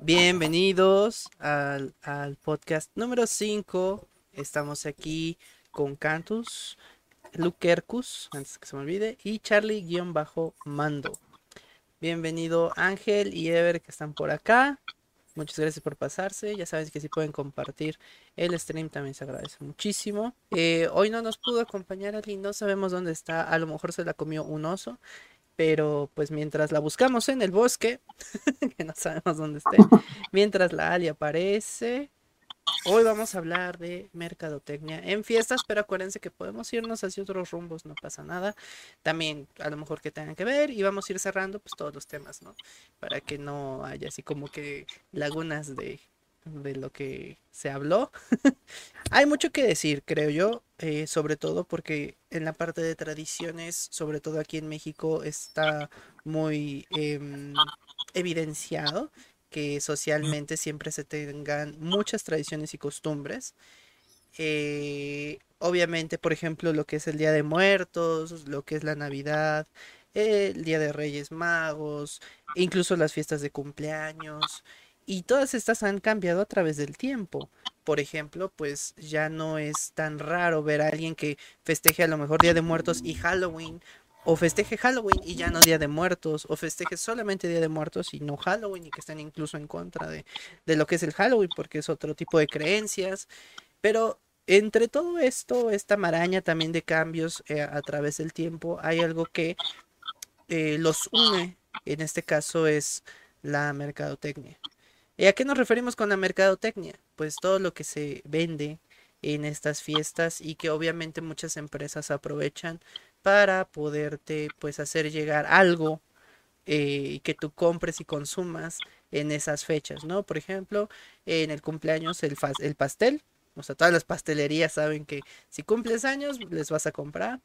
Bienvenidos al, podcast número 5. Estamos aquí con Cantus, Lukerkus, antes que se me olvide, y Charlie-Mando. Bienvenido Ángel y Ever que están por acá. Muchas gracias por pasarse. Ya saben que si pueden compartir el stream también se agradece muchísimo. Eh, hoy no nos pudo acompañar Ali, no sabemos dónde está. A lo mejor se la comió un oso. Pero pues mientras la buscamos en el bosque, que no sabemos dónde esté, mientras la Ali aparece, Hoy vamos a hablar de mercadotecnia en fiestas, pero acuérdense que podemos irnos hacia otros rumbos, no pasa nada. También a lo mejor que tengan que ver y vamos a ir cerrando pues todos los temas, ¿no? Para que no haya así como que lagunas de, de lo que se habló. Hay mucho que decir, creo yo, eh, sobre todo porque en la parte de tradiciones, sobre todo aquí en México, está muy em, evidenciado que socialmente siempre se tengan muchas tradiciones y costumbres. Eh, obviamente, por ejemplo, lo que es el Día de Muertos, lo que es la Navidad, el Día de Reyes Magos, incluso las fiestas de cumpleaños. Y todas estas han cambiado a través del tiempo. Por ejemplo, pues ya no es tan raro ver a alguien que festeje a lo mejor Día de Muertos y Halloween o festeje Halloween y ya no Día de Muertos, o festeje solamente Día de Muertos y no Halloween y que estén incluso en contra de, lo que es el Halloween porque es otro tipo de creencias. Pero entre todo esto, esta maraña también de cambios eh, a través del tiempo, hay algo que eh, los une, en este caso es la mercadotecnia. ¿Y a qué nos referimos con la mercadotecnia? Pues todo lo que se vende en estas fiestas y que obviamente muchas empresas aprovechan para poderte pues hacer llegar algo eh, que tú compres y consumas en esas fechas, ¿no? Por ejemplo, en el cumpleaños el, el pastel, o sea, todas las pastelerías saben que si cumples años les vas a comprar.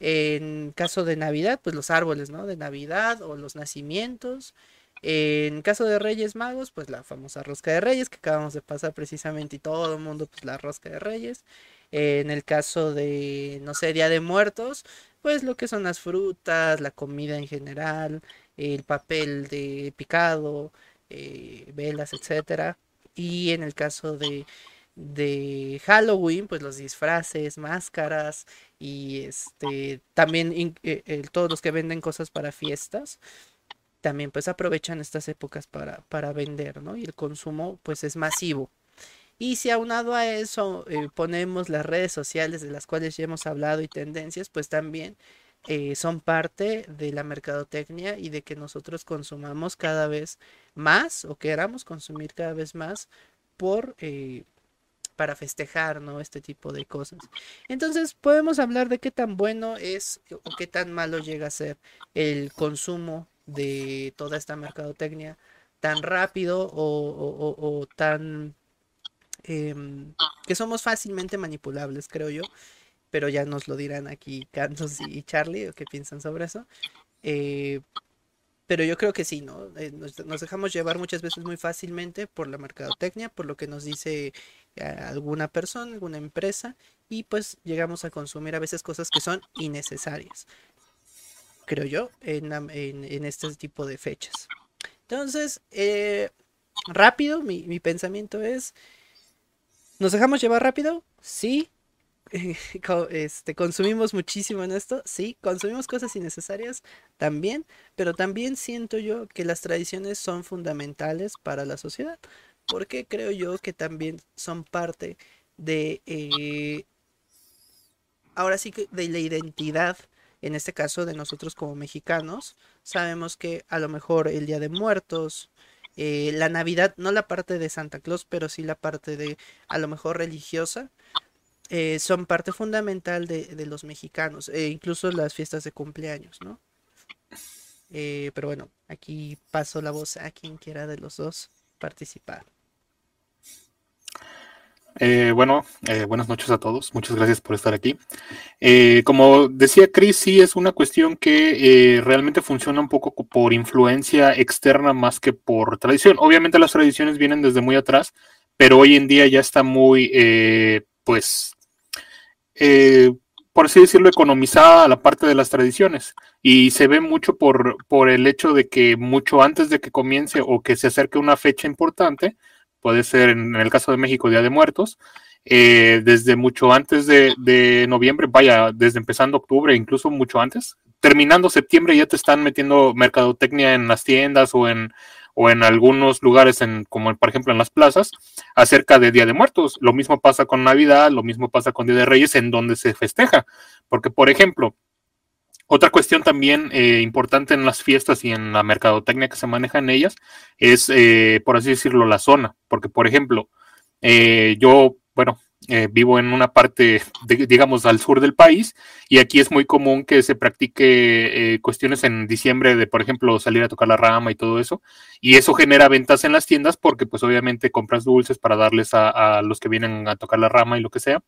En caso de Navidad, pues los árboles, ¿no? De Navidad o los nacimientos. En caso de Reyes Magos, pues la famosa rosca de Reyes que acabamos de pasar precisamente y todo el mundo, pues la rosca de Reyes. en el caso de, no sé, Día de Muertos, pues lo que son las frutas, la comida en general, el papel de picado, eh, velas, etcétera. Y en el caso de, de Halloween, pues los disfraces, máscaras y este también eh, todos los que venden cosas para fiestas también pues aprovechan estas épocas para, para vender, ¿no? Y el consumo pues es masivo. Y si aunado a eso eh, ponemos las redes sociales de las cuales ya hemos hablado y tendencias, pues también eh, son parte de la mercadotecnia y de que nosotros consumamos cada vez más o queramos consumir cada vez más por eh, para festejar, ¿no? Este tipo de cosas. Entonces podemos hablar de qué tan bueno es o qué tan malo llega a ser el consumo de toda esta mercadotecnia tan rápido o tan Em, que somos fácilmente manipulables, creo yo. Pero ya nos lo dirán aquí Cantos y Charlie, qué piensan sobre eso. Eh, pero yo creo que sí, ¿no? Eh, nos, dejamos llevar muchas veces muy fácilmente por la mercadotecnia, por lo que nos dice eh, alguna persona, alguna empresa, y pues llegamos a consumir a veces cosas que son innecesarias, creo yo, en, en, este tipo de fechas. Entonces, rápido, mi, mi pensamiento es, ¿Nos dejamos llevar rápido? Sí. Este, consumimos muchísimo en esto, sí, consumimos cosas innecesarias también, pero también siento yo que las tradiciones son fundamentales para la sociedad, porque creo yo que también son parte de, eh, ahora sí que de la identidad, en este caso de nosotros como mexicanos, sabemos que a lo mejor el Día de Muertos, eh, la Navidad, no la parte de Santa Claus, pero sí la parte de a lo mejor religiosa, eh, son parte fundamental de, los mexicanos, e incluso las fiestas de cumpleaños, ¿no? Eh, pero bueno, aquí paso la voz a quien quiera de los dos participar. Eh, bueno, eh, buenas noches a todos. Muchas gracias por estar aquí. Eh, como decía Chris, sí es una cuestión que realmente funciona un poco por influencia externa más que por tradición. Obviamente las tradiciones vienen desde muy atrás, pero hoy en día ya está muy, pues, por así decirlo, economizada la parte de las tradiciones. Y se ve mucho por, por el hecho de que mucho antes de que comience o que se acerque una fecha importante, puede ser en el caso de México Día de Muertos, eh, desde mucho antes de, de, noviembre, vaya, desde empezando octubre, incluso mucho antes, terminando septiembre ya te están metiendo mercadotecnia en las tiendas o en, o en algunos lugares, en, como por ejemplo en las plazas, acerca de Día de Muertos. Lo mismo pasa con Navidad, lo mismo pasa con Día de Reyes, en donde se festeja. Porque, por ejemplo, otra cuestión también eh, importante en las fiestas y en la mercadotecnia que se maneja en ellas es, eh, por así decirlo, la zona. Porque, por ejemplo, eh, yo, bueno, eh, vivo en una parte, digamos, al sur del país, y aquí es muy común que se practique eh, cuestiones en diciembre de, por ejemplo, salir a tocar la rama y todo eso, y eso genera ventas en las tiendas porque, pues, obviamente compras dulces para darles a, los que vienen a tocar la rama y lo que sea.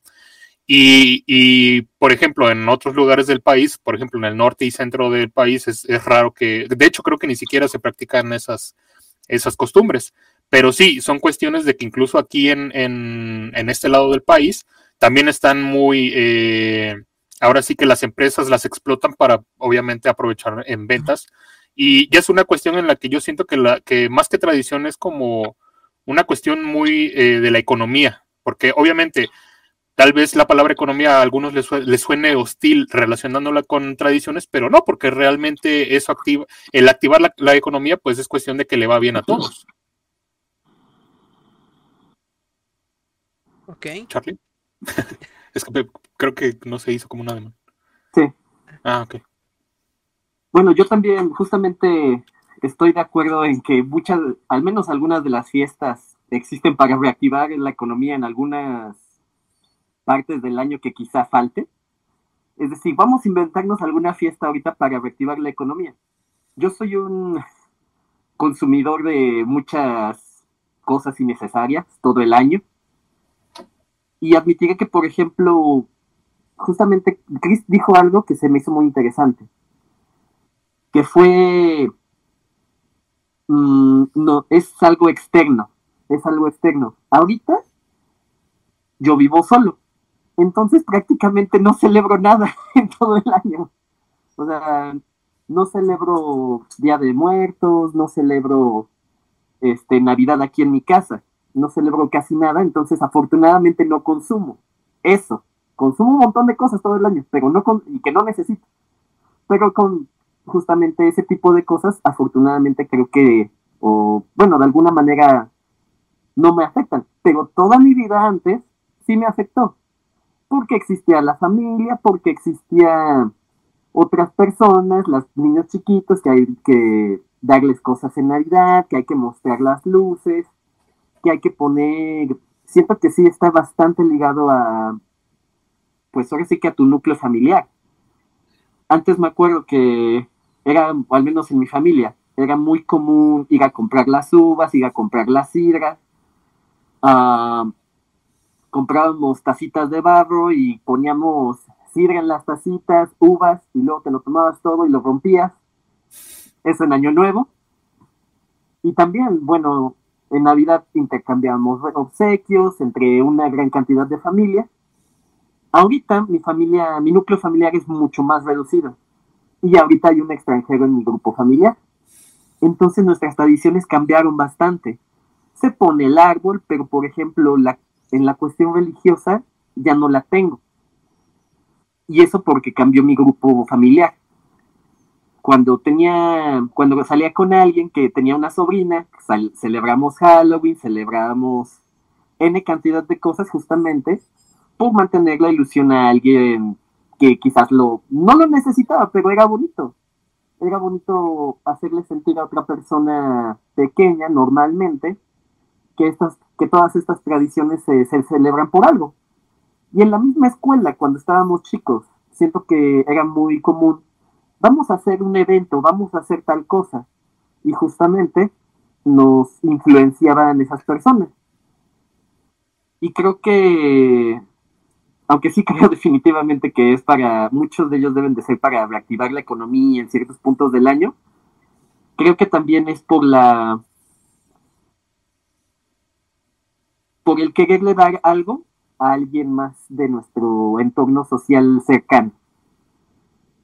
Y, por ejemplo, en otros lugares del país, por ejemplo, en el norte y centro del país, es, es raro que, de hecho, creo que ni siquiera se practican esas, esas costumbres. Pero sí, son cuestiones de que incluso aquí en, en, este lado del país también están muy, eh, ahora sí que las empresas las explotan para obviamente aprovechar en ventas. Y ya es una cuestión en la que yo siento que, la, que más que tradición es como una cuestión muy eh, de la economía, porque obviamente tal vez la palabra economía a algunos les, les, suene hostil relacionándola con tradiciones, pero no, porque realmente eso activa, el activar la, la economía pues es cuestión de que le va bien a todos. Ok. Charlie. es que creo que no se hizo como un ademán. Sí. Ah, ok. Bueno, yo también justamente estoy de acuerdo en que muchas, al menos algunas de las fiestas existen para reactivar la economía en algunas partes del año que quizá falte. Es decir, vamos a inventarnos alguna fiesta ahorita para reactivar la economía. Yo soy un consumidor de muchas cosas innecesarias todo el año. Y admitiré que, por ejemplo, justamente Chris dijo algo que se me hizo muy interesante, que fue, mm, no, es algo externo, es algo externo. Ahorita yo vivo solo, entonces prácticamente no celebro nada en todo el año. O sea, no celebro Día de Muertos, no celebro este Navidad aquí en mi casa no celebro casi nada, entonces afortunadamente no consumo eso. Consumo un montón de cosas todo el año, pero no con, y que no necesito. Pero con justamente ese tipo de cosas, afortunadamente creo que, o bueno, de alguna manera no me afectan. Pero toda mi vida antes sí me afectó. Porque existía la familia, porque existía otras personas, los niños chiquitos, que hay que darles cosas en Navidad, que hay que mostrar las luces, que hay que poner, siento que sí está bastante ligado a, pues ahora sí que a tu núcleo familiar. Antes me acuerdo que era, al menos en mi familia, era muy común ir a comprar las uvas, ir a comprar la sidra, uh, comprábamos tacitas de barro y poníamos sidra en las tacitas, uvas, y luego te lo tomabas todo y lo rompías. Eso en Año Nuevo. Y también, bueno, en Navidad intercambiamos obsequios entre una gran cantidad de familia. Ahorita mi familia, mi núcleo familiar es mucho más reducido. Y ahorita hay un extranjero en mi grupo familiar. Entonces nuestras tradiciones cambiaron bastante. Se pone el árbol, pero por ejemplo, la, en la cuestión religiosa ya no la tengo. Y eso porque cambió mi grupo familiar cuando tenía, cuando salía con alguien que tenía una sobrina, celebramos Halloween, celebramos N cantidad de cosas justamente por mantener la ilusión a alguien que quizás lo, no lo necesitaba, pero era bonito. Era bonito hacerle sentir a otra persona pequeña normalmente que, estas, que todas estas tradiciones se, se celebran por algo. Y en la misma escuela, cuando estábamos chicos, siento que era muy común vamos a hacer un evento, vamos a hacer tal cosa. Y justamente nos influenciaban esas personas. Y creo que, aunque sí creo definitivamente que es para, muchos de ellos deben de ser para reactivar la economía en ciertos puntos del año, creo que también es por la, por el quererle dar algo a alguien más de nuestro entorno social cercano.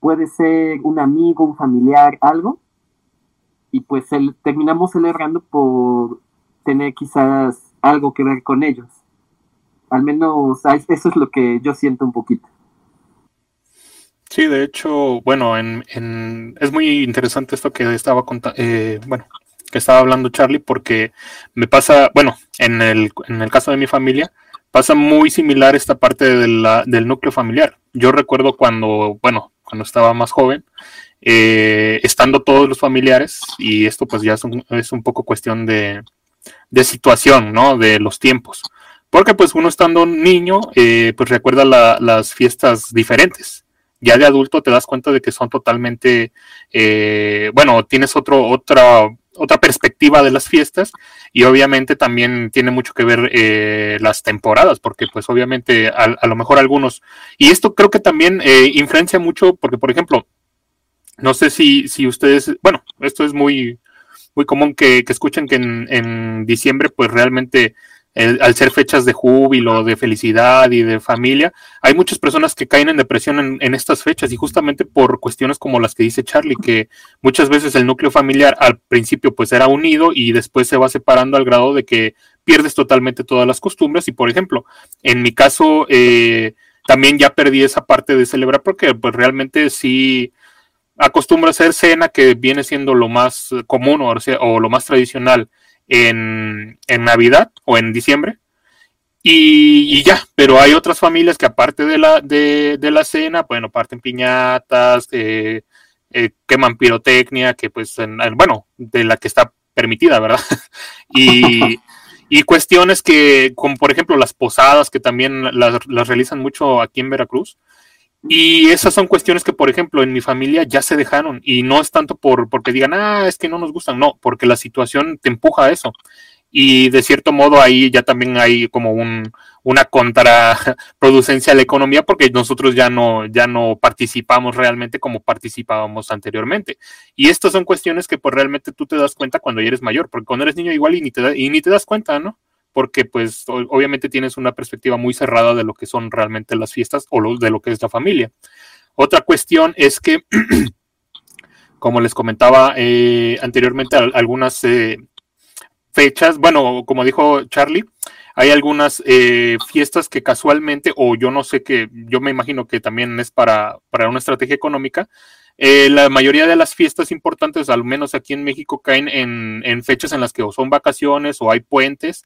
Puede ser un amigo, un familiar, algo, y pues el, terminamos celebrando por tener quizás algo que ver con ellos. Al menos eso es lo que yo siento un poquito. Sí, de hecho, bueno, en, es muy interesante esto que estaba contando, eh, bueno, que estaba hablando Charlie, porque me pasa, bueno, en el, en el caso de mi familia, pasa muy similar esta parte del núcleo familiar. Yo recuerdo cuando, bueno, cuando estaba más joven, eh, estando todos los familiares, y esto pues ya es un, es un poco cuestión de, de, situación, ¿no? De los tiempos. Porque pues uno estando niño, eh, pues recuerda las fiestas diferentes. Ya de adulto te das cuenta de que son totalmente, eh, bueno, tienes otro, otra, otra perspectiva de las fiestas y obviamente también tiene mucho que ver las temporadas, porque pues obviamente a, a, lo mejor algunos, y esto creo que también influencia mucho, porque por ejemplo, no sé si, si ustedes, bueno, esto es muy, muy común que, escuchen que en, diciembre, pues realmente al ser fechas de júbilo, de felicidad y de familia, hay muchas personas que caen en depresión en, estas fechas y justamente por cuestiones como las que dice Charlie, que muchas veces el núcleo familiar al principio pues era unido y después se va separando al grado de que pierdes totalmente todas las costumbres. Y por ejemplo, en mi caso eh, también ya perdí esa parte de celebrar porque pues realmente sí acostumbra a hacer cena, que viene siendo lo más común o, o lo más tradicional en, Navidad o en diciembre. Y, ya, pero hay otras familias que aparte de la, de, la cena, bueno, parten piñatas, eh, eh, queman pirotecnia, que pues, bueno, de la que está permitida, ¿verdad? y, y, cuestiones que, como por ejemplo las posadas, que también las, las realizan mucho aquí en Veracruz, y esas son cuestiones que, por ejemplo, en mi familia ya se dejaron y no es tanto por porque digan, ah, es que no nos gustan, no, porque la situación te empuja a eso. Y de cierto modo ahí ya también hay como un, una contraproducencia a la economía porque nosotros ya no, ya no participamos realmente como participábamos anteriormente. Y estas son cuestiones que pues realmente tú te das cuenta cuando eres mayor, porque cuando eres niño igual y ni te, y ni te das cuenta, ¿no? Porque pues obviamente tienes una perspectiva muy cerrada de lo que son realmente las fiestas o de lo que es la familia. Otra cuestión es que, como les comentaba eh, anteriormente, algunas eh, fechas, bueno, como dijo Charlie, hay algunas eh, fiestas que casualmente, o yo no sé que, yo me imagino que también es para, para una estrategia económica, la mayoría de las fiestas importantes, al menos aquí en México, caen en, fechas en las que son vacaciones o hay puentes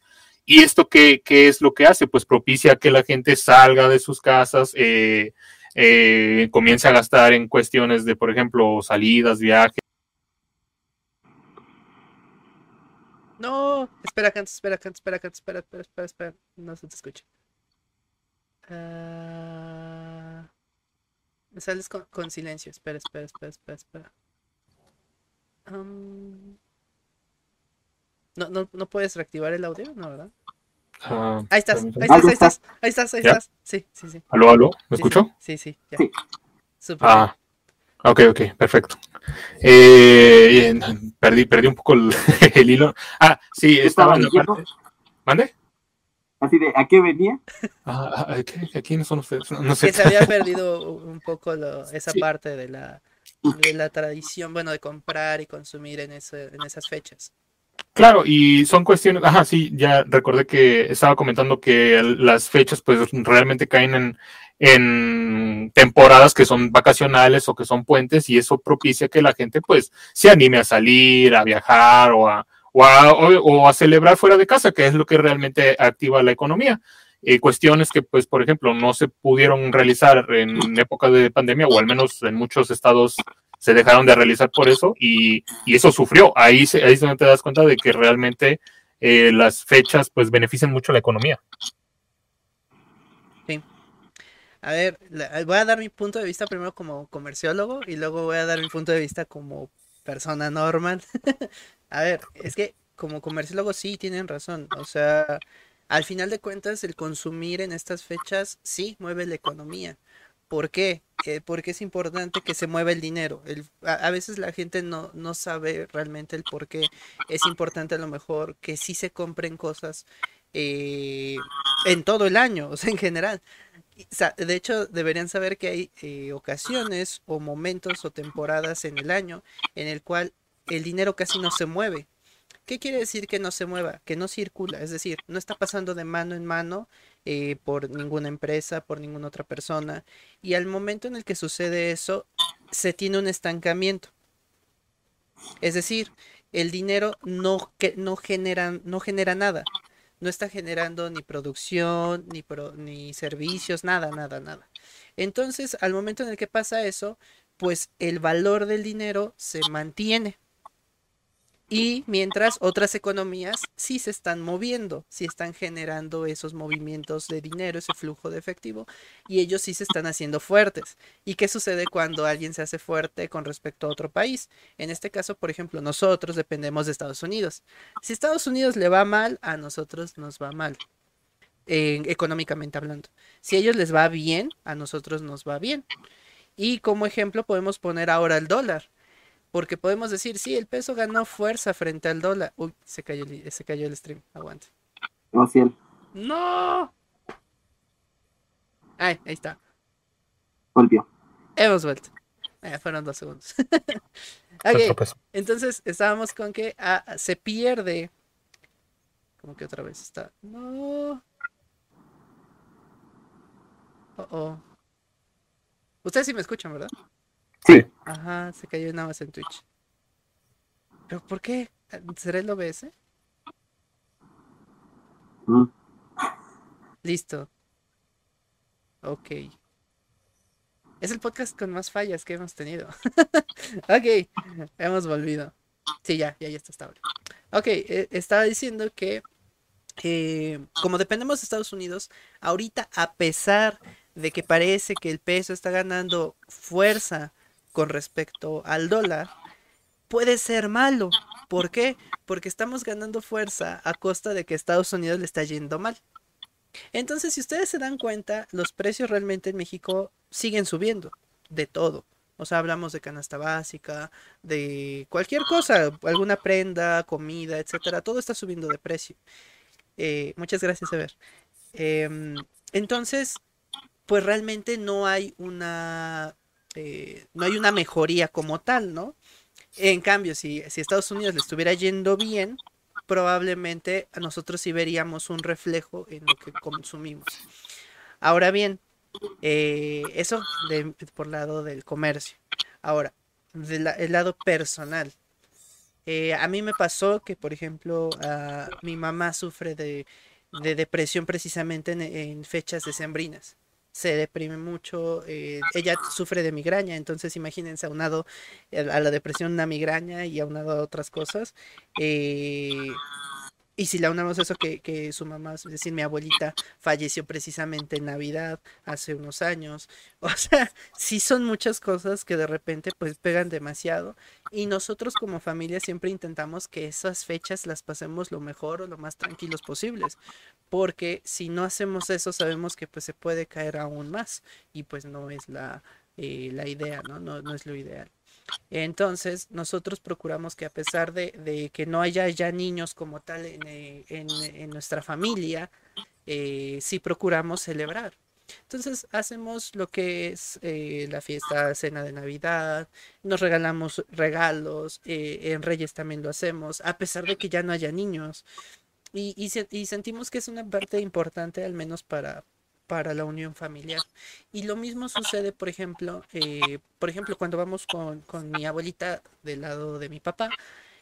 ¿Y esto qué, es lo que hace? Pues propicia que la gente salga de sus casas, eh, eh, comience a gastar en cuestiones de, por ejemplo, salidas, viajes. No, espera, Kant, espera, Kant, espera, Kant, espera, espera, espera, espera, no se te escucha. Uh, me sales con, con, silencio, espera, espera, espera, espera, espera. Um, no, no, no puedes reactivar el audio, ¿no, verdad? Ah, ahí estás, ahí estás, ahí estás, ahí estás, ahí estás. Sí, sí, sí. ¿Aló, aló? ¿Me escucho? Sí, sí, ya. Super. Ah, ok, ok, perfecto. Eh, perdí, perdí un poco el, hilo. Ah, sí, estaba en la parte. ¿Mande? Así de, ¿a qué venía? Ah, ¿a, qué, quiénes son ustedes? No, sé. Que se había perdido un poco lo, esa parte de la, de la tradición, bueno, de comprar y consumir en, ese, en esas fechas. Claro, y son cuestiones, ajá, sí, ya recordé que estaba comentando que las fechas pues realmente caen en, en temporadas que son vacacionales o que son puentes y eso propicia que la gente pues se anime a salir, a viajar o a, o a, o a celebrar fuera de casa, que es lo que realmente activa la economía. Eh, cuestiones que, pues, por ejemplo, no se pudieron realizar en época de pandemia, o al menos en muchos estados se dejaron de realizar por eso y, eso sufrió. Ahí, ahí es donde te das cuenta de que realmente eh, las fechas pues benefician mucho a la economía. Sí. A ver, voy a dar mi punto de vista primero como comerciólogo y luego voy a dar mi punto de vista como persona normal. a ver, es que como comerciólogo sí tienen razón. O sea, al final de cuentas el consumir en estas fechas sí mueve la economía. ¿Por qué? Eh, porque es importante que se mueva el dinero. a, veces la gente no, no sabe realmente el por qué es importante a lo mejor que sí se compren cosas eh, en todo el año, o sea, en general. De hecho, deberían saber que hay eh, ocasiones o momentos o temporadas en el año en el cual el dinero casi no se mueve. ¿Qué quiere decir que no se mueva? Que no circula, es decir, no está pasando de mano en mano eh, por ninguna empresa, por ninguna otra persona. Y al momento en el que sucede eso, se tiene un estancamiento. Es decir, el dinero no, que, no, genera, no genera nada. No está generando ni producción, ni, ni servicios, nada, nada, nada. Entonces, al momento en el que pasa eso, pues el valor del dinero se mantiene. Y mientras otras economías sí se están moviendo, sí están generando esos movimientos de dinero, ese flujo de efectivo, y ellos sí se están haciendo fuertes. ¿Y qué sucede cuando alguien se hace fuerte con respecto a otro país? En este caso, por ejemplo, nosotros dependemos de Estados Unidos. Si Estados Unidos le va mal, a nosotros nos va mal, económicamente hablando. Si a ellos les va bien, a nosotros nos va bien. Y como ejemplo podemos poner ahora el dólar. Porque podemos decir, sí, el peso ganó fuerza frente al dólar. Uy, se cayó el, se cayó el stream. Aguante. No, cielo. ¡No! Ay, ahí está. Volvió. Hemos vuelto. Eh, fueron dos segundos. ok, entonces estábamos con que ah, se pierde. Como que otra vez está. No. Oh, oh. Ustedes sí me escuchan, ¿verdad? Sí. Ajá, se cayó nada más en Twitch. ¿Pero por qué? ¿Será el OBS? Mm. Listo. Ok. Es el podcast con más fallas que hemos tenido. ok, hemos volvido. Sí, ya, ya, ya está estable. Ok, eh, estaba diciendo que eh, como dependemos de Estados Unidos, ahorita a pesar de que parece que el peso está ganando fuerza con respecto al dólar puede ser malo. ¿Por qué? Porque estamos ganando fuerza a costa de que Estados Unidos le está yendo mal. Entonces, si ustedes se dan cuenta, los precios realmente en México siguen subiendo de todo. O sea, hablamos de canasta básica, de cualquier cosa, alguna prenda, comida, etcétera. Todo está subiendo de precio. Eh, muchas gracias, Ever. Em, entonces, pues realmente no hay una eh, no hay una mejoría como tal, ¿no? En cambio, si, si Estados Unidos le estuviera yendo bien, probablemente nosotros sí veríamos un reflejo en lo que consumimos. Ahora bien, eh, eso de, por lado del comercio. Ahora, del lado personal. Eh, a mí me pasó que, por ejemplo, mi mamá sufre de, depresión precisamente en, en fechas decembrinas se deprime mucho, eh, ella sufre de migraña, entonces imagínense aunado a la depresión una migraña y aunado a otras cosas. Eh, y si le aunamos eso que, que, su mamá, es decir, mi abuelita falleció precisamente en Navidad hace unos años. O sea, sí son muchas cosas que de repente pues pegan demasiado. Y nosotros como familia siempre intentamos que esas fechas las pasemos lo mejor o lo más tranquilos posibles. Porque si no hacemos eso sabemos que pues se puede caer aún más. Y pues no es la, eh, la idea, ¿no? ¿no? No es lo ideal. Entonces, nosotros procuramos que a pesar de, que no haya ya niños como tal en, eh, nuestra familia, eh, sí procuramos celebrar. Entonces hacemos lo que es eh, la fiesta, cena de Navidad, nos regalamos regalos, en Reyes también lo hacemos, a pesar de que ya no haya niños. Y sentimos que es una parte importante, al menos para, para la unión familiar. Y lo mismo sucede, por ejemplo, eh, por ejemplo, cuando vamos con, mi abuelita del lado de mi papá,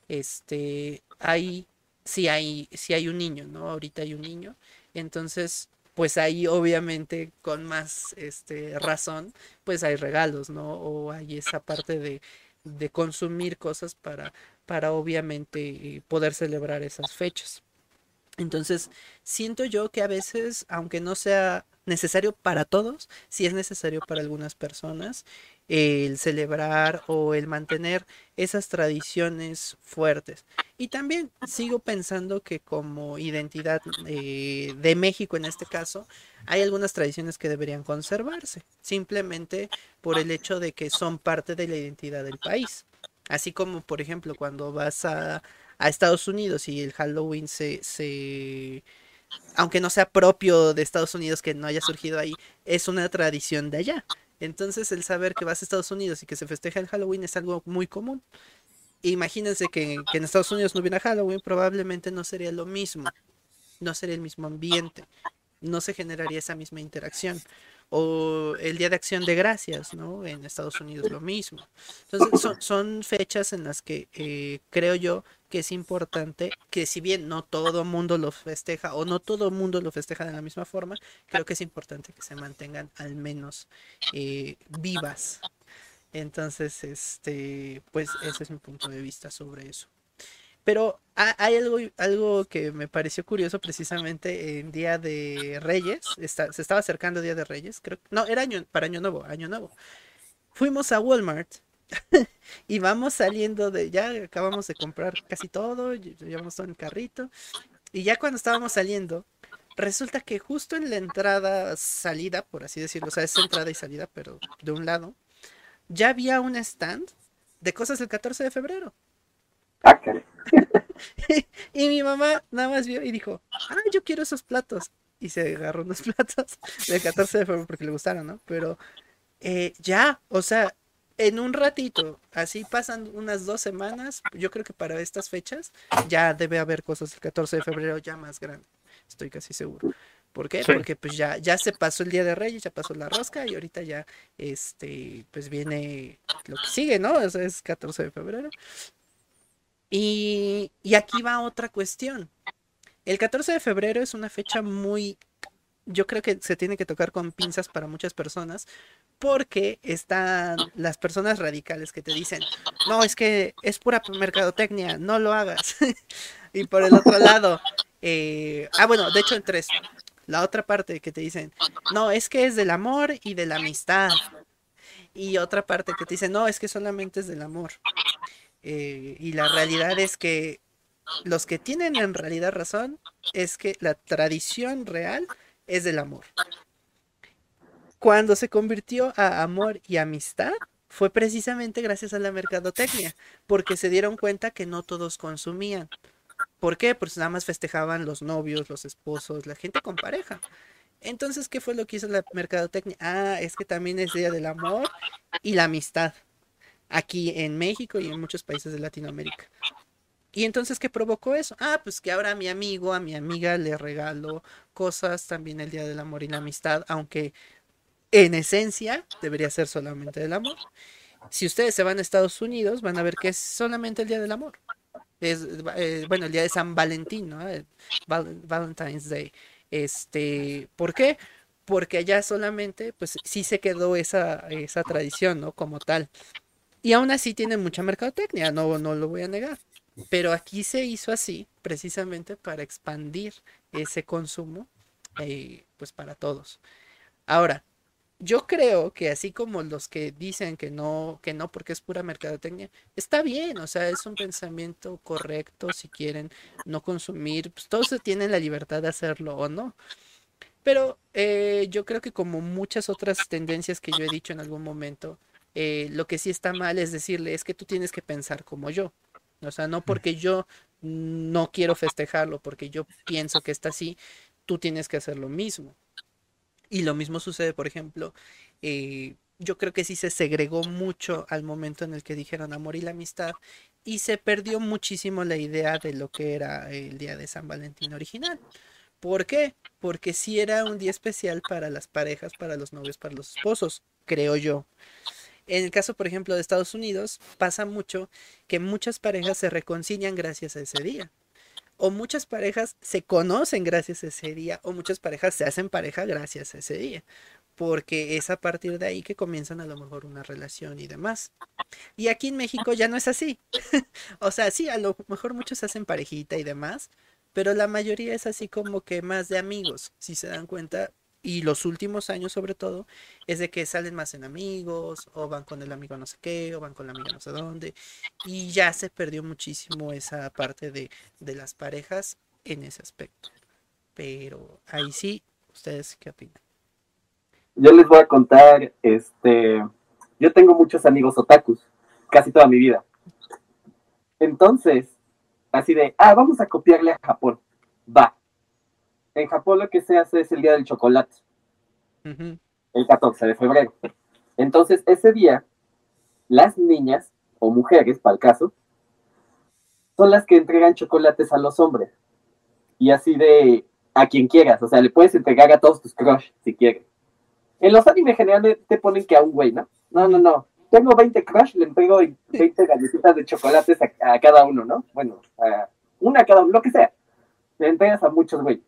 este, hay, sí hay, sí hay un niño, ¿no? Ahorita hay un niño. Entonces, pues ahí obviamente con más este, razón, pues hay regalos, ¿no? O hay esa parte de, de consumir cosas para, para obviamente poder celebrar esas fechas. Entonces, siento yo que a veces, aunque no sea necesario para todos, si es necesario para algunas personas, el celebrar o el mantener esas tradiciones fuertes. Y también sigo pensando que como identidad eh, de México en este caso, hay algunas tradiciones que deberían conservarse, simplemente por el hecho de que son parte de la identidad del país. Así como, por ejemplo, cuando vas a, a Estados Unidos y el Halloween se, se aunque no sea propio de Estados Unidos, que no haya surgido ahí, es una tradición de allá. Entonces el saber que vas a Estados Unidos y que se festeja el Halloween es algo muy común. Imagínense que, que en Estados Unidos no hubiera Halloween, probablemente no sería lo mismo, no sería el mismo ambiente, no se generaría esa misma interacción o el Día de Acción de Gracias, ¿no? En Estados Unidos lo mismo. Entonces son, fechas en las que eh, creo yo que es importante que si bien no todo mundo lo festeja o no todo mundo lo festeja de la misma forma, creo que es importante que se mantengan al menos eh, vivas. Entonces, este, pues ese es mi punto de vista sobre eso. Pero hay algo, algo que me pareció curioso precisamente en Día de Reyes. se estaba acercando Día de Reyes. Creo no, era año, para Año Nuevo, Año Nuevo. Fuimos a Walmart y vamos saliendo de. Ya acabamos de comprar casi todo. Llevamos todo en el carrito. Y ya cuando estábamos saliendo, resulta que justo en la entrada, salida, por así decirlo, o sea, es entrada y salida, pero de un lado, ya había un stand de cosas del 14 de febrero. Y mi mamá nada más vio y dijo, ah, yo quiero esos platos. Y se agarró unos platos del 14 de febrero porque le gustaron, ¿no? Pero eh, ya, o sea, en un ratito, así pasan unas dos semanas, yo creo que para estas fechas ya debe haber cosas del 14 de febrero ya más grande, estoy casi seguro. ¿Por qué? Porque pues ya, ya se pasó el Día de Reyes, ya pasó la rosca y ahorita ya, este, pues viene lo que sigue, ¿no? O sea, es 14 de febrero. Y, aquí va otra cuestión. El 14 de febrero es una fecha muy yo creo que se tiene que tocar con pinzas para muchas personas, porque están las personas radicales que te dicen, no, es que es pura mercadotecnia, no lo hagas. y por el otro lado, eh, ah, bueno, de hecho en tres, la otra parte que te dicen, no, es que es del amor y de la amistad. Y otra parte que te dice, no, es que solamente es del amor. Eh, y la realidad es que los que tienen en realidad razón es que la tradición real es del amor. Cuando se convirtió a amor y amistad, fue precisamente gracias a la mercadotecnia, porque se dieron cuenta que no todos consumían. ¿Por qué? Pues nada más festejaban los novios, los esposos, la gente con pareja. Entonces, ¿qué fue lo que hizo la mercadotecnia? Ah, es que también es día del amor y la amistad aquí en México y en muchos países de Latinoamérica. Y entonces, ¿qué provocó eso? Ah, pues que ahora a mi amigo, a mi amiga le regalo cosas también el Día del Amor y la Amistad, aunque en esencia debería ser solamente del amor. Si ustedes se van a Estados Unidos, van a ver que es solamente el Día del Amor. Es, eh, bueno, el Día de San Valentín, ¿no? Valentine's Day. Este, ¿por qué? Porque allá solamente, pues sí se quedó esa, esa tradición, ¿no? Como tal. Y aún así tiene mucha mercadotecnia, no, no lo voy a negar. Pero aquí se hizo así precisamente para expandir ese consumo eh, pues para todos. Ahora, yo creo que así como los que dicen que no, que no porque es pura mercadotecnia, está bien, o sea, es un pensamiento correcto si quieren no consumir, pues todos tienen la libertad de hacerlo o no. Pero eh, yo creo que como muchas otras tendencias que yo he dicho en algún momento, eh, lo que sí está mal es decirle, es que tú tienes que pensar como yo. O sea, no porque yo no quiero festejarlo, porque yo pienso que está así, tú tienes que hacer lo mismo. Y lo mismo sucede, por ejemplo, eh, yo creo que sí se segregó mucho al momento en el que dijeron amor y la amistad y se perdió muchísimo la idea de lo que era el día de San Valentín original. ¿Por qué? Porque sí era un día especial para las parejas, para los novios, para los esposos, creo yo. En el caso, por ejemplo, de Estados Unidos, pasa mucho que muchas parejas se reconcilian gracias a ese día. O muchas parejas se conocen gracias a ese día, o muchas parejas se hacen pareja gracias a ese día. Porque es a partir de ahí que comienzan a lo mejor una relación y demás. Y aquí en México ya no es así. o sea, sí, a lo mejor muchos hacen parejita y demás, pero la mayoría es así como que más de amigos. Si se dan cuenta, y los últimos años sobre todo, es de que salen más en amigos, o van con el amigo no sé qué, o van con la amiga no sé dónde, y ya se perdió muchísimo esa parte de, de las parejas en ese aspecto. Pero ahí sí, ¿ustedes qué opinan? Yo les voy a contar, este, yo tengo muchos amigos otakus, casi toda mi vida. Entonces, así de, ah, vamos a copiarle a Japón. Va, en Japón lo que se hace es el día del chocolate, el 14 de febrero. Entonces, ese día, las niñas, o mujeres, para el caso, son las que entregan chocolates a los hombres. Y así de a quien quieras, o sea, le puedes entregar a todos tus crush si quieres. En los animes generalmente te ponen que a un güey, ¿no? No, no, no. Tengo 20 crush, le entrego 20 galletitas de chocolates a, a cada uno, ¿no? Bueno, a una a cada uno, lo que sea. Le entregas a muchos, güey.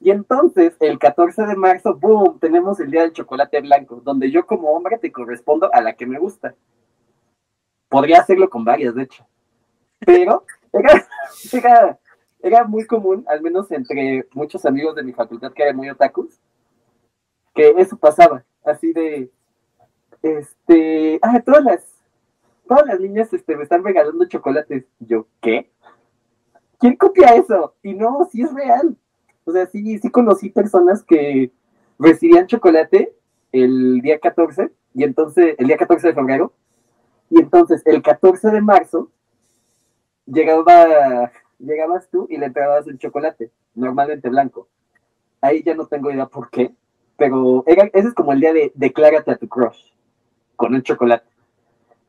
Y entonces, el 14 de marzo, ¡boom! Tenemos el Día del Chocolate Blanco, donde yo como hombre te correspondo a la que me gusta. Podría hacerlo con varias, de hecho. Pero era, era, era muy común, al menos entre muchos amigos de mi facultad que eran muy otakus, que eso pasaba, así de, este, ah, todas las, todas las niñas este, me están regalando chocolates. Yo, ¿qué? ¿Quién copia eso? Y no, sí es real. O sea, sí, sí conocí personas que recibían chocolate el día 14, y entonces, el día 14 de febrero, y entonces el 14 de marzo llegaba, llegabas tú y le entregabas el chocolate, normalmente blanco. Ahí ya no tengo idea por qué, pero era, ese es como el día de declárate a tu crush con el chocolate.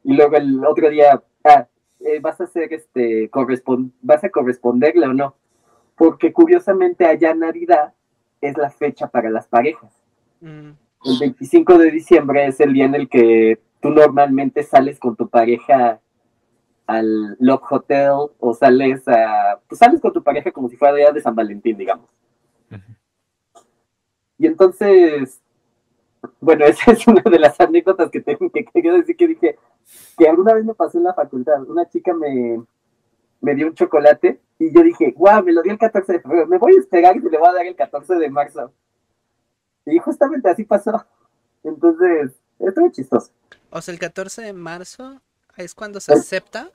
Y luego el otro día, ah, eh, vas a hacer este, correspond vas a corresponderle o no. Porque curiosamente allá Navidad es la fecha para las parejas. Mm, El 25 de diciembre es el día en el que tú normalmente sales con tu pareja al Love Hotel o sales a, pues sales con tu pareja como si fuera día de San Valentín, digamos. Y entonces, bueno, esa es una de las anécdotas que tengo que quería decir que dije que alguna vez me pasó en la facultad. Una chica me, me dio un chocolate y yo dije, guau, me lo dio el 14 de febrero, me voy a esperar y le voy a dar el 14 de marzo. Y justamente así pasó. Entonces, estuvo chistoso. O sea, el 14 de marzo es cuando se El- acepta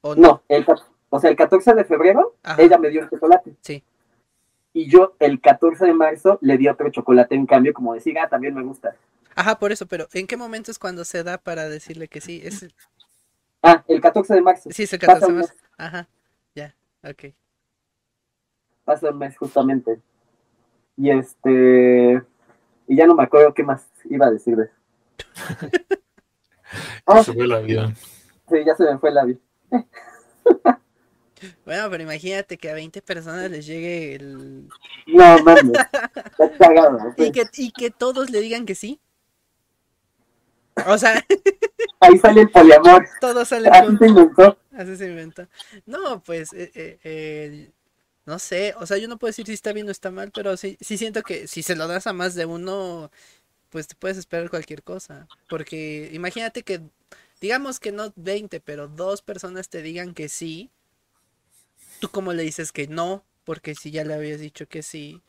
o No, el, ca- o sea, el 14 de febrero Ajá. ella me dio el chocolate. Sí. Y yo el 14 de marzo le di otro chocolate en cambio, como decir, ah, también me gusta. Ajá, por eso, pero ¿en qué momento es cuando se da para decirle que sí? Es, Ah, el 14 de marzo. sí, es el Pasa 14 de marzo. Ajá, ya, ok. pasa un mes justamente. Y este. Y ya no me acuerdo qué más iba a decir de eso. Ah, Se fue la vida. sí, ya se me fue la vida. Bueno, pero imagínate que a 20 personas les llegue el... No, mames. Está cagado. Y que, y que todos le digan que sí. O sea, Ahí sale el poliamor. todos salen Así con... se inventó. Así se inventa. No, pues, eh, eh, eh, no sé, o sea, yo no puedo decir si está bien o está mal, pero sí, sí siento que si se lo das a más de uno, pues te puedes esperar cualquier cosa. Porque imagínate que, digamos que no 20, pero dos personas te digan que sí, tú como le dices que no, porque si ya le habías dicho que sí,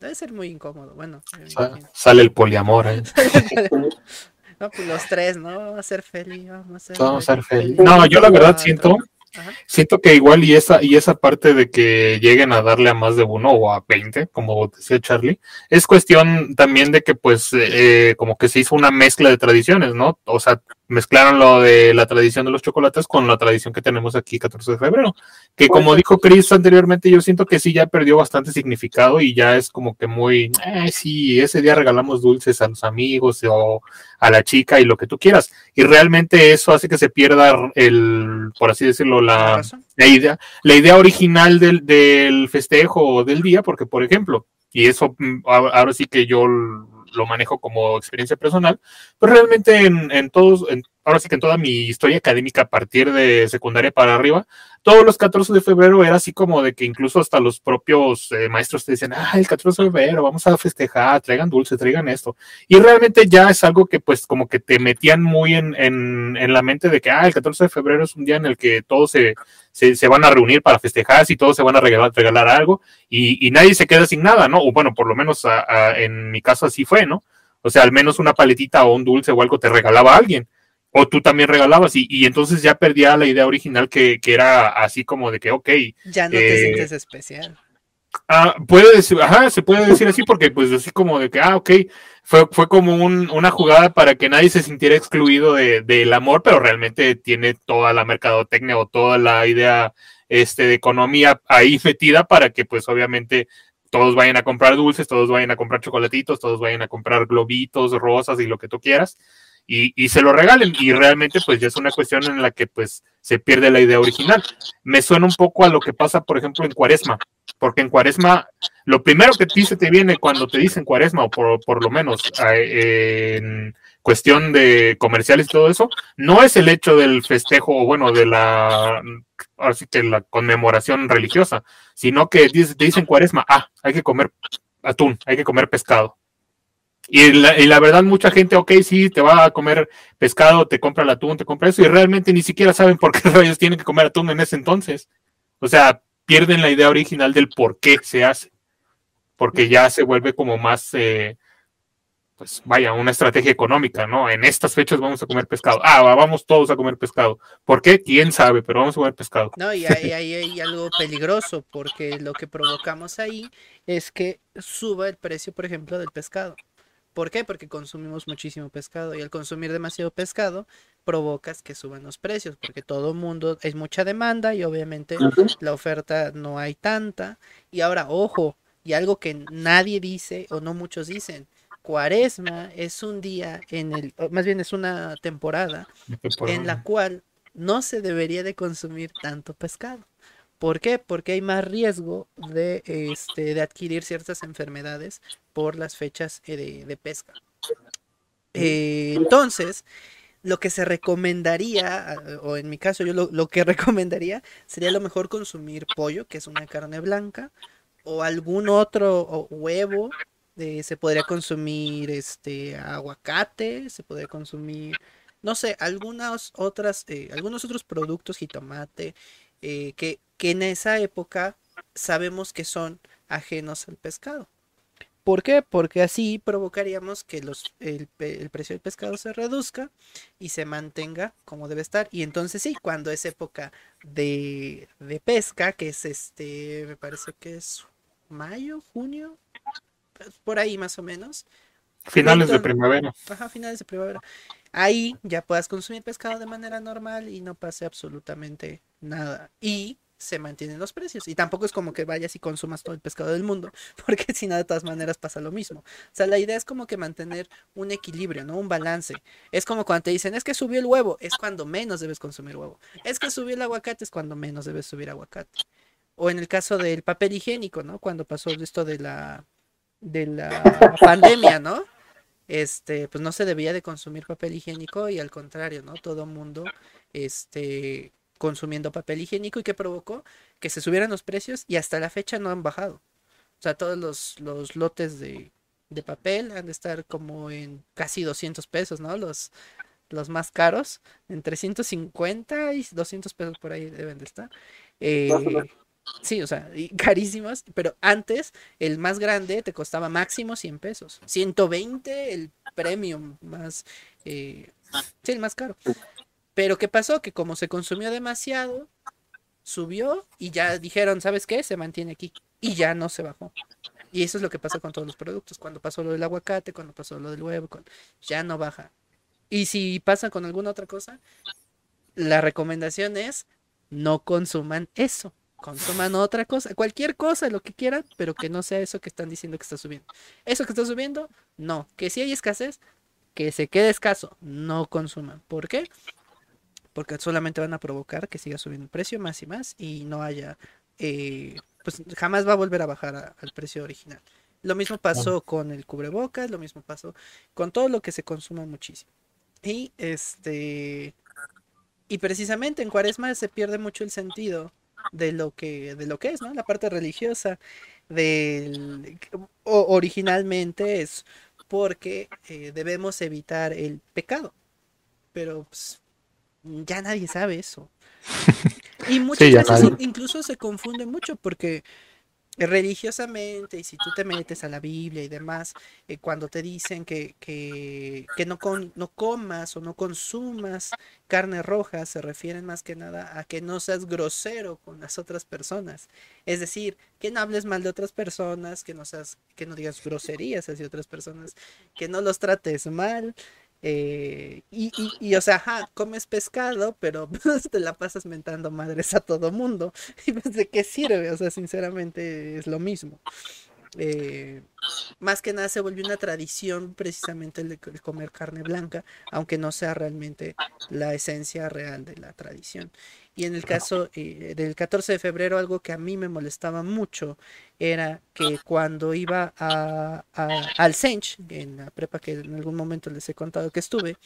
debe ser muy incómodo. Bueno, me Sa- imagino. Sale el poliamor. ¿eh? No, pues los tres, ¿no? Vamos a ser feliz, vamos a ser Vamos a ser feliz. feliz. No, yo la verdad siento, Ajá. siento que igual y esa, y esa parte de que lleguen a darle a más de uno o a 20, como decía Charlie, es cuestión también de que pues eh, como que se hizo una mezcla de tradiciones, ¿no? O sea, mezclaron lo de la tradición de los chocolates con la tradición que tenemos aquí 14 de febrero, que como dijo Chris anteriormente, yo siento que sí ya perdió bastante significado y ya es como que muy, eh, sí, ese día regalamos dulces a los amigos o a la chica y lo que tú quieras. Y realmente eso hace que se pierda el, por así decirlo, ¿Tienes la, la idea, la idea original del, del festejo o del día, porque por ejemplo, y eso mm, ahora sí que yo lo manejo como experiencia personal, pues realmente en, en todos, en- ahora sí que en toda mi historia académica a partir de secundaria para arriba, todos los 14 de febrero era así como de que incluso hasta los propios eh, maestros te decían, ah, el 14 de febrero, vamos a festejar, traigan dulce, traigan esto. Y realmente ya es algo que pues como que te metían muy en, en, en la mente de que, ah, el 14 de febrero es un día en el que todos se, se, se van a reunir para festejar, si todos se van a regalar, regalar algo y, y nadie se queda sin nada, ¿no? O bueno, por lo menos en mi caso así fue, ¿no? O sea, al menos una paletita o un dulce o algo te regalaba alguien. O tú también regalabas y, y entonces ya perdía la idea original que, que era así como de que, ok, Ya no te Eh, sientes especial. Ah, puede decir, ajá, se puede decir así porque pues así como de que, ah, ok, fue, fue como un- una jugada para que nadie se sintiera excluido de- del amor, pero realmente tiene toda la mercadotecnia o toda la idea este, de economía ahí metida para que pues obviamente todos vayan a comprar dulces, todos vayan a comprar chocolatitos, todos vayan a comprar globitos, rosas y lo que tú quieras, y, se lo regalen. Y realmente, pues ya es una cuestión en la que pues se pierde la idea original. Me suena un poco a lo que pasa, por ejemplo, en Cuaresma, porque en Cuaresma, lo primero que te, te viene cuando te dicen Cuaresma, o por, por lo menos en cuestión de comerciales y todo eso, no es el hecho del festejo, o bueno, de la, así que la conmemoración religiosa, sino que te dicen Cuaresma, ah, hay que comer atún, hay que comer pescado. Y la, verdad, mucha gente, ok, sí, te va a comer pescado, te compra el atún, te compra eso, y realmente ni siquiera saben por qué rayos tienen que comer atún en ese entonces. O sea, pierden la idea original del por qué se hace. Porque ya se vuelve como más, eh, pues vaya, una estrategia económica, ¿no? En estas fechas vamos a comer pescado. Ah, vamos todos a comer pescado. ¿Por qué? ¿Quién sabe? Pero vamos a comer pescado. No, y ahí hay algo peligroso, porque lo que provocamos ahí es que suba el precio, por ejemplo, del pescado. ¿Por qué? Porque consumimos muchísimo pescado y al consumir demasiado pescado provocas que suban los precios porque todo mundo es mucha demanda y obviamente la oferta no hay tanta. Y ahora, ojo, y algo que nadie dice o no muchos dicen, Cuaresma es un día en el, más bien es una temporada en la cual no se debería de consumir tanto pescado. ¿Por qué? Porque hay más riesgo de, este, de adquirir ciertas enfermedades por las fechas eh, de, pesca. Eh, entonces, lo que se recomendaría, o en mi caso yo lo, que recomendaría, sería lo mejor consumir pollo, que es una carne blanca, o algún otro huevo. Eh, se podría consumir este aguacate, se podría consumir, no sé, algunas otras, algunos otros productos, jitomate, que que en esa época sabemos que son ajenos al pescado. ¿Por qué? Porque así provocaríamos que los, el, precio del pescado se reduzca y se mantenga como debe estar. Y entonces sí, cuando es época de, pesca, que es este, me parece que es mayo, junio, pues, por ahí más o menos. Finales de primavera. Ajá, finales de primavera. Ahí ya puedas consumir pescado de manera normal y no pase absolutamente nada. Y se mantienen los precios. Y tampoco es como que vayas y consumas todo el pescado del mundo, porque si no, de todas maneras pasa lo mismo. O sea, la idea es como que mantener un equilibrio, ¿no? Un balance. Es como cuando te dicen, es que subió el huevo, es cuando menos debes consumir huevo. Es que subió el aguacate, es cuando menos debes subir aguacate. O en el caso del papel higiénico, ¿no? Cuando pasó esto de la, de la pandemia, ¿no? Este, pues no se debía de consumir papel higiénico y al contrario, ¿no? Todo mundo, este, consumiendo papel higiénico y que provocó que se subieran los precios y hasta la fecha no han bajado. O sea, todos los, los lotes de, de, papel han de estar como en casi 200 pesos, ¿no? Los, los más caros, entre 150 y 200 pesos por ahí deben de estar. Eh, sí, o sea, carísimos, pero antes el más grande te costaba máximo 100 pesos. 120 el premium más, eh, sí, el más caro. Pero ¿qué pasó? Que como se consumió demasiado, subió y ya dijeron, ¿sabes qué? Se mantiene aquí. Y ya no se bajó. Y eso es lo que pasa con todos los productos. Cuando pasó lo del aguacate, cuando pasó lo del huevo, ya no baja. Y si pasa con alguna otra cosa, la recomendación es no consuman eso. Consuman otra cosa, cualquier cosa, lo que quieran, pero que no sea eso que están diciendo que está subiendo. Eso que está subiendo, no. Que si hay escasez, que se quede escaso, no consuman. ¿Por qué? porque solamente van a provocar que siga subiendo el precio más y más y no haya, eh, pues jamás va a volver a bajar al precio original. Lo mismo pasó con el cubrebocas, lo mismo pasó con todo lo que se consuma muchísimo. Y este y precisamente en Cuaresma se pierde mucho el sentido de lo que de lo que es, ¿no? La parte religiosa del originalmente es porque eh, debemos evitar el pecado. Pero pues, ya nadie sabe eso. Y muchas veces incluso se confunde mucho porque religiosamente, y si tú te metes a la Biblia y demás, eh, cuando te dicen que, que, no, con, no comas o no consumas carne roja, se refieren más que nada a que no seas grosero con las otras personas. Es decir, que no hables mal de otras personas, que no seas, que no digas groserías hacia otras personas, que no los trates mal, eh, y, y, o sea, comes pescado, pero pues, te la pasas mentando madres a todo mundo. Y pues, ¿de qué sirve? O sea, sinceramente es lo mismo. eh, más que nada se volvió una tradición precisamente el de comer carne blanca, aunque no sea realmente la esencia real de la tradición. Y en el caso eh, del 14 de febrero, algo que a mí me molestaba mucho era que cuando iba a, al Sench, en la prepa que en algún momento les he contado que estuve,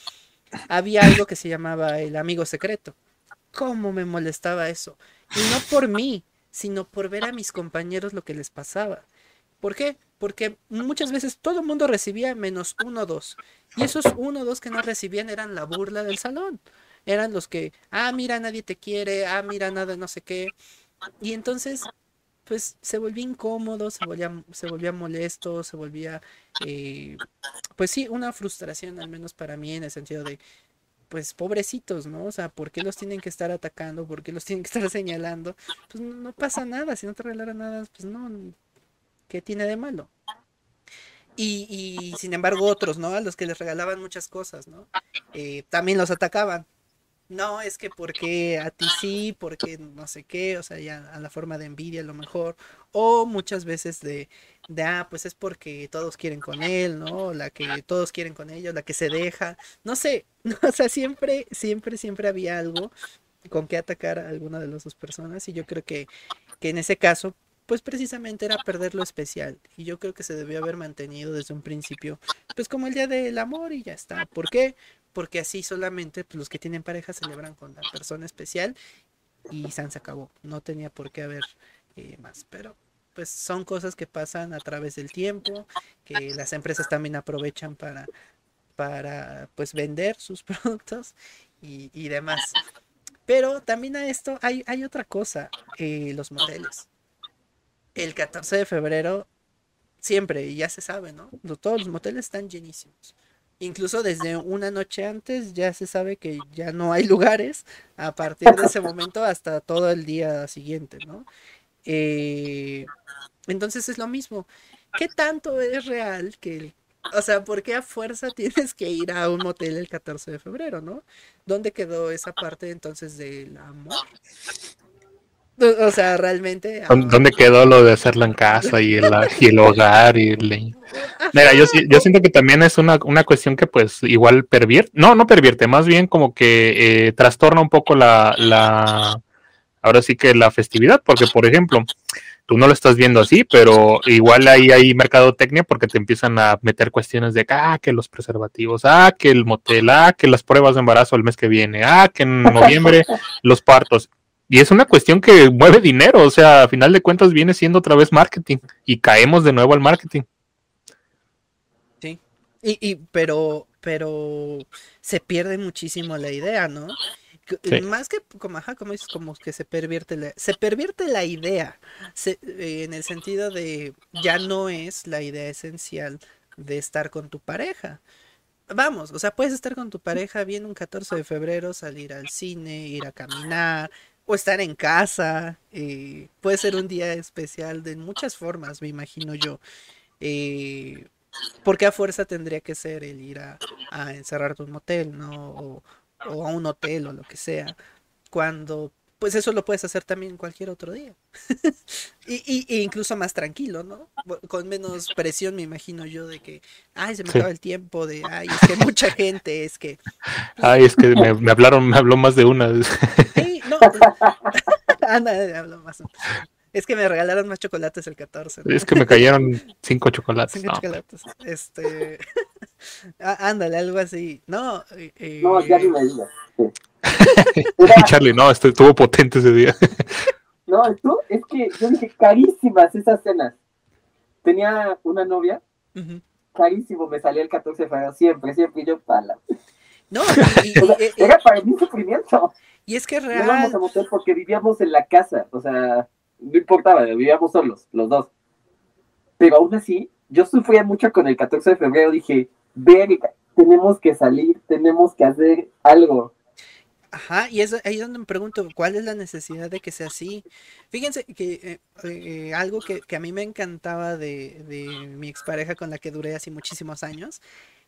había algo que se llamaba el amigo secreto. ¿Cómo me molestaba eso? Y no por mí, sino por ver a mis compañeros lo que les pasaba. ¿Por qué? Porque muchas veces todo el mundo recibía menos uno o dos. Y esos uno o dos que no recibían eran la burla del salón. Eran los que, ah, mira, nadie te quiere, ah, mira, nada, no sé qué. Y entonces, pues se volvía incómodo, se volvía, se volvía molesto, se volvía, eh, pues sí, una frustración, al menos para mí, en el sentido de, pues pobrecitos, ¿no? O sea, ¿por qué los tienen que estar atacando? ¿Por qué los tienen que estar señalando? Pues no, pasa nada, si no te regalaran nada, pues no, ¿Qué tiene de malo? Y, y, sin embargo otros, ¿no? A los que les regalaban muchas cosas, ¿no? Eh, también los atacaban. No, es que porque a ti sí, porque no sé qué, o sea, ya a la forma de envidia a lo mejor. O muchas veces de, de, ah, pues es porque todos quieren con él, ¿no? La que todos quieren con ellos, la que se deja. No sé, o sea, siempre, siempre, siempre había algo con que atacar a alguna de las dos personas. Y yo creo que, que en ese caso, pues precisamente era perder lo especial. Y yo creo que se debió haber mantenido desde un principio, pues como el Día del Amor y ya está. ¿Por qué? Porque así solamente pues, los que tienen pareja celebran con la persona especial y San se acabó. No tenía por qué haber eh, más. Pero pues son cosas que pasan a través del tiempo, que las empresas también aprovechan para, para pues vender sus productos y, y demás. Pero también a esto hay, hay otra cosa, eh, los moteles el 14 de febrero, siempre, y ya se sabe, ¿no? Todos los moteles están llenísimos. Incluso desde una noche antes ya se sabe que ya no hay lugares a partir de ese momento hasta todo el día siguiente, ¿no? Eh, entonces es lo mismo. ¿Qué tanto es real que o sea, ¿por qué a fuerza tienes que ir a un motel el 14 de febrero, no? ¿Dónde quedó esa parte entonces del amor? O sea, realmente. ¿Dónde quedó lo de hacerlo en casa y el, y el hogar? Y Mira, yo, yo siento que también es una, una cuestión que, pues, igual pervierte. No, no pervierte, más bien como que eh, trastorna un poco la, la. Ahora sí que la festividad, porque, por ejemplo, tú no lo estás viendo así, pero igual ahí hay mercadotecnia porque te empiezan a meter cuestiones de ah, que los preservativos, ah, que el motel, ah, que las pruebas de embarazo el mes que viene, ah, que en noviembre los partos. Y es una cuestión que mueve dinero, o sea, a final de cuentas viene siendo otra vez marketing y caemos de nuevo al marketing. Sí, y, y pero, pero se pierde muchísimo la idea, ¿no? Más que como, ajá, como dices, como que se pervierte la, se pervierte la idea, eh, en el sentido de ya no es la idea esencial de estar con tu pareja. Vamos, o sea, puedes estar con tu pareja bien un 14 de febrero, salir al cine, ir a caminar, o estar en casa. Eh, puede ser un día especial de muchas formas, me imagino yo. Eh, porque a fuerza tendría que ser el ir a, a encerrarte un motel, ¿no? O, o, a un hotel o lo que sea. Cuando pues eso lo puedes hacer también cualquier otro día. y, y, incluso más tranquilo, ¿no? Con menos presión, me imagino yo, de que, ay, se me acaba el tiempo, de, ay, es que mucha gente, es que... Ay, es que me, hablaron, me habló más de una. Anda, me habló más. Es que me regalaron más chocolates el 14. Es que me cayeron cinco chocolates. Cinco chocolates. Este... Ándale, algo así. No, eh, no, ya ni me digas. y Charlie, no, estuvo potente ese día. no, esto es que yo dije carísimas esas cenas. Tenía una novia, carísimo, me salía el 14 de febrero, siempre, siempre, y yo pala. No, era para mí sufrimiento. Y es que real. íbamos a motel porque vivíamos en la casa, o sea, no importaba, vivíamos solos, los dos. Pero aún así, yo sufría mucho con el 14 de febrero, dije, verga, tenemos que salir, tenemos que hacer algo. Ajá, y es ahí donde me pregunto, ¿cuál es la necesidad de que sea así? Fíjense que eh, eh, algo que, a mí me encantaba de, de mi expareja con la que duré así muchísimos años,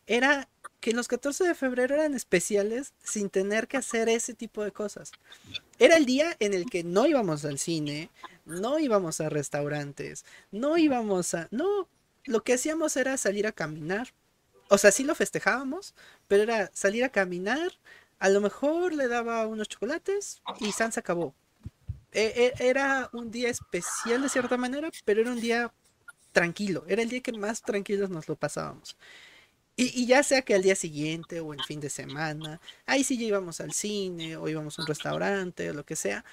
era que los 14 de febrero eran especiales sin tener que hacer ese tipo de cosas. Era el día en el que no íbamos al cine, no íbamos a restaurantes, no íbamos a... No, lo que hacíamos era salir a caminar. O sea, sí lo festejábamos, pero era salir a caminar, a lo mejor le daba unos chocolates y San acabó. E, e, era un día especial de cierta manera, pero era un día tranquilo. Era el día que más tranquilos nos lo pasábamos. Y, ya sea que al día siguiente o el fin de semana, ahí sí ya íbamos al cine o íbamos a un restaurante o lo que sea,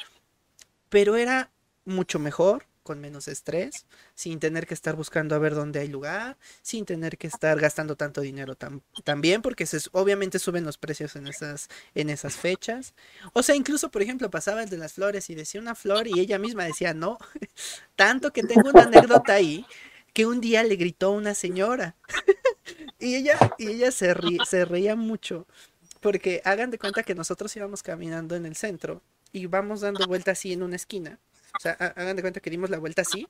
pero era mucho mejor, con menos estrés, sin tener que estar buscando a ver dónde hay lugar, sin tener que estar gastando tanto dinero también, porque se, obviamente suben los precios en esas, en esas fechas. O sea, incluso, por ejemplo, pasaba el de las flores y decía una flor y ella misma decía no, tanto que tengo una anécdota ahí que un día le gritó una señora. y ella, y ella se, se reía mucho. Porque hagan de cuenta que nosotros íbamos caminando en el centro y vamos dando vuelta así en una esquina. O sea, hagan de cuenta que dimos la vuelta así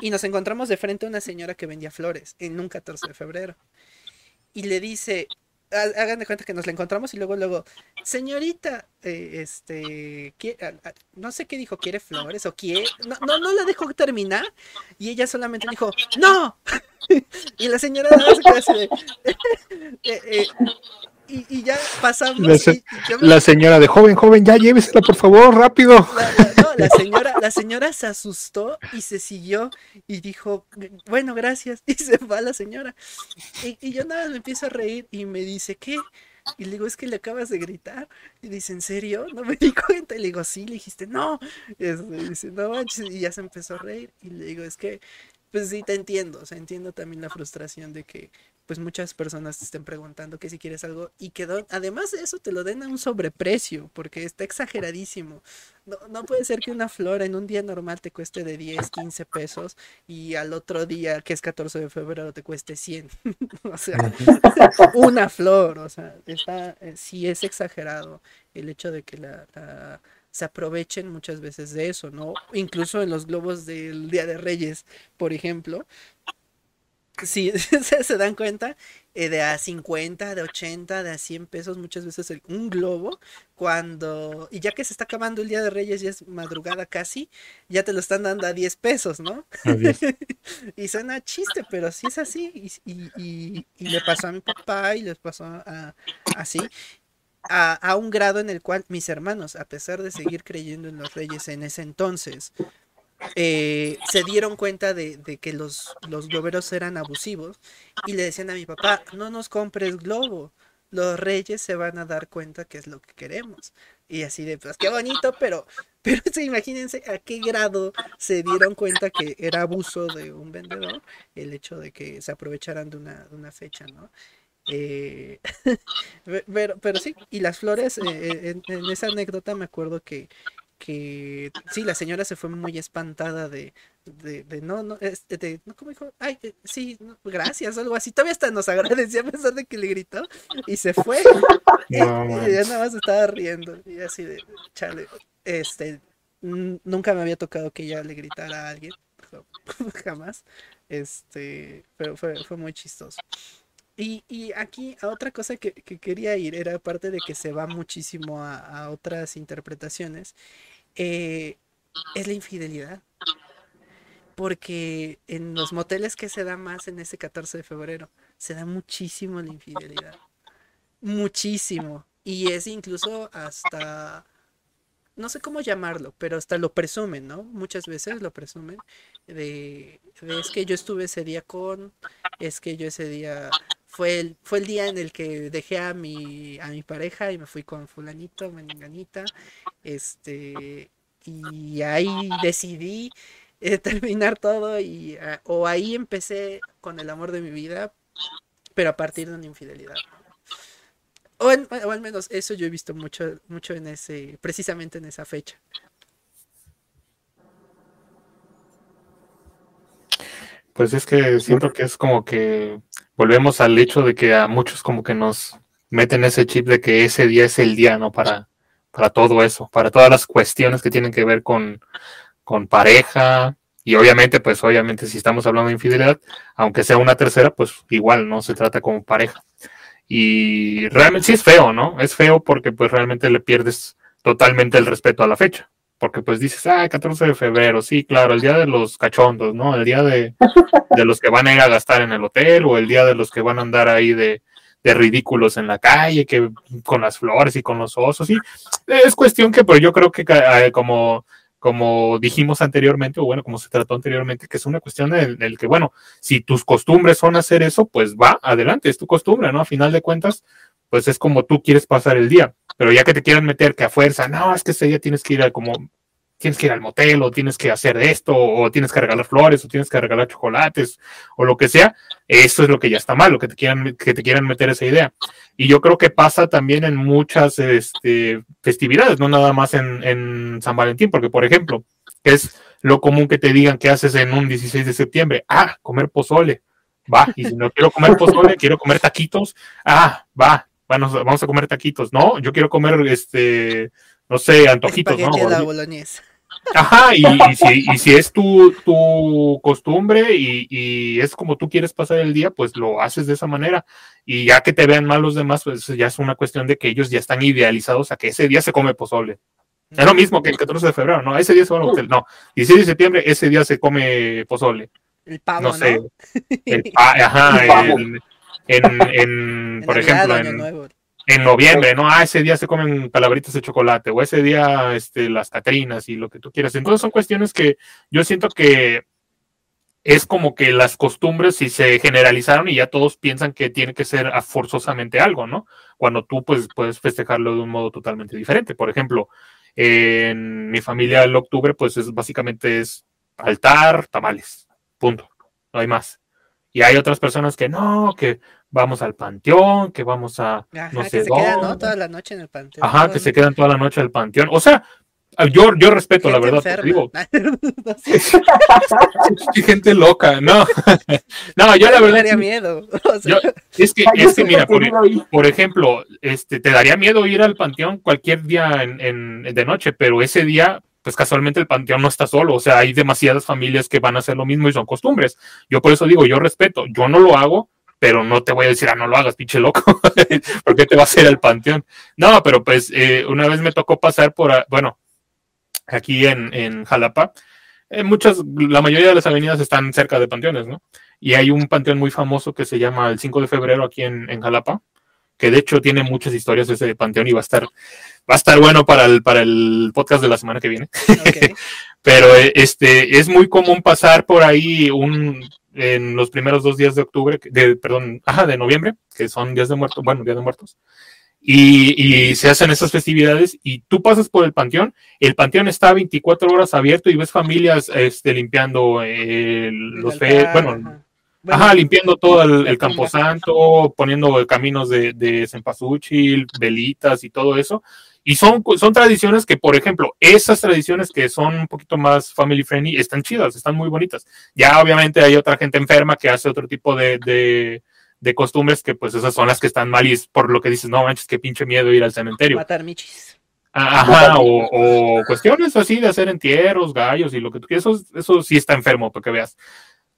y nos encontramos de frente a una señora que vendía flores en un 14 de febrero. Y le dice, hagan de cuenta que nos la encontramos y luego, luego, señorita, eh, este, no sé qué dijo, ¿quiere flores o quiere? No, no, no la dejó terminar y ella solamente dijo, ¡No! y la señora se de, eh, eh, y, ya pasamos. La, señora de joven, joven, ya llévesela por favor, rápido. no, la señora, la señora se asustó y se siguió y dijo, bueno, gracias. Y se va la señora. Y, yo nada me empiezo a reír y me dice, ¿qué? Y le digo, es que le acabas de gritar. Y dice, ¿en serio? No me di cuenta. Y le digo, sí, le dijiste, no. Y dice, no Y ya se empezó a reír. Y le digo, es que, pues sí, te entiendo. O sea, entiendo también la frustración de que pues muchas personas te estén preguntando que si quieres algo y que además de eso te lo den a un sobreprecio porque está exageradísimo. No, no puede ser que una flor en un día normal te cueste de 10, 15 pesos y al otro día, que es 14 de febrero, te cueste 100. o sea, una flor, o sea, está, eh, sí es exagerado el hecho de que la, se aprovechen muchas veces de eso, ¿no? Incluso en los globos del Día de Reyes, por ejemplo, Sí, se, dan cuenta eh, de a 50, de 80, de a 100 pesos muchas veces un globo cuando y ya que se está acabando el Día de Reyes ya es madrugada casi, ya te lo están dando a 10 pesos, ¿no? y suena chiste, pero sí es así y, le pasó a mi papá y les pasó a, así. A, a un grado en el cual mis hermanos, a pesar de seguir creyendo en los reyes en ese entonces, eh, se dieron cuenta de, que los, los globeros eran abusivos y le decían a mi papá, no nos compres globo, los reyes se van a dar cuenta que es lo que queremos. Y así de, pues qué bonito, pero, pero imagínense a qué grado se dieron cuenta que era abuso de un vendedor el hecho de que se aprovecharan de una, de una fecha, ¿no? Eh, pero, pero sí, y las flores, eh, en, esa anécdota me acuerdo que que sí, la señora se fue muy espantada de, de, de no, no, este, de, no, como dijo, ay, eh, sí, gracias, algo así. Todavía hasta nos agradeció a pesar de que le gritó y se fue. y, ya nada más estaba riendo y así de, chale, este, nunca me había tocado que ella le gritara a alguien, jamás, este, pero fue, fue muy chistoso. Y, y, aquí otra cosa que, que, quería ir era aparte de que se va muchísimo a, a otras interpretaciones, eh, es la infidelidad. Porque en los moteles que se da más en ese 14 de febrero, se da muchísimo la infidelidad. Muchísimo. Y es incluso hasta, no sé cómo llamarlo, pero hasta lo presumen, ¿no? Muchas veces lo presumen. De es que yo estuve ese día con, es que yo ese día fue el, fue el día en el que dejé a mi, a mi pareja y me fui con fulanito, menganita, este, y ahí decidí eh, terminar todo y, ah, o ahí empecé con el amor de mi vida, pero a partir de una infidelidad. O, o, al menos eso yo he visto mucho, mucho en ese, precisamente en esa fecha. Pues es que siento que es como que volvemos al hecho de que a muchos como que nos meten ese chip de que ese día es el día, ¿no? Para, para todo eso, para todas las cuestiones que tienen que ver con, con pareja. Y obviamente, pues obviamente si estamos hablando de infidelidad, aunque sea una tercera, pues igual, ¿no? Se trata como pareja. Y realmente sí es feo, ¿no? Es feo porque pues realmente le pierdes totalmente el respeto a la fecha. Porque pues dices, ah, 14 de febrero, sí, claro, el día de los cachondos, ¿no? El día de, de los que van a ir a gastar en el hotel o el día de los que van a andar ahí de, de ridículos en la calle, que con las flores y con los osos, y es cuestión que, pues yo creo que eh, como, como dijimos anteriormente, o bueno, como se trató anteriormente, que es una cuestión en el que, bueno, si tus costumbres son hacer eso, pues va, adelante, es tu costumbre, ¿no? A final de cuentas, pues es como tú quieres pasar el día, pero ya que te quieran meter que a fuerza, no, es que ese día tienes que ir a como tienes que ir al motel o tienes que hacer esto o tienes que regalar flores o tienes que regalar chocolates o lo que sea, eso es lo que ya está mal, lo que te quieran, que te quieran meter esa idea. Y yo creo que pasa también en muchas este, festividades, no nada más en, en San Valentín, porque por ejemplo, es lo común que te digan que haces en un 16 de septiembre, ah, comer pozole, va, y si no quiero comer pozole, quiero comer taquitos, ah, va, bueno, vamos a comer taquitos, no, yo quiero comer este no sé, antojitos, ¿no? Ajá, y, si, es tu, tu costumbre y, es como tú quieres pasar el día, pues lo haces de esa manera. Y ya que te vean mal los demás, pues ya es una cuestión de que ellos ya están idealizados a que ese día se come pozole. Es lo mismo que el 14 de febrero, ¿no? Ese día se va al hotel. No, 16 de septiembre, ese día se come pozole. El pavo, no sé. El ajá, en, por ejemplo, en, en noviembre, ¿no? Ah, ese día se comen calabritas de chocolate, o ese día este, las catrinas y lo que tú quieras. Entonces son cuestiones que yo siento que es como que las costumbres si se generalizaron y ya todos piensan que tiene que ser forzosamente algo, ¿no? Cuando tú pues puedes festejarlo de un modo totalmente diferente. Por ejemplo, en mi familia el octubre pues es básicamente es altar, tamales, punto, no hay más. Y hay otras personas que no, que vamos al panteón, que vamos a no sé que se quedan ¿no? toda la noche en el panteón. Ajá, que se quedan toda la noche en el panteón. O sea, yo, yo respeto, la verdad, te digo. gente loca, no. no, yo la verdad. daría miedo. es que, es que mira, por, ejemplo, este, te daría miedo ir al panteón cualquier día en, en, de noche, pero ese día, pues casualmente el panteón no está solo. O sea, hay demasiadas familias que van a hacer lo mismo y son costumbres. Yo por eso digo, yo respeto, yo no lo hago pero no te voy a decir, ah, no lo hagas, pinche loco, porque te va a hacer el panteón. No, pero pues eh, una vez me tocó pasar por, bueno, aquí en, en Jalapa, eh, muchas, la mayoría de las avenidas están cerca de panteones, ¿no? Y hay un panteón muy famoso que se llama el 5 de febrero aquí en, en Jalapa, que de hecho tiene muchas historias ese panteón y va a estar, va a estar bueno para el, para el podcast de la semana que viene. pero eh, este, es muy común pasar por ahí un, en los primeros dos días de octubre, de, perdón, ajá, de noviembre, que son días de muertos, bueno, días de muertos, y, se hacen esas festividades y tú pasas por el panteón, el panteón está 24 horas abierto y ves familias este, limpiando eh, los fe, bueno, ajá. limpiando todo el, el camposanto, poniendo caminos de, de cempasúchil, velitas y todo eso. Y son, son tradiciones que, por ejemplo, esas tradiciones que son un poquito más family friendly están chidas, están muy bonitas. Ya obviamente hay otra gente enferma que hace otro tipo de, de, costumbres que pues esas son las que están mal y es por lo que dices, no manches, qué pinche miedo ir al cementerio. Matar michis. Ajá, o, cuestiones así de hacer entierros, gallos y lo que tú quieras, eso, eso sí está enfermo, para que veas.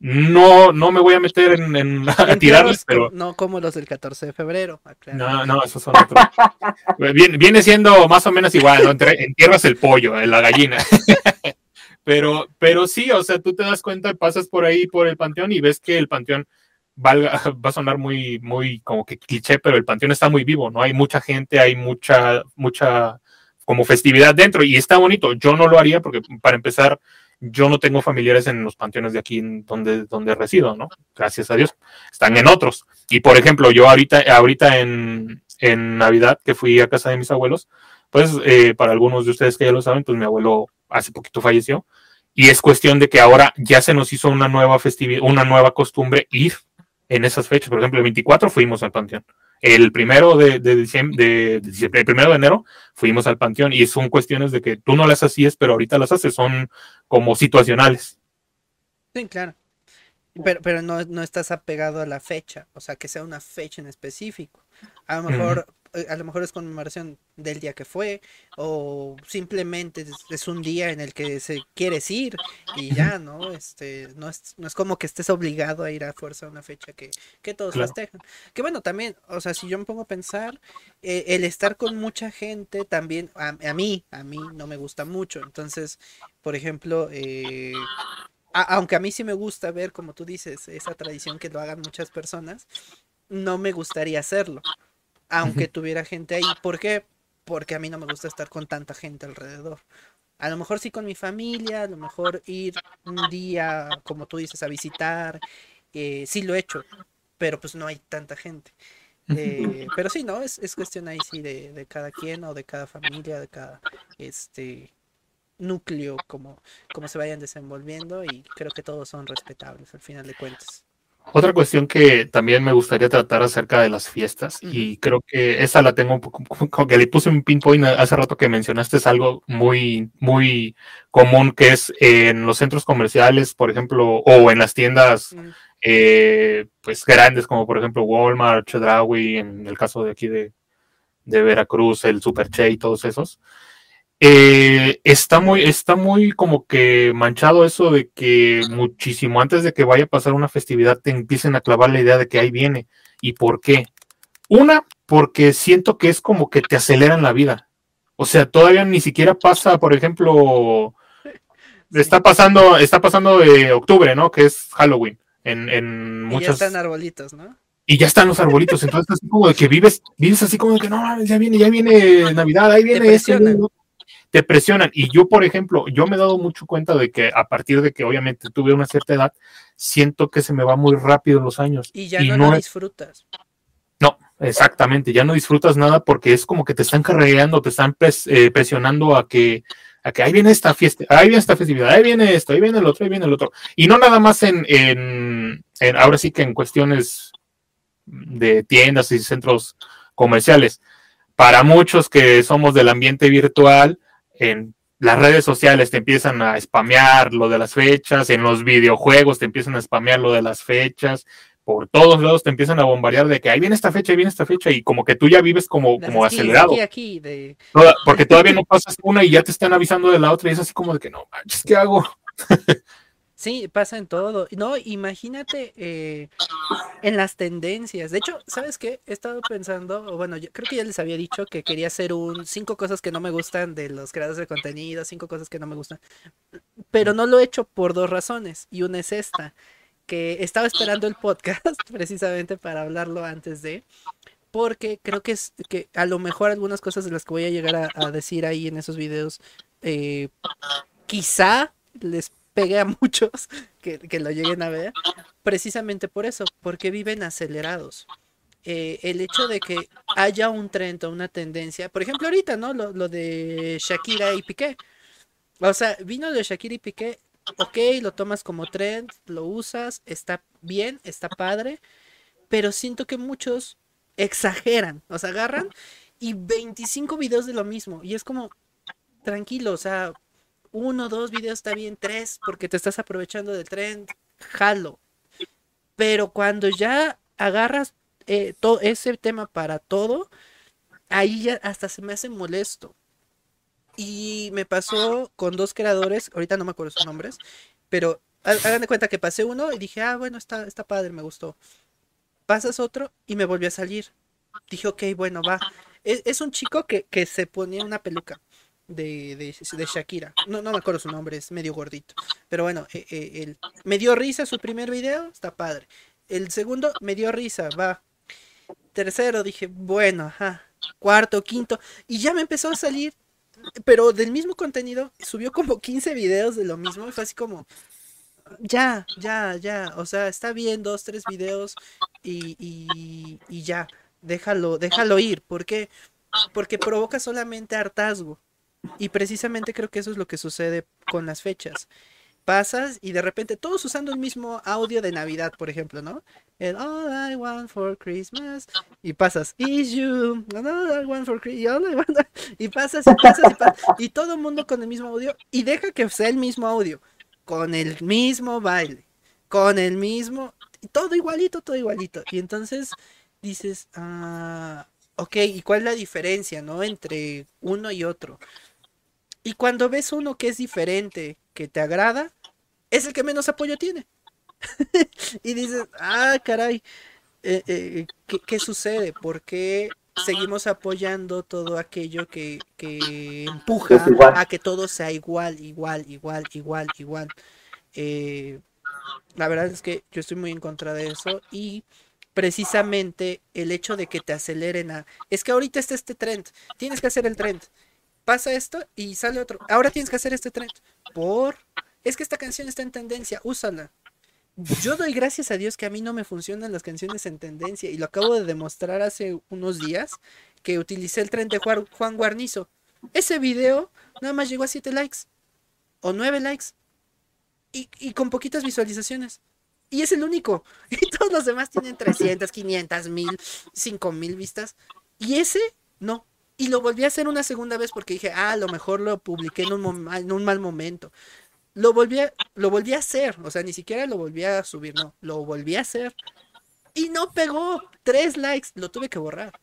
No, no me voy a meter en, en a tirarles, pero. No como los del 14 de febrero. No, no, esos son otros. viene, viene, siendo más o menos igual, ¿no? Entierras el pollo, la gallina. pero, pero sí, o sea, tú te das cuenta, pasas por ahí, por el panteón, y ves que el panteón valga, va a sonar muy, muy como que cliché, pero el panteón está muy vivo, ¿no? Hay mucha gente, hay mucha, mucha como festividad dentro, y está bonito. Yo no lo haría porque, para empezar, yo no tengo familiares en los panteones de aquí donde, donde resido, ¿no? Gracias a Dios. Están en otros. Y por ejemplo, yo ahorita, ahorita en, en Navidad, que fui a casa de mis abuelos, pues eh, para algunos de ustedes que ya lo saben, pues mi abuelo hace poquito falleció. Y es cuestión de que ahora ya se nos hizo una nueva festividad, una nueva costumbre ir en esas fechas. Por ejemplo, el 24 fuimos al panteón. El primero de, diciembre, de, el primero de enero fuimos al panteón y son cuestiones de que tú no las hacías, pero ahorita las haces, son como situacionales. Sí, claro. Pero, pero no, no estás apegado a la fecha, o sea, que sea una fecha en específico. A lo mejor a lo mejor es conmemoración del día que fue, o simplemente es, un día en el que se quieres ir y ya, ¿no? Este, no es, no es como que estés obligado a ir a fuerza a una fecha que, que todos festejan. Que bueno, también, o sea, si yo me pongo a pensar, eh, el estar con mucha gente también, a, mí, a mí no me gusta mucho. Entonces, por ejemplo, eh, aunque a mí sí me gusta ver, como tú dices, esa tradición que lo hagan muchas personas, no me gustaría hacerlo aunque tuviera gente ahí. ¿Por qué? Porque a mí no me gusta estar con tanta gente alrededor. A lo mejor sí con mi familia, a lo mejor ir un día, como tú dices, a visitar. Eh, sí lo he hecho, pero pues no hay tanta gente. Eh, pero sí, ¿no? Es, es cuestión ahí sí de, de, cada quien o de cada familia, de cada este núcleo, como, como se vayan desenvolviendo y creo que todos son respetables al final de cuentas. Otra cuestión que también me gustaría tratar acerca de las fiestas, y creo que esa la tengo un poco, como que le puse un pinpoint hace rato que mencionaste, es algo muy, muy común que es en los centros comerciales, por ejemplo, o en las tiendas eh, pues grandes, como por ejemplo Walmart, Chedraui, en el caso de aquí de, de Veracruz, el Super Che y todos esos eh, está muy, está muy como que manchado eso de que muchísimo antes de que vaya a pasar una festividad te empiecen a clavar la idea de que ahí viene. ¿Y por qué? Una, porque siento que es como que te aceleran la vida. O sea, todavía ni siquiera pasa, por ejemplo, está pasando, está pasando de octubre, ¿no? Que es Halloween. En, en muchas... Y ya están arbolitos, ¿no? Y ya están los arbolitos. Entonces, así como de que vives, vives así como de que no, ya viene, ya viene Navidad, ahí viene este, te presionan. Y yo, por ejemplo, yo me he dado mucho cuenta de que a partir de que obviamente tuve una cierta edad, siento que se me va muy rápido los años. Y ya no, lo disfrutas. No, exactamente, ya no disfrutas nada porque es como que te están carreando, te están eh, presionando a que, a que ahí viene esta fiesta, ahí viene esta festividad, ahí viene esto, ahí viene el otro, ahí viene el otro. Y no nada más en, en, en ahora sí que en cuestiones de tiendas y centros comerciales. Para muchos que somos del ambiente virtual, en las redes sociales te empiezan a spamear lo de las fechas, en los videojuegos te empiezan a spamear lo de las fechas, por todos lados te empiezan a bombardear de que ahí viene esta fecha, ahí viene esta fecha, y como que tú ya vives como, como acelerado. Porque todavía no pasas una y ya te están avisando de la otra, y es así como de que no manches, ¿qué hago? Sí, pasa en todo. No, imagínate eh, en las tendencias. De hecho, ¿sabes qué? He estado pensando, o bueno, yo creo que ya les había dicho que quería hacer un cinco cosas que no me gustan de los creadores de contenido, cinco cosas que no me gustan. Pero no lo he hecho por dos razones. Y una es esta, que estaba esperando el podcast precisamente para hablarlo antes de. Porque creo que es que a lo mejor algunas cosas de las que voy a llegar a, decir ahí en esos videos, eh, quizá les pegué a muchos que, lo lleguen a ver, precisamente por eso, porque viven acelerados. Eh, el hecho de que haya un trend o una tendencia, por ejemplo ahorita, ¿no? Lo, de Shakira y Piqué. O sea, vino de Shakira y Piqué, ok, lo tomas como trend, lo usas, está bien, está padre, pero siento que muchos exageran, o sea, agarran y 25 videos de lo mismo, y es como, tranquilo, o sea, uno, dos videos está bien, tres, porque te estás aprovechando del tren, jalo. Pero cuando ya agarras eh, todo ese tema para todo, ahí ya hasta se me hace molesto. Y me pasó con dos creadores, ahorita no me acuerdo sus nombres, pero hagan de cuenta que pasé uno y dije, ah, bueno, está, está padre, me gustó. Pasas otro y me volvió a salir. Dije, ok, bueno, va. Es, es un chico que, que se ponía una peluca de, de, Shakira. No, no me acuerdo su nombre, es medio gordito. Pero bueno, eh, eh, me dio risa su primer video, está padre. El segundo me dio risa, va. Tercero dije, bueno, ajá. Cuarto, quinto. Y ya me empezó a salir, pero del mismo contenido, subió como 15 videos de lo mismo. Y fue así como, ya, ya, ya. O sea, está bien, dos, tres videos y, y, y ya. Déjalo, déjalo ir. ¿Por qué? Porque provoca solamente hartazgo. Y precisamente creo que eso es lo que sucede con las fechas. Pasas y de repente todos usando el mismo audio de Navidad, por ejemplo, ¿no? El All I Want for Christmas. Y pasas, Is You. All I Want for Christmas. Y pasas y pasas y pasas. Y todo el mundo con el mismo audio. Y deja que sea el mismo audio. Con el mismo baile. Con el mismo. Todo igualito, todo igualito. Y entonces dices, ah ok, ¿y cuál es la diferencia, no? Entre uno y otro. Y cuando ves uno que es diferente, que te agrada, es el que menos apoyo tiene. y dices, ah, caray, eh, eh, ¿qué, ¿qué, sucede? ¿Por qué seguimos apoyando todo aquello que, que empuja a que todo sea igual, igual, igual, igual, igual? Eh, la verdad es que yo estoy muy en contra de eso y precisamente el hecho de que te aceleren a... Es que ahorita está este trend, tienes que hacer el trend. Pasa esto y sale otro. Ahora tienes que hacer este trend. Por... Es que esta canción está en tendencia, úsala. Yo doy gracias a Dios que a mí no me funcionan las canciones en tendencia y lo acabo de demostrar hace unos días que utilicé el tren de Juan Guarnizo. Ese video nada más llegó a 7 likes o 9 likes y, y, con poquitas visualizaciones. Y es el único. Y todos los demás tienen 300, 500, 1000, 5000 vistas. Y ese no. Y lo volví a hacer una segunda vez porque dije, ah, a lo mejor lo publiqué en un, en un mal momento. Lo volví, a, lo volví a hacer. O sea, ni siquiera lo volví a subir, no. Lo volví a hacer. Y no pegó. Tres likes. Lo tuve que borrar.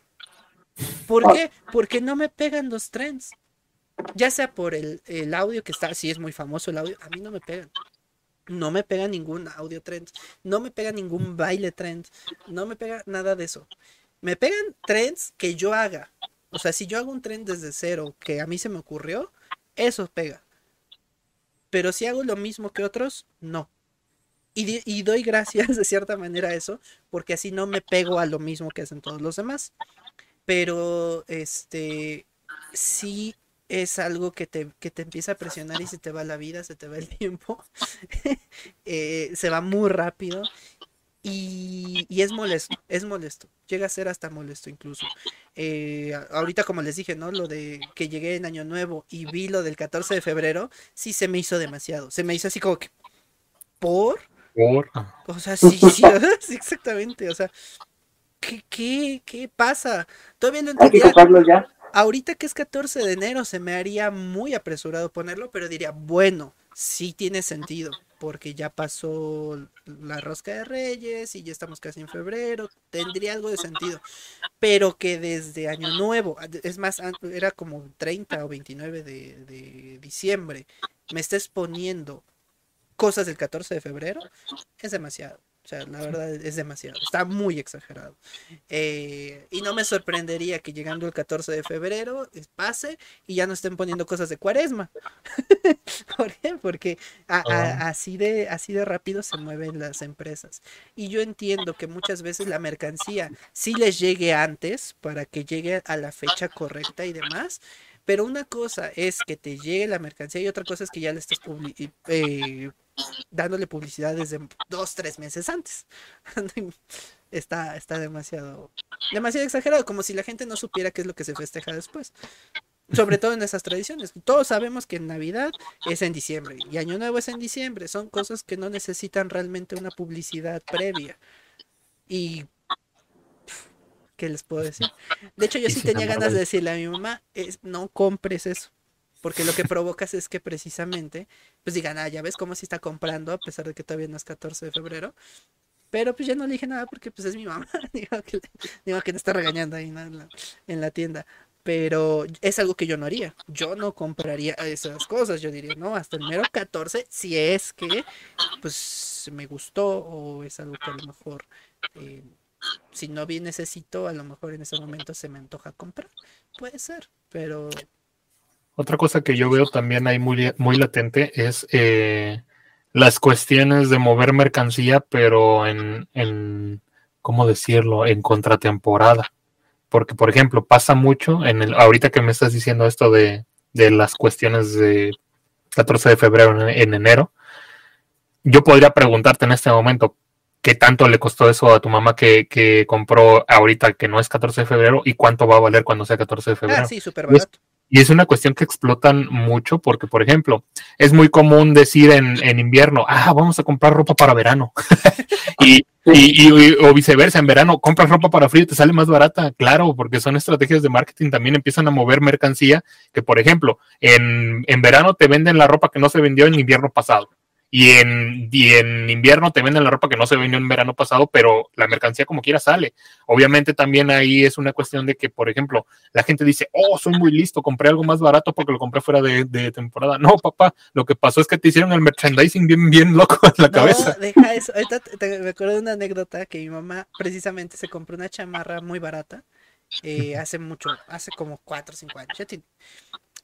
¿Por qué? Porque no me pegan los trends. Ya sea por el, el audio que está, si es muy famoso el audio, a mí no me pegan. No me pega ningún audio trend. No me pega ningún baile trend. No me pega nada de eso. Me pegan trends que yo haga. O sea, si yo hago un trend desde cero que a mí se me ocurrió, eso pega. Pero si hago lo mismo que otros, no. Y, y, doy gracias de cierta manera a eso, porque así no me pego a lo mismo que hacen todos los demás. Pero, este, sí es algo que te, que te empieza a presionar y se te va la vida, se te va el tiempo, eh, se va muy rápido y, y, es molesto, es molesto, llega a ser hasta molesto incluso. Eh, ahorita como les dije, ¿no? Lo de que llegué en Año Nuevo y vi lo del 14 de febrero, sí se me hizo demasiado, se me hizo así como que, ¿por? ¿Por? O sea, sí, sí, sí exactamente, o sea, ¿qué, qué, qué pasa? Todavía no entendía. Hay que comprarlo ya Ahorita que es 14 de enero se me haría muy apresurado ponerlo, pero diría, bueno, sí tiene sentido, porque ya pasó la rosca de Reyes y ya estamos casi en febrero, tendría algo de sentido, pero que desde Año Nuevo, es más, era como 30 o 29 de, de diciembre, me estés poniendo cosas del 14 de febrero, es demasiado. O sea, la verdad es demasiado. Está muy exagerado. Eh, y no me sorprendería que llegando el 14 de febrero pase y ya no estén poniendo cosas de cuaresma. ¿Por qué? Porque a, a, así, de, así de rápido se mueven las empresas. Y yo entiendo que muchas veces la mercancía sí les llegue antes para que llegue a la fecha correcta y demás. Pero una cosa es que te llegue la mercancía y otra cosa es que ya le estés eh, dándole publicidad desde dos, tres meses antes. está, está demasiado, demasiado exagerado, como si la gente no supiera qué es lo que se festeja después. Sobre todo en esas tradiciones. Todos sabemos que Navidad es en diciembre y Año Nuevo es en diciembre. Son cosas que no necesitan realmente una publicidad previa. Y ¿qué les puedo decir? De hecho, yo sí tenía ganas de decirle a mi mamá, es, no compres eso. Porque lo que provocas es que precisamente, pues digan, ah, ya ves cómo se está comprando, a pesar de que todavía no es 14 de febrero. Pero pues ya no le dije nada porque pues es mi mamá. digo, que, digo está regañando ahí en, la, en la tienda. Pero es algo que yo no haría. Yo no compraría esas cosas. Yo diría, no, hasta el mero 14, si es que pues me gustó o es algo que a lo mejor eh, si no bien necesito, a lo mejor en ese momento se me antoja comprar. Puede ser, pero... Otra cosa que yo veo también ahí muy, muy latente es eh, las cuestiones de mover mercancía, pero en, en, ¿cómo decirlo?, en contratemporada. Porque, por ejemplo, pasa mucho, en el, ahorita que me estás diciendo esto de, de las cuestiones de 14 de febrero en enero, yo podría preguntarte en este momento, qué tanto le costó eso a tu mamá que, compró ahorita que no es 14 de febrero y cuánto va a valer cuando sea 14 de febrero. Ah, sí, súper barato. Y es una cuestión que explotan mucho porque, por ejemplo, es muy común decir en, invierno, ah, vamos a comprar ropa para verano. y, o viceversa, en verano compras ropa para frío y te sale más barata. Claro, porque son estrategias de marketing, también empiezan a mover mercancía que, por ejemplo, en, en verano te venden la ropa que no se vendió en invierno pasado Y en, y en invierno te venden la ropa que no se vendió en verano pasado, pero la mercancía como quiera sale. Obviamente también ahí es una cuestión de que, por ejemplo, la gente dice, oh, soy muy listo, compré algo más barato porque lo compré fuera de, de temporada. No, papá, lo que pasó es que te hicieron el merchandising bien, bien loco en la No, cabeza. deja eso. Ahorita te- te- me acuerdo de una anécdota que mi mamá precisamente se compró una chamarra muy barata eh, hace mucho, hace como 4 o 5 años. ya tiene.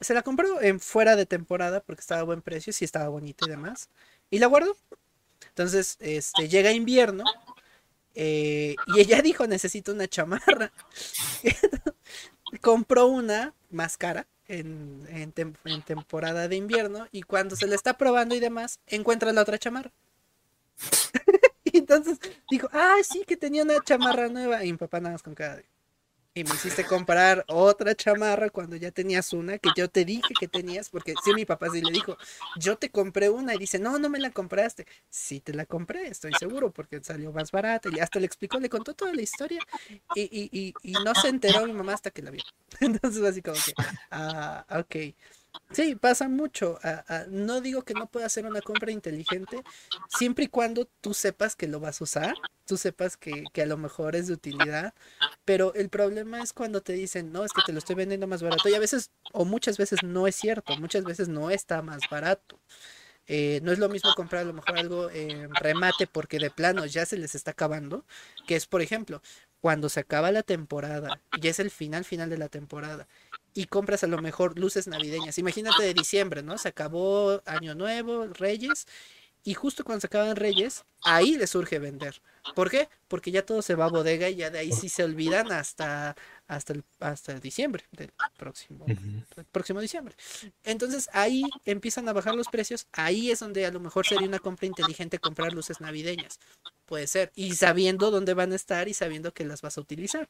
Se la compró en fuera de temporada porque estaba a buen precio, sí estaba bonita y demás. Y la guardó. Entonces, este, llega invierno eh, y ella dijo, necesito una chamarra. Compró una más cara en, en tem- en temporada de invierno y cuando se la está probando y demás, encuentra la otra chamarra. y entonces dijo, ah, sí, que tenía una chamarra nueva. Y mi papá nada más con cada Y me hiciste comprar otra chamarra cuando ya tenías una que yo te dije que tenías, porque sí, mi papá sí le dijo, yo te compré una y dice, no, no me la compraste. Sí, te la compré, estoy seguro, porque salió más barata. Y hasta le explicó, le contó toda la historia y, y, y, y no se enteró mi mamá hasta que la vio. Entonces, así como que, ah, ok. Sí, pasa mucho. no digo que no pueda hacer una compra inteligente, siempre y cuando tú sepas que lo vas a usar, tú sepas que, que a lo mejor es de utilidad, pero el problema es cuando te dicen, no, es que te lo estoy vendiendo más barato, y a veces, o muchas veces no es cierto, muchas veces no está más barato. Eh, no es lo mismo comprar a lo mejor algo en remate porque de plano ya se les está acabando, que es por ejemplo, cuando se acaba la temporada, y es el final final de la temporada, y compras a lo mejor luces navideñas. Imagínate de diciembre, ¿no? Se acabó Año Nuevo, Reyes, y justo cuando se acaban Reyes, ahí les surge vender. ¿Por qué? Porque ya todo se va a bodega y ya de ahí sí se olvidan hasta, hasta, el, hasta diciembre del próximo, el próximo diciembre. Entonces ahí empiezan a bajar los precios, ahí es donde a lo mejor sería una compra inteligente comprar luces navideñas. Puede ser. Y sabiendo dónde van a estar y sabiendo que las vas a utilizar.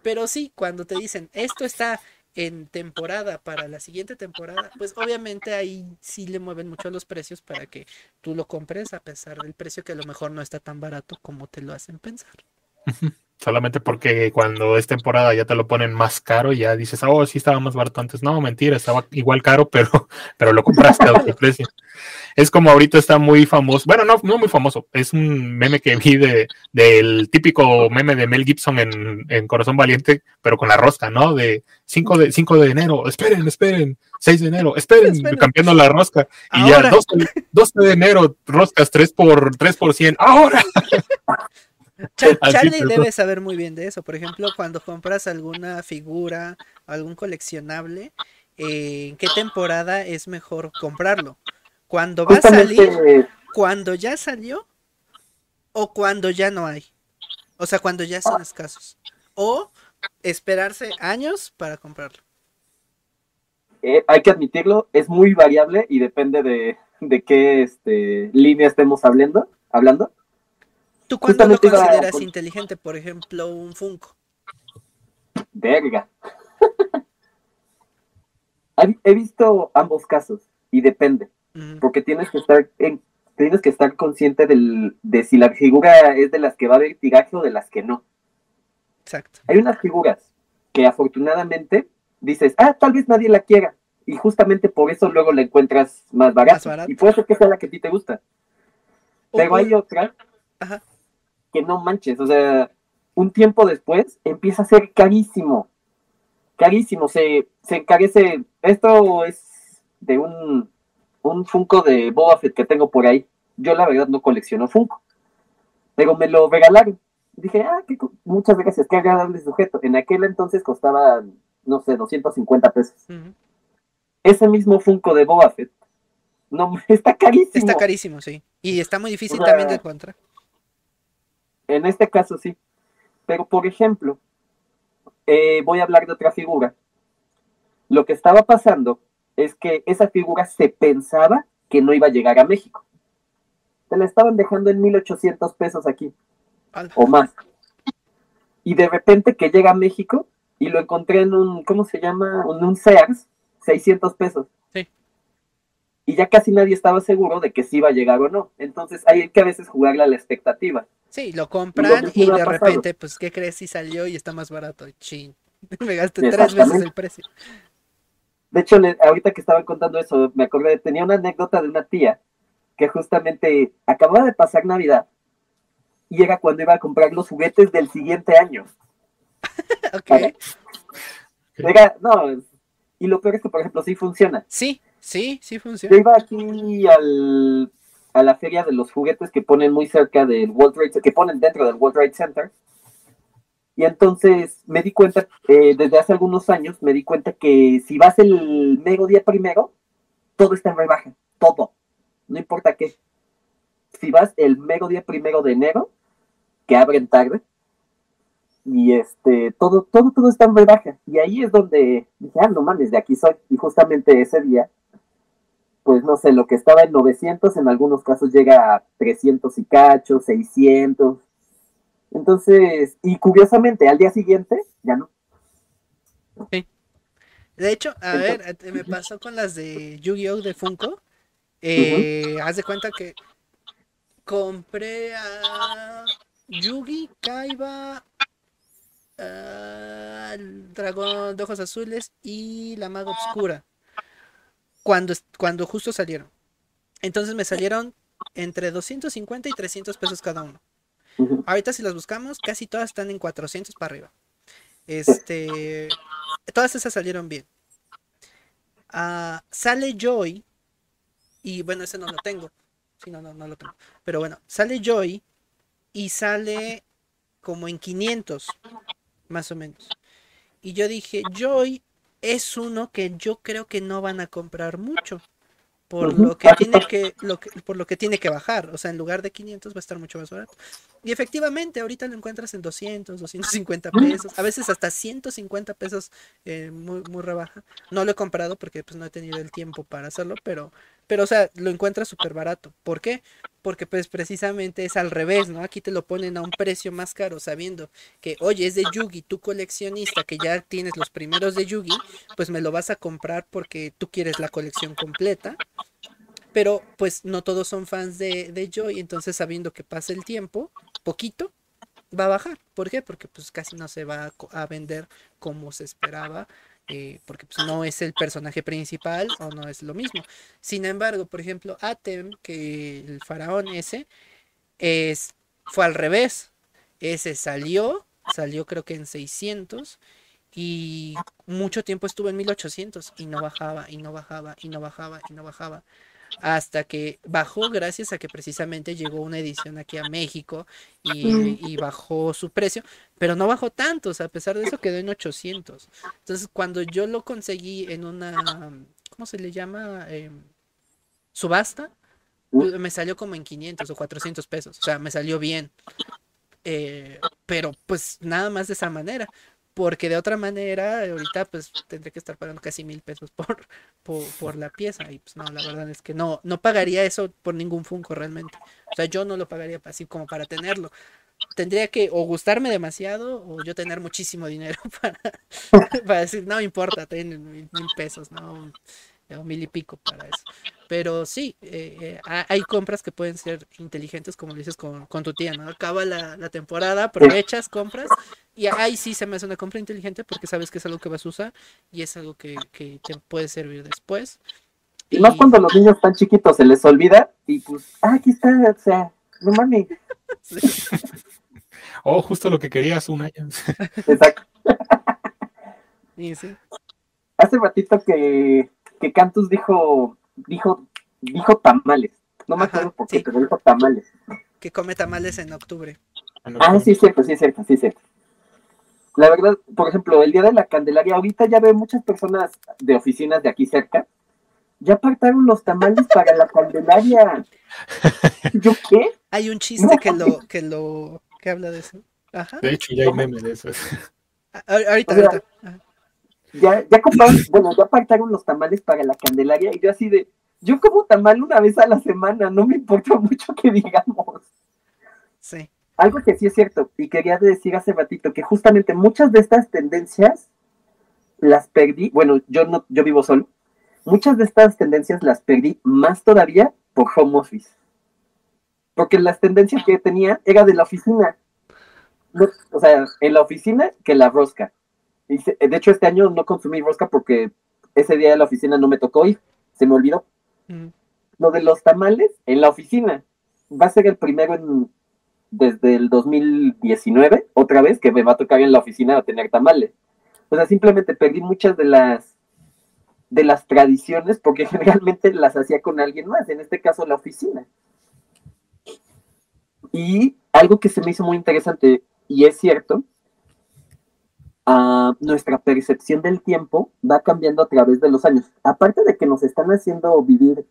Pero sí, cuando te dicen, esto está en temporada para la siguiente temporada, pues obviamente ahí sí le mueven mucho los precios para que tú lo compres a pesar del precio que a lo mejor no está tan barato como te lo hacen pensar. Solamente porque cuando es temporada ya te lo ponen más caro y ya dices, oh, sí estaba más barato antes. No, mentira, estaba igual caro, pero, pero lo compraste a otro precio. Es como ahorita está muy famoso, bueno, no, no muy famoso, es un meme que vi de, del típico meme de Mel Gibson en, en Corazón Valiente, pero con la rosca, ¿no? De 5 de, 5 de enero, esperen, esperen, 6 de enero, esperen, Esperen. cambiando la rosca. Y Ahora. ya 12, 12 de enero, roscas 3 por, 3 por 100, ahora. Char- Así Charlie debe saber muy bien de eso. Por ejemplo, cuando compras alguna figura, algún coleccionable, eh, ¿en qué temporada es mejor comprarlo? ¿Cuando va a salir? Justamente, ¿Cuando ya salió? ¿O cuando ya no hay? O sea, cuando ya son escasos. O esperarse años para comprarlo. eh, hay que admitirlo, es muy variable y depende de, de qué este, línea estemos hablando. hablando. ¿Tú cuándo lo consideras con- inteligente? Por ejemplo, un Funko. Verga. He- visto ambos casos y depende, porque tienes que estar en- tienes que estar consciente del, de si la figura es de las que va a haber tiraje o de las que no. Exacto. Hay unas figuras que afortunadamente dices, ah, tal vez nadie la quiera. Y justamente por eso luego la encuentras más barata. Más barata. Y puede ser que sea la que a ti te gusta. Pero hay otra Ajá. Que no manches. O sea, un tiempo después empieza a ser carísimo. Carísimo. Se, se encarece. Esto es de un, un Funko de Boba Fett que tengo por ahí. Yo la verdad no colecciono Funko. Pero me lo regalaron. Dije, ah, qué muchas gracias, qué agradable sujeto. En aquel entonces costaba, no sé, 250 pesos. Ese mismo Funko de Boba Fett. No, está carísimo. Está carísimo, sí. Y está muy difícil O sea, también de encontrar. En este caso sí. Pero, por ejemplo, eh, voy a hablar de otra figura. Lo que estaba pasando es que esa figura se pensaba que no iba a llegar a México. Se la estaban dejando en 1800 pesos aquí, o más. Y de repente que llega a México y lo encontré en un, ¿cómo se llama? En un Sears, 600 pesos. Sí. Y ya casi nadie estaba seguro de que sí iba a llegar o no. Entonces hay que a veces jugarle a la expectativa. Sí, lo compran y de pasado. repente, pues, ¿qué crees? Si salió y está más barato. Chin. Me gasté tres veces el precio. De hecho, le- ahorita que estaban contando eso, me acordé, tenía una anécdota de una tía que justamente acababa de pasar Navidad y era cuando iba a comprar los juguetes del siguiente año. ok. Era, no, y lo peor es que, por ejemplo, sí funciona. Sí, sí, sí Yo funciona. iba aquí al, a la feria de los juguetes que ponen muy cerca del World Trade Center, que ponen dentro del World Trade Center. Y entonces me di cuenta, eh, desde hace algunos años, me di cuenta que si vas el mero día primero, todo está en rebaja, todo, no importa qué. Si vas el mero día primero de enero, que abren tarde, y este, todo, todo, todo está en rebaja. Y ahí es donde dije, ah, no mames, de aquí soy. Y justamente ese día, pues no sé, lo que estaba en 900, en algunos casos llega a 300 y cacho, 600. Entonces, y curiosamente, al día siguiente, ya no. De hecho, a ver, eh, me pasó con las de Yu-Gi-Oh! de Funko. Eh, Haz de cuenta que compré a Yugi, Kaiba, dragón de ojos azules y la maga oscura. Cuando, cuando justo salieron. Entonces me salieron entre 250 y 300 pesos cada uno. Ahorita si las buscamos, casi todas están en 400 para arriba. Este, todas esas salieron bien. Ah, sale Joy y bueno, ese no lo tengo. Sí, no, no, no lo tengo. Pero bueno, sale Joy y sale como en 500, más o menos. Y yo dije, Joy es uno que yo creo que no van a comprar mucho. Por lo que tiene que, lo que, por lo que tiene que bajar. O sea, en lugar de 500 va a estar mucho más barato. Y efectivamente, ahorita lo encuentras en 200, 250 pesos, a veces hasta 150 pesos, eh, muy, muy rebaja. No lo he comprado porque pues no he tenido el tiempo para hacerlo, pero, pero o sea, lo encuentras súper barato. ¿Por qué? Porque pues precisamente es al revés, ¿no? Aquí te lo ponen a un precio más caro, sabiendo que, oye, es de Yugi, tú coleccionista que ya tienes los primeros de Yugi, pues me lo vas a comprar porque tú quieres la colección completa. Pero pues no todos son fans de, de Joy, entonces sabiendo que pasa el tiempo, poquito, va a bajar. ¿Por qué? Porque pues casi no se va a, a vender como se esperaba, eh, porque pues no es el personaje principal o no es lo mismo. Sin embargo, por ejemplo, Atem, que el faraón ese, es, fue al revés. Ese salió, salió creo que en 600 y mucho tiempo estuvo en 1800 y no bajaba y no bajaba y no bajaba y no bajaba hasta que bajó gracias a que precisamente llegó una edición aquí a México y, Mm. y bajó su precio, pero no bajó tanto, o sea, a pesar de eso quedó en 800. Entonces, cuando yo lo conseguí en una, ¿cómo se le llama? Em, subasta, me salió como en 500 o 400 pesos, o sea, me salió bien. Eh, pero pues nada más de esa manera. Porque de otra manera, ahorita pues tendré que estar pagando casi mil pesos por, por, la pieza. Y pues no, la verdad es que no, no pagaría eso por ningún Funko realmente. O sea, yo no lo pagaría así como para tenerlo. Tendría que o gustarme demasiado o yo tener muchísimo dinero para, para decir, no importa, ten mil, mil pesos, no, o mil y pico para eso. Pero sí, eh, eh, ha- hay compras que pueden ser inteligentes, como dices con, con tu tía, ¿no? Acaba la, la temporada, aprovechas, compras, y ahí sí se me hace una compra inteligente porque sabes que es algo que vas a usar y es algo que, que te puede servir después. Y más cuando los niños están chiquitos se les olvida y pues, ah, aquí está, o sea, no mames. Oh, justo lo que querías un año. Exacto. Y sí. Hace ratito que, que Cantus dijo, dijo, dijo tamales. No me Ajá, acuerdo por qué, sí. pero dijo tamales. que come tamales en octubre. Ah, sí, es cierto, sí, es cierto, sí, es cierto. La verdad, por ejemplo, el día de la Candelaria, ahorita ya veo muchas personas de oficinas de aquí cerca. Ya apartaron los tamales para la Candelaria. ¿Yo qué? Hay un chiste que lo, que lo, que habla de eso. Ajá. De hecho, ya hay meme de eso. A- Ahorita, O sea, ahorita. Ajá. Ya, ya compraron, bueno, ya apartaron los tamales para la Candelaria y yo así de, yo como tamal una vez a la semana, no me importa mucho que digamos. Sí. Algo que sí es cierto, y quería decir hace ratito, que justamente muchas de estas tendencias las perdí, bueno, yo no, yo vivo solo, muchas de estas tendencias las perdí más todavía por home office. Porque las tendencias que tenía era de la oficina. No, o sea, en la oficina que la rosca. Se- de hecho, este año no consumí rosca porque ese día de la oficina no me tocó ir, se me olvidó. Mm. lo de los tamales en la oficina. Va a ser el primero en, desde el 2019, otra vez, que me va a tocar en la oficina a tener tamales. O sea, simplemente perdí muchas de las de las tradiciones porque generalmente las hacía con alguien más, en este caso la oficina. Y algo que se me hizo muy interesante, y es cierto, uh, nuestra percepción del tiempo va cambiando a través de los años. Aparte de que nos están haciendo vivir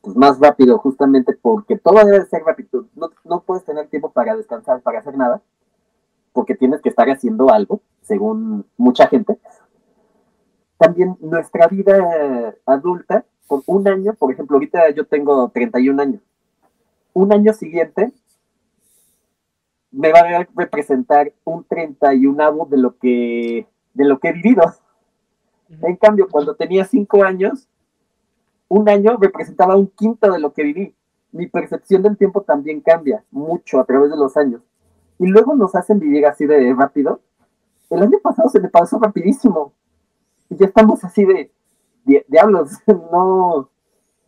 pues, más rápido, justamente porque todo debe ser rápido. No, no puedes tener tiempo para descansar, para hacer nada, porque tienes que estar haciendo algo, según mucha gente. También nuestra vida adulta, con un año, por ejemplo, ahorita yo tengo 31 años. Un año siguiente me va a representar un 31 de lo que de lo que he vivido. En cambio, cuando tenía 5 años, un año representaba un quinto de lo que viví. Mi percepción del tiempo también cambia mucho a través de los años. Y luego nos hacen vivir así de rápido. El año pasado se me pasó rapidísimo. Y ya estamos así de, diablos. No,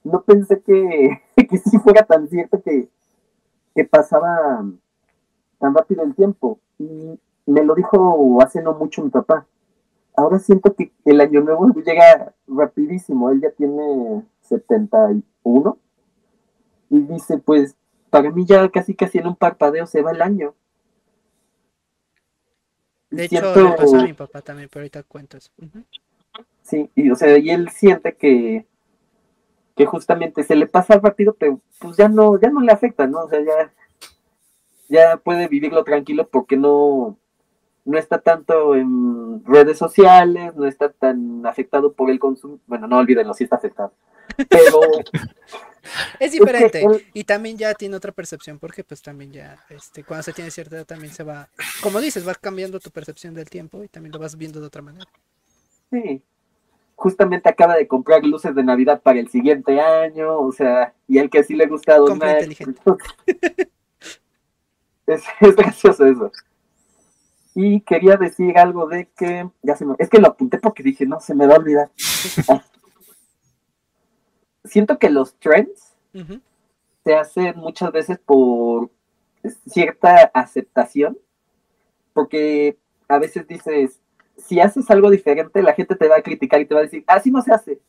no pensé que, que sí fuera tan cierto que, que pasaba tan rápido el tiempo. Y me lo dijo hace no mucho mi papá. Ahora siento que el año nuevo llega rapidísimo. Él ya tiene 71 y dice, pues para mí ya casi casi en un parpadeo se va el año. De hecho, le pasó a mi papá también, pero ahorita cuentas. Sí, y o sea, y él siente que, que justamente se le pasa rápido, pero pues ya no, ya no le afecta, ¿no? O sea, ya, ya puede vivirlo tranquilo porque no, no está tanto en redes sociales, no está tan afectado por el consumo. Bueno, no olvídenlo, sí está afectado. Pero. es diferente. Y también ya tiene otra percepción, porque pues también ya, este, cuando se tiene cierta edad también se va, como dices, va cambiando tu percepción del tiempo y también lo vas viendo de otra manera. Sí. Justamente acaba de comprar luces de Navidad para el siguiente año, o sea, y el que sí le gusta donar. inteligente. Es, es gracioso eso. Y quería decir algo de que, ya se me, es que lo apunté porque dije, no, se me va a olvidar. Siento que los trends se hacen muchas veces por cierta aceptación, porque a veces dices, si haces algo diferente, la gente te va a criticar y te va a decir, así no se hace.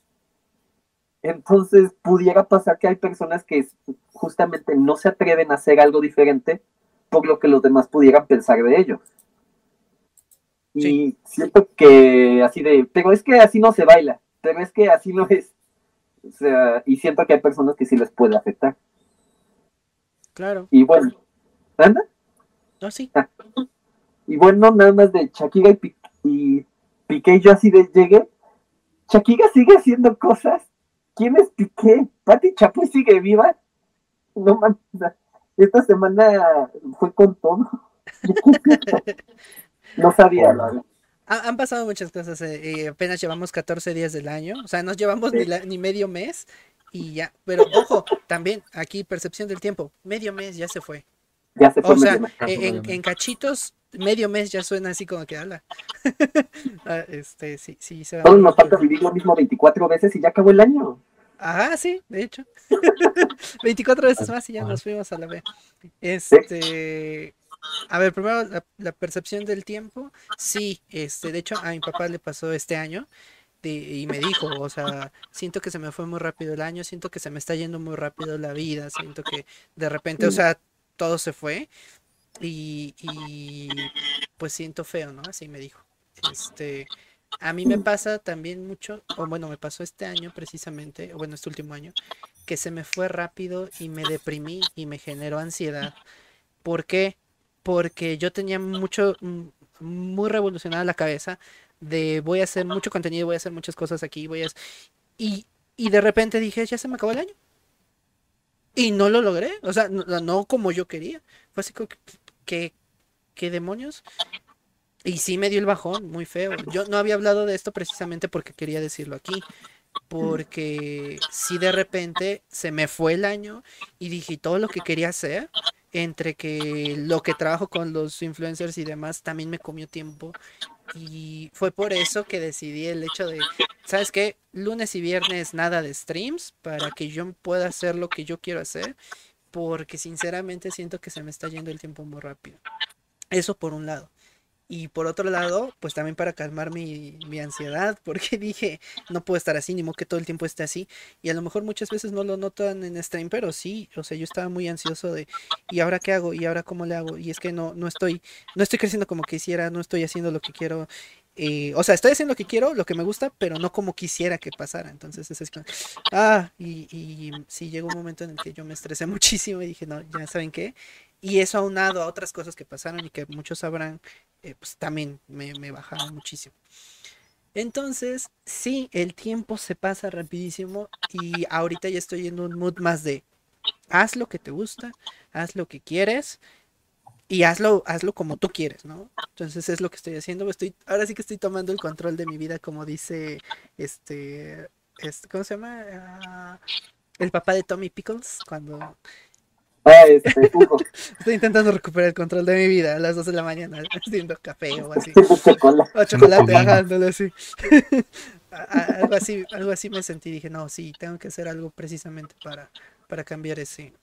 Entonces pudiera pasar que hay personas que justamente no se atreven a hacer algo diferente por lo que los demás pudieran pensar de ellos. Y siento que así de, pero es que así no se baila, pero es que así no es. O sea, y siento que hay personas que sí les puede afectar. Claro. Y bueno, ¿anda? No, sí. Ah. Y bueno, nada más de Shakira y, y Piqué, yo así de llegué. Shakira sigue haciendo cosas. ¿Quién es Piqué? ¿Pati Chapoy sigue viva? No mames. Esta semana fue con todo. No sabía. Han pasado muchas cosas. Eh, apenas llevamos 14 días del año. O sea, no llevamos ni, ni medio mes y ya. Pero ojo, también aquí percepción del tiempo. Medio mes ya se fue. Ya se fue. O sea, en, cachitos, medio mes ya suena así como que habla. Ah, este, sí, sí, se va. Todos nos falta vivir lo mismo 24 veces y ya acabó el año. Ajá, sí, de hecho. 24 veces más y ya nos fuimos a la vez. Este. A ver, primero la, percepción del tiempo. Sí, este, de hecho a mi papá le pasó este año y me dijo, o sea, siento que se me fue muy rápido el año, siento que se me está yendo muy rápido la vida, siento que de repente, o sea, todo se fue y, y pues siento feo, ¿no? Así me dijo. Este, a mí me pasa también mucho, o bueno, me pasó este año precisamente, o bueno, este último año, que se me fue rápido y me deprimí y me generó ansiedad. ¿Por qué? porque yo tenía mucho, muy revolucionada la cabeza de voy a hacer mucho contenido, voy a hacer muchas cosas aquí, voy a... Y, y de repente dije, ya se me acabó el año. Y no lo logré, o sea, no, como yo quería. Fue así como que, ¿qué demonios? Y sí me dio el bajón, muy feo. Yo no había hablado de esto precisamente porque quería decirlo aquí. Porque si de repente se me fue el año y dije todo lo que quería hacer entre que lo que trabajo con los influencers y demás también me comió tiempo Y fue por eso que decidí el hecho de, ¿sabes qué? Lunes y viernes nada de streams para que yo pueda hacer lo que yo quiero hacer, porque sinceramente siento que se me está yendo el tiempo muy rápido. Eso por un lado. Y por otro lado, pues también para calmar mi, mi, ansiedad, porque dije, no puedo estar así, ni modo que todo el tiempo esté así. Y a lo mejor muchas veces no lo notan en stream, pero sí, o sea, yo estaba muy ansioso de, ¿y ahora qué hago? ¿Y ahora cómo le hago? Y es que no, no estoy, no estoy creciendo como quisiera, no estoy haciendo lo que quiero. Eh, o sea, estoy haciendo lo que quiero, lo que me gusta, pero no como quisiera que pasara. Entonces es ah, y, y sí llegó un momento en el que yo me estresé muchísimo y dije, no, ya saben qué. Y eso aunado a otras cosas que pasaron y que muchos sabrán, eh, pues también me, me bajaron muchísimo. Entonces, sí, el tiempo se pasa rapidísimo y ahorita ya estoy en un mood más de haz lo que te gusta, haz lo que quieres y hazlo, hazlo como tú quieres, ¿no? Entonces es lo que estoy haciendo. Estoy, ahora sí que estoy tomando el control de mi vida, como dice este, este ¿cómo se llama? Ah, el papá de Tommy Pickles, cuando Ah, este, Estoy intentando recuperar el control de mi vida a las 2 de la mañana, haciendo café o así. chocolate. O chocolate, bajándolo así. algo así. Algo así me sentí. Dije, no, sí, tengo que hacer algo precisamente para, para cambiar ese,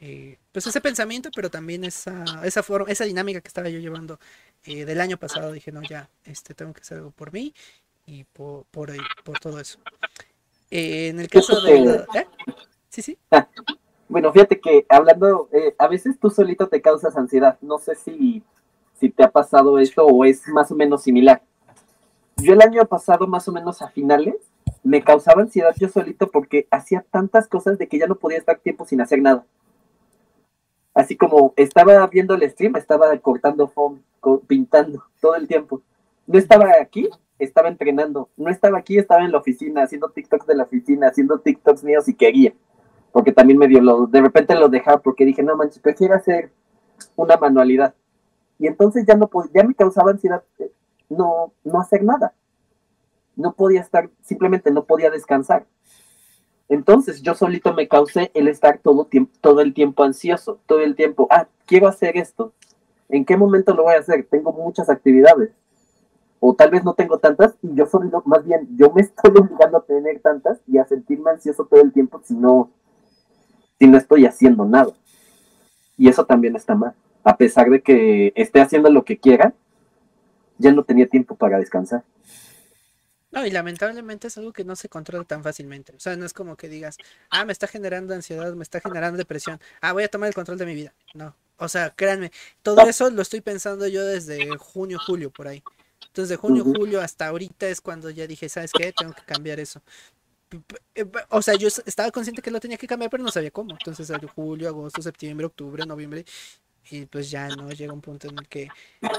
eh, pues ese pensamiento, pero también esa, esa forma, esa dinámica que estaba yo llevando eh, del año pasado. Dije, no, ya, este, tengo que hacer algo por mí y por, por, por todo eso. Eh, en el caso de... ¿eh? Sí, sí. Bueno, fíjate que hablando, eh, a veces tú solito te causas ansiedad. No sé si, si te ha pasado esto o es más o menos similar. Yo el año pasado, más o menos a finales, me causaba ansiedad yo solito porque hacía tantas cosas de que ya no podía estar tiempo sin hacer nada. Así como estaba viendo el stream, estaba cortando foam, pintando todo el tiempo. No estaba aquí, estaba entrenando. No estaba aquí, estaba en la oficina, haciendo TikToks de la oficina, haciendo TikToks míos si quería porque también me dio lo, de repente lo dejaba porque dije, no manches, prefiero hacer una manualidad. Y entonces ya no ya me causaba ansiedad eh, no, no hacer nada. No podía estar, simplemente no podía descansar. Entonces yo solito me causé el estar todo, todo el tiempo ansioso, todo el tiempo, ah, quiero hacer esto. ¿En qué momento lo voy a hacer? Tengo muchas actividades. O tal vez no tengo tantas y yo solo, más bien, yo me estoy obligando a tener tantas y a sentirme ansioso todo el tiempo si no, si no estoy haciendo nada. Y eso también está mal. A pesar de que esté haciendo lo que quiera, ya no tenía tiempo para descansar. No, y lamentablemente es algo que no se controla tan fácilmente. O sea, no es como que digas, ah, me está generando ansiedad, me está generando depresión, ah, voy a tomar el control de mi vida. No. O sea, créanme, todo eso lo estoy pensando yo desde junio, julio, por ahí. Entonces, de junio, julio hasta ahorita es cuando ya dije, ¿sabes qué? Tengo que cambiar eso o sea, yo estaba consciente que lo tenía que cambiar, pero no sabía cómo. Entonces, julio, agosto, septiembre, octubre, noviembre, y pues ya no llega un punto en el que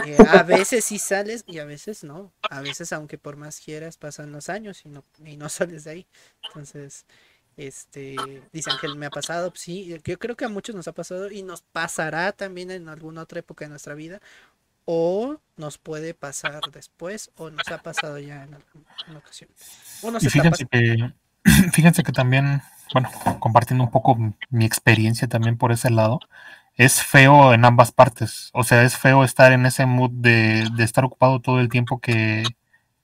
eh, a veces sí sales y a veces no. A veces, aunque por más quieras, pasan los años y no, y no sales de ahí. Entonces, este, dice Ángel, me ha pasado, sí, yo creo que a muchos nos ha pasado y nos pasará también en alguna otra época de nuestra vida. O nos puede pasar después, o nos ha pasado ya en alguna ocasión. O nos está que fíjense que también, bueno, compartiendo un poco mi experiencia también por ese lado, es feo en ambas partes. O sea, es feo estar en ese mood de, estar ocupado todo el tiempo que,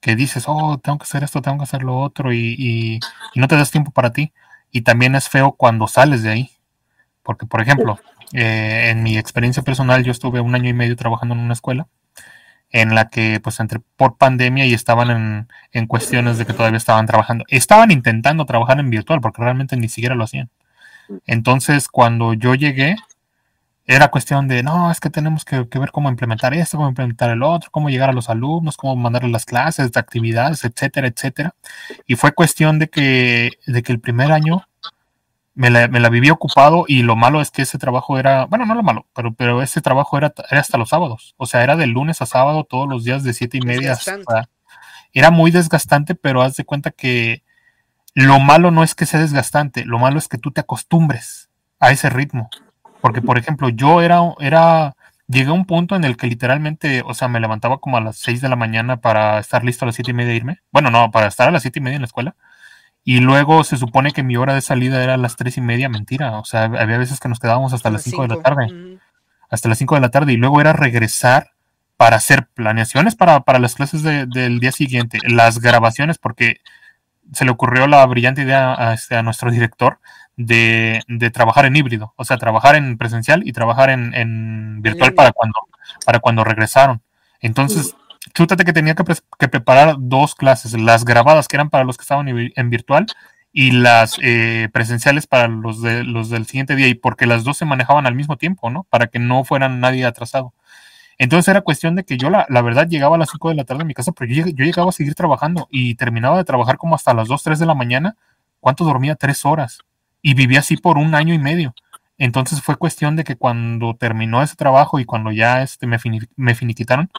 dices, oh, tengo que hacer esto, tengo que hacer lo otro, y, no te das tiempo para ti. Y también es feo cuando sales de ahí. Porque, por ejemplo, eh, en mi experiencia personal, yo estuve un año y medio trabajando en una escuela en la que pues entre por pandemia y estaban en, en, cuestiones de que todavía estaban trabajando. Estaban intentando trabajar en virtual porque realmente ni siquiera lo hacían. Entonces cuando yo llegué era cuestión de, no, es que tenemos que, ver cómo implementar esto, cómo implementar el otro, cómo llegar a los alumnos, cómo mandarles las clases, de actividades, etcétera, etcétera. Y fue cuestión de que, de que el primer año me la, me la, viví ocupado y lo malo es que ese trabajo era, bueno, no lo malo, pero, pero ese trabajo era, era hasta los sábados. O sea, era de lunes a sábado todos los días de siete y media hasta... Era muy desgastante, pero haz de cuenta que lo malo no es que sea desgastante, lo malo es que tú te acostumbres a ese ritmo. Porque, por ejemplo, yo era, era, llegué a un punto en el que literalmente, o sea, me levantaba como a las seis de la mañana para estar listo a las siete y media e irme. Bueno, no, para estar a las siete y media en la escuela y luego se supone que mi hora de salida era a las tres y media, mentira. O sea, había veces que nos quedábamos hasta las cinco, de la tarde. Hasta las cinco de la tarde. Y luego era regresar para hacer planeaciones para, para las clases del día siguiente, las grabaciones, porque se le ocurrió la brillante idea a, este, a nuestro director de, de, trabajar en híbrido, o sea, trabajar en presencial y trabajar en, en virtual para cuando, para cuando regresaron. Entonces, chútate que tenía que, preparar dos clases, las grabadas que eran para los que estaban en virtual y las eh, presenciales para los, de, los del siguiente día, y porque las dos se manejaban al mismo tiempo, ¿no? Para que no fueran nadie atrasado. Entonces era cuestión de que yo, la, la verdad, llegaba a las 5 de la tarde en mi casa, pero yo, yo, llegaba a seguir trabajando y terminaba de trabajar como hasta las 2, 3 de la mañana. ¿Cuánto dormía? Tres horas. Y vivía así por un año y medio. Entonces fue cuestión de que cuando terminó ese trabajo y cuando ya este, me, me finiquitaron,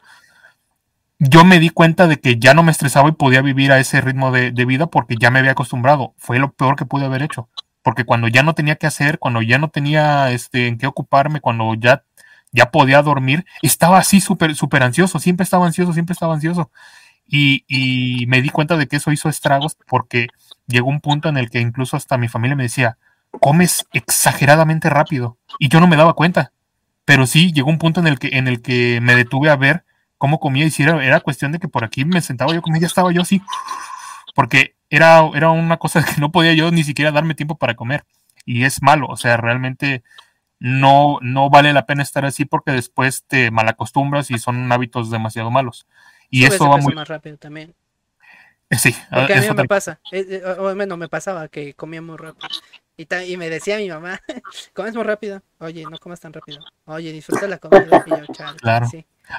yo me di cuenta de que ya no me estresaba y podía vivir a ese ritmo de, vida porque ya me había acostumbrado. Fue lo peor que pude haber hecho. Porque cuando ya no tenía que hacer, cuando ya no tenía este, en qué ocuparme, cuando ya ya podía dormir, estaba así súper, súper ansioso, siempre estaba ansioso, siempre estaba ansioso. Y, y, me di cuenta de que eso hizo estragos porque llegó un punto en el que incluso hasta mi familia me decía, comes exageradamente rápido. Y yo no me daba cuenta. Pero sí, llegó un punto en el que, en el que me detuve a ver cómo comía y si era, era cuestión de que por aquí me sentaba yo comía, ya estaba yo así. Porque era, era una cosa que no podía yo ni siquiera darme tiempo para comer. Y es malo, o sea, realmente no, no vale la pena estar así porque después te malacostumbras y son hábitos demasiado malos. Y eso va muy más rápido también. Sí, porque a mí me pasa, eh, eh, o bueno, me pasaba que comía muy rápido. Y, y me decía mi mamá, comes muy rápido. Oye, no comas tan rápido. Oye, disfruta la comida. Y yo, claro.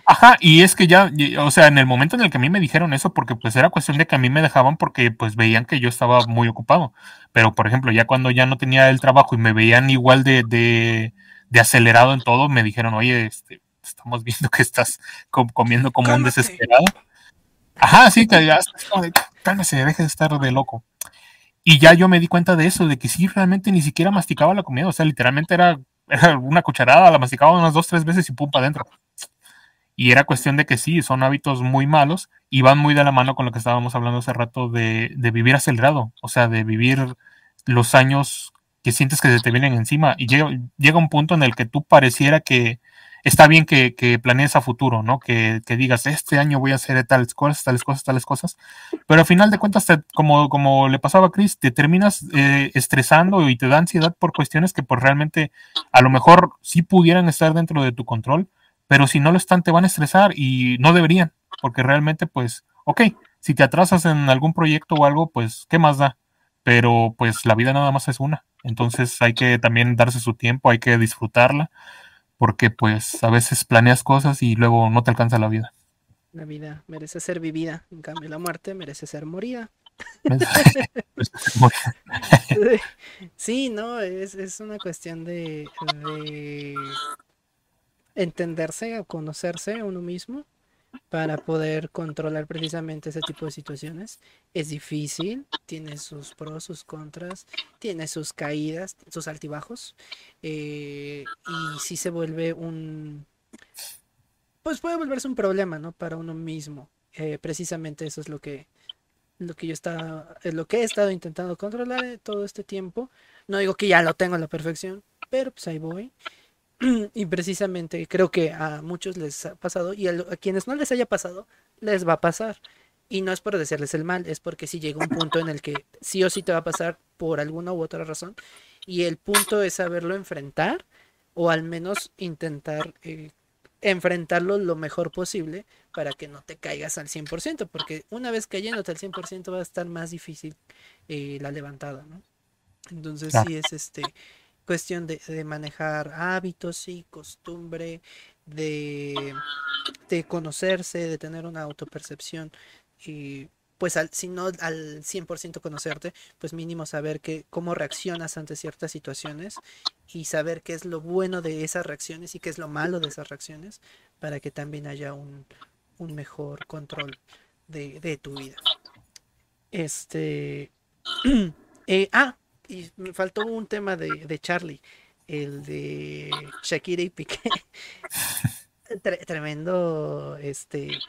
Ajá, y es que ya, o sea, en el momento en el que a mí me dijeron eso, porque pues era cuestión de que a mí me dejaban porque pues veían que yo estaba muy ocupado. Pero, por ejemplo, ya cuando ya no tenía el trabajo y me veían igual de, de, de acelerado en todo, me dijeron, oye, este, estamos viendo que estás comiendo como un desesperado. Ajá, sí, que ya cálmese, deje de estar de loco. Y ya yo me di cuenta de eso, de que sí, realmente ni siquiera masticaba la comida, o sea, literalmente era, era una cucharada, la masticaba unas dos, tres veces y pum, para adentro. Y era cuestión de que sí, son hábitos muy malos y van muy de la mano con lo que estábamos hablando hace rato de, de vivir acelerado, o sea, de vivir los años que sientes que se te vienen encima y llega, llega un punto en el que tú pareciera que está bien que, que planees a futuro, ¿no? Que, que, digas, este año voy a hacer tales cosas, tales cosas, tales cosas, pero al final de cuentas, como, como le pasaba a Chris, te terminas eh, estresando y te da ansiedad por cuestiones que pues realmente a lo mejor sí pudieran estar dentro de tu control, pero si no lo están, te van a estresar y no deberían, porque realmente, pues, ok, si te atrasas en algún proyecto o algo, pues, ¿qué más da? Pero pues la vida nada más es una, entonces hay que también darse su tiempo, hay que disfrutarla, porque pues a veces planeas cosas y luego no te alcanza la vida. La vida merece ser vivida, en cambio la muerte merece ser morida. sí, no, es, es una cuestión de, de entenderse o conocerse a uno mismo para poder controlar precisamente ese tipo de situaciones. Es difícil, tiene sus pros, sus contras, tiene sus caídas, sus altibajos, eh, y si se vuelve un... Pues puede volverse un problema, ¿no? Para uno mismo. Eh, precisamente eso es lo que, lo que yo estaba, lo que he estado intentando controlar todo este tiempo. No digo que ya lo tengo a la perfección, pero pues ahí voy. Y precisamente creo que a muchos les ha pasado y a, quienes no les haya pasado, les va a pasar. Y no es por decirles el mal, es porque si llega un punto en el que sí o sí te va a pasar por alguna u otra razón. Y el punto es saberlo enfrentar o al menos intentar eh, enfrentarlo lo mejor posible para que no te caigas al 100%, porque una vez cayéndote al 100% va a estar más difícil eh, la levantada, ¿no? Entonces sí es este cuestión de, de manejar hábitos y costumbre, de, de, conocerse, de tener una autopercepción y pues al, si no al 100% conocerte, pues mínimo saber que, cómo reaccionas ante ciertas situaciones y saber qué es lo bueno de esas reacciones y qué es lo malo de esas reacciones para que también haya un, un mejor control de, de, tu vida. Este... eh, ah, y me faltó un tema de, de Charlie, el de Shakira y Piqué. tremendo, este,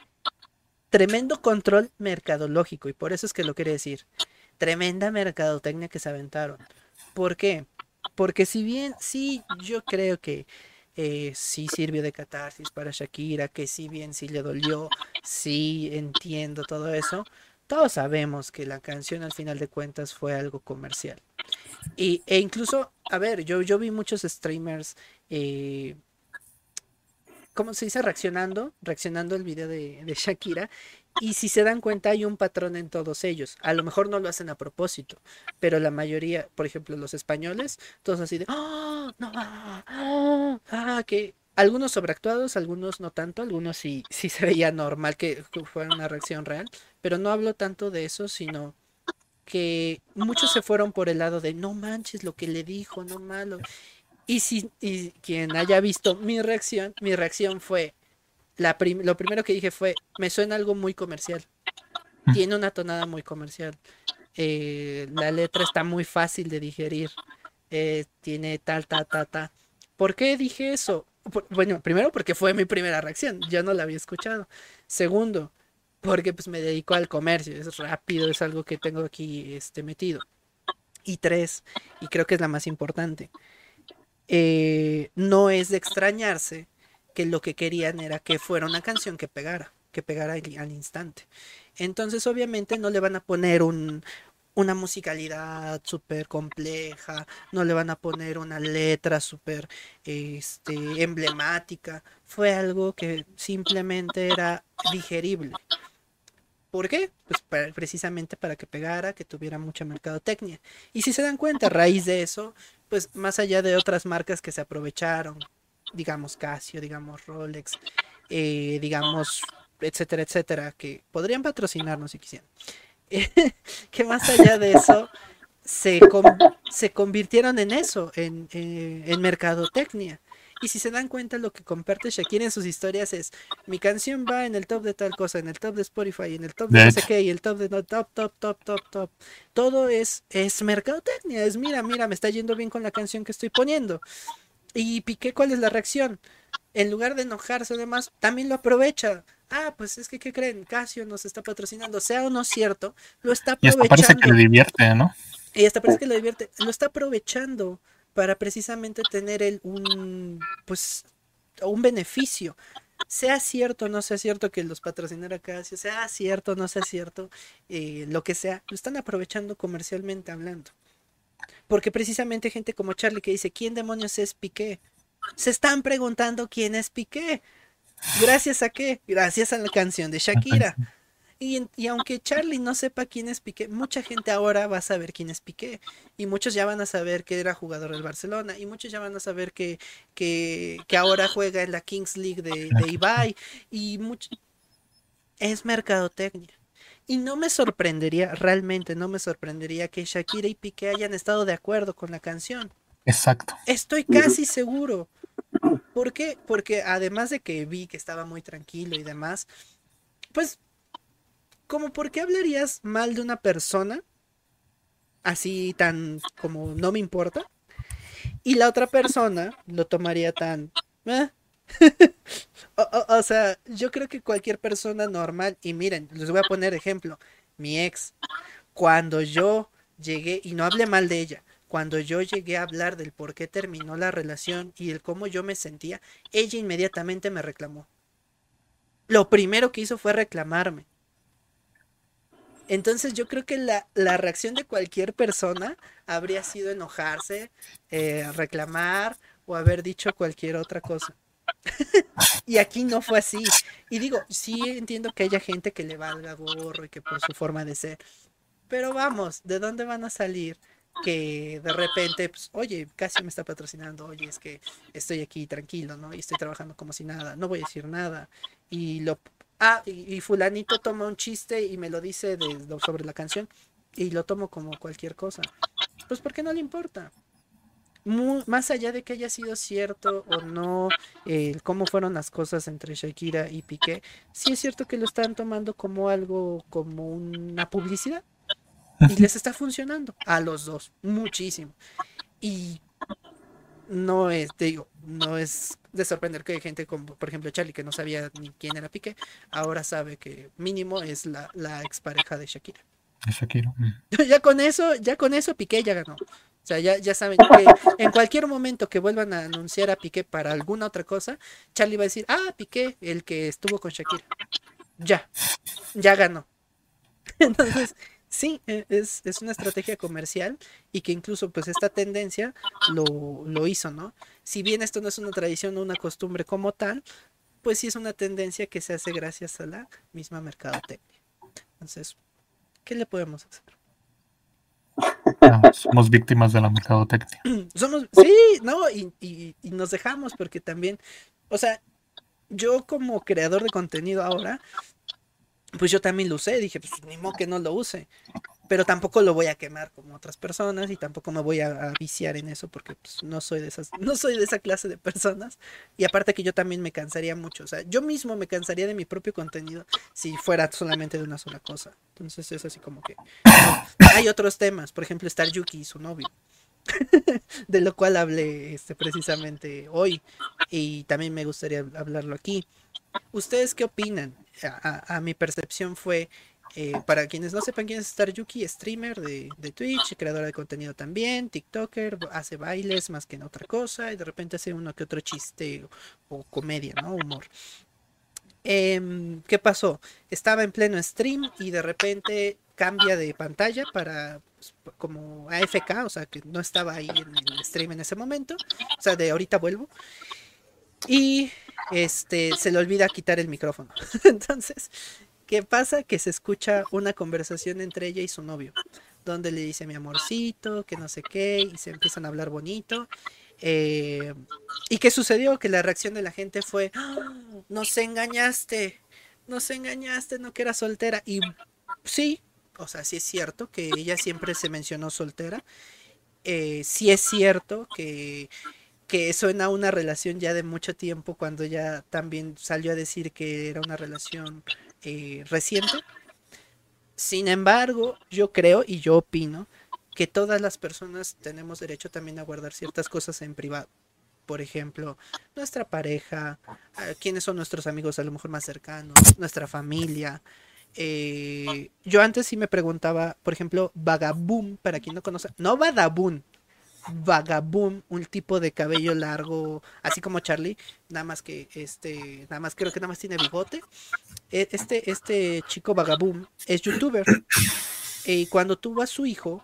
tremendo control mercadológico, y por eso es que lo quiere decir. Tremenda mercadotecnia que se aventaron. ¿Por qué? Porque si bien sí, yo creo que eh, sí sirvió de catarsis para Shakira, que si bien sí le dolió, sí entiendo todo eso, todos sabemos que la canción al final de cuentas fue algo comercial. Y, e incluso, a ver, yo, yo vi muchos streamers, eh, ¿cómo se dice? Reaccionando, reaccionando al video de, Shakira. Y si se dan cuenta, hay un patrón en todos ellos. A lo mejor no lo hacen a propósito, pero la mayoría, por ejemplo, los españoles, todos así de, ¡Oh, no! ¡Ah! ah que algunos sobreactuados, algunos no tanto, algunos sí, sí se veía normal que fuera una reacción real, pero no hablo tanto de eso, sino que muchos se fueron por el lado de no manches lo que le dijo, no malo. Y si y quien haya visto mi reacción, mi reacción fue la lo primero que dije fue me suena algo muy comercial. Mm. Tiene una tonada muy comercial. Eh, la letra está muy fácil de digerir. Eh, tiene tal, ta, ta, ta. ¿Por qué dije eso? Bueno, primero porque fue mi primera reacción, yo no la había escuchado. Segundo, porque pues me dedico al comercio, es rápido, es algo que tengo aquí este, metido. Y tres, y creo que es la más importante, eh, no es de extrañarse que lo que querían era que fuera una canción que pegara, que pegara al instante. Entonces obviamente no le van a poner un, una musicalidad súper compleja, no le van a poner una letra súper este, emblemática. Fue algo que simplemente era digerible. ¿Por qué? Pues precisamente para que pegara, que tuviera mucha mercadotecnia. Y si se dan cuenta, a raíz de eso, pues más allá de otras marcas que se aprovecharon, digamos Casio, digamos Rolex, eh, digamos, etcétera, etcétera, que podrían patrocinarnos si quisieran. que más allá de eso, se, se convirtieron en eso, en, eh, en mercadotecnia. Y si se dan cuenta, lo que comparte Shakira en sus historias es: mi canción va en el top de tal cosa, en el top de Spotify, en el top de, no sé qué, y el top de no, top, top, top, top, top. Todo es, es mercadotecnia. Es: mira, mira, me está yendo bien con la canción que estoy poniendo. Y Piqué, ¿cuál es la reacción? En lugar de enojarse o demás, también lo aprovecha ah, pues es que, ¿qué creen? Casio nos está patrocinando, sea o no cierto, lo está aprovechando. Y hasta parece que le divierte, ¿no? Y hasta parece que le divierte, lo está aprovechando para precisamente tener el, un, pues, un beneficio. Sea cierto o no sea cierto que los patrocinara Casio, sea cierto o no sea cierto, eh, lo que sea, lo están aprovechando comercialmente hablando. Porque precisamente gente como Charlie que dice, ¿quién demonios es Piqué? Se están preguntando quién es Piqué. ¿Gracias a qué? Gracias a la canción de Shakira. Y, y, aunque Charlie no sepa quién es Piqué, mucha gente ahora va a saber quién es Piqué. Y muchos ya van a saber que era jugador del Barcelona. Y muchos ya van a saber que, que, que ahora juega en la Kings League de, de Ibai. Y mucho... es mercadotecnia. Y no me sorprendería, realmente no me sorprendería que Shakira y Piqué hayan estado de acuerdo con la canción. Exacto. Estoy casi seguro. ¿Por qué? Porque además de que vi que estaba muy tranquilo y demás, pues, como por qué hablarías mal de una persona así tan como no me importa y la otra persona lo tomaría tan eh? o, sea yo creo que cualquier persona normal y miren les voy a poner ejemplo mi ex cuando yo llegué y no hablé mal de ella cuando yo llegué a hablar del por qué terminó la relación y el cómo yo me sentía, ella inmediatamente me reclamó. Lo primero que hizo fue reclamarme. Entonces yo creo que la, reacción de cualquier persona habría sido enojarse, eh, reclamar o haber dicho cualquier otra cosa. y aquí no fue así. Y digo, sí entiendo que haya gente que le valga gorro y que por su forma de ser. Pero vamos, ¿de dónde van a salir que de repente, pues, oye, casi me está patrocinando, oye, es que estoy aquí tranquilo, ¿no? Y estoy trabajando como si nada, no voy a decir nada. Y lo... Ah, y, fulanito toma un chiste y me lo dice de, sobre la canción y lo tomo como cualquier cosa. Pues porque no le importa. más allá de que haya sido cierto o no, eh, cómo fueron las cosas entre Shakira y Piqué, sí es cierto que lo están tomando como algo, como una publicidad. Y les está funcionando a los dos, muchísimo. Y no es, te digo, no es de sorprender que hay gente como, por ejemplo, Charlie, que no sabía ni quién era Piqué, ahora sabe que mínimo es la, la expareja de Shakira. De Shakira. Mm. ya con eso, ya con eso Piqué ya ganó. O sea, ya, ya saben que en cualquier momento que vuelvan a anunciar a Piqué para alguna otra cosa, Charlie va a decir, ah, Piqué, el que estuvo con Shakira. Ya, ya ganó. Entonces, sí, e, es, es, una estrategia comercial y que incluso pues esta tendencia lo, lo hizo, ¿no? Si bien esto no es una tradición o una costumbre como tal, pues sí es una tendencia que se hace gracias a la misma mercadotecnia. Entonces, ¿qué le podemos hacer? somos víctimas de la mercadotecnia. Somos, sí, no, y, y, y, nos dejamos porque también, o sea, yo como creador de contenido ahora, pues yo también lo usé, dije, pues ni modo que no lo use, pero tampoco lo voy a quemar como otras personas y tampoco me voy a, viciar en eso porque pues, no soy de esas, no soy de esa clase de personas y aparte que yo también me cansaría mucho, o sea, yo mismo me cansaría de mi propio contenido si fuera solamente de una sola cosa, entonces es así como que hay otros temas, por ejemplo, estar Yuki y su novio. de lo cual hablé este, precisamente hoy y también me gustaría hablarlo aquí. ¿Ustedes qué opinan? A, mi percepción fue, eh, para quienes no sepan quién es Star Yuki, streamer de, de, Twitch, creadora de contenido también, TikToker, hace bailes más que en otra cosa y de repente hace uno que otro chiste o, o comedia, ¿no? Humor. Eh, ¿Qué pasó? Estaba en pleno stream y de repente cambia de pantalla para pues, como AFK, o sea que no estaba ahí en el stream en ese momento, o sea de ahorita vuelvo y este se le olvida quitar el micrófono. Entonces, ¿qué pasa? Que se escucha una conversación entre ella y su novio, donde le dice mi amorcito, que no sé qué, y se empiezan a hablar bonito. Eh, ¿Y qué sucedió? Que la reacción de la gente fue, ¡Oh, nos engañaste, nos engañaste, no que era soltera. Y sí, o sea, sí es cierto que ella siempre se mencionó soltera. Eh, sí es cierto que, que suena a una relación ya de mucho tiempo cuando ya también salió a decir que era una relación eh, reciente. Sin embargo, yo creo y yo opino que todas las personas tenemos derecho también a guardar ciertas cosas en privado. Por ejemplo, nuestra pareja, quiénes son nuestros amigos a lo mejor más cercanos, nuestra familia, eh, yo antes sí me preguntaba, por ejemplo, Vagaboom, para quien no conoce, no Vagaboom, Vagaboom, un tipo de cabello largo, así como Charlie, nada más que este, nada más creo que nada más tiene bigote. E, este, este chico Vagaboom es youtuber. Y cuando tuvo a su hijo,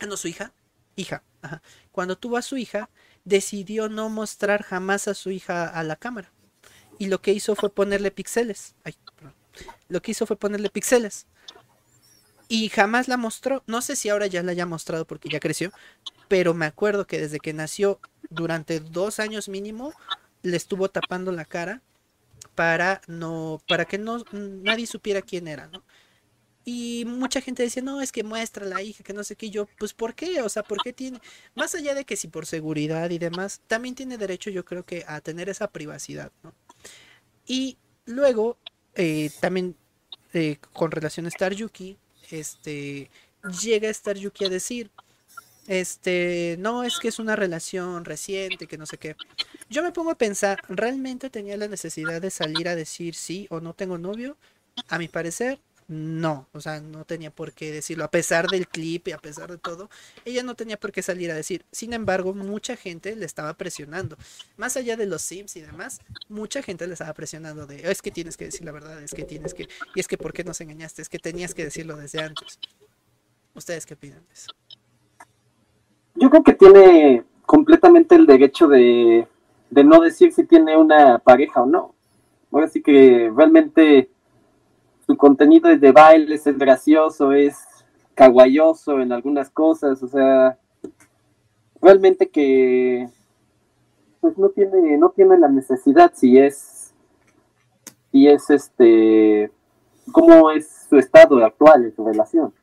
ah, no su hija, hija, ajá. cuando tuvo a su hija, decidió no mostrar jamás a su hija a la cámara. Y lo que hizo fue ponerle píxeles. Ay, lo que hizo fue ponerle píxeles. Y jamás la mostró. No sé si ahora ya la haya mostrado porque ya creció. Pero me acuerdo que desde que nació, durante dos años mínimo, le estuvo tapando la cara para no, para que no nadie supiera quién era, ¿no? Y mucha gente decía, no, es que muestra la hija, que no sé qué. Y yo, pues, ¿por qué? O sea, ¿por qué tiene? Más allá de que si por seguridad y demás, también tiene derecho, yo creo que, a tener esa privacidad, ¿no? Y luego, eh, también eh, con relación a Star Yuki, este, llega Star Yuki a decir, este, no es que es una relación reciente, que no sé qué. Yo me pongo a pensar, ¿realmente tenía la necesidad de salir a decir sí o no tengo novio? A mi parecer, no, o sea, no tenía por qué decirlo, a pesar del clip y a pesar de todo, ella no tenía por qué salir a decir. Sin embargo, mucha gente le estaba presionando, más allá de los Sims y demás, mucha gente le estaba presionando de, es que tienes que decir la verdad, es que tienes que, y es que ¿por qué nos engañaste? Es que tenías que decirlo desde antes. ¿Ustedes qué opinan de eso? Yo creo que tiene completamente el derecho de, de no decir si tiene una pareja o no. Ahora sí que realmente su contenido es de bailes, es gracioso, es caguayoso en algunas cosas, o sea, realmente que pues no tiene, no tiene la necesidad si es, si es este, cómo es su estado actual en su relación.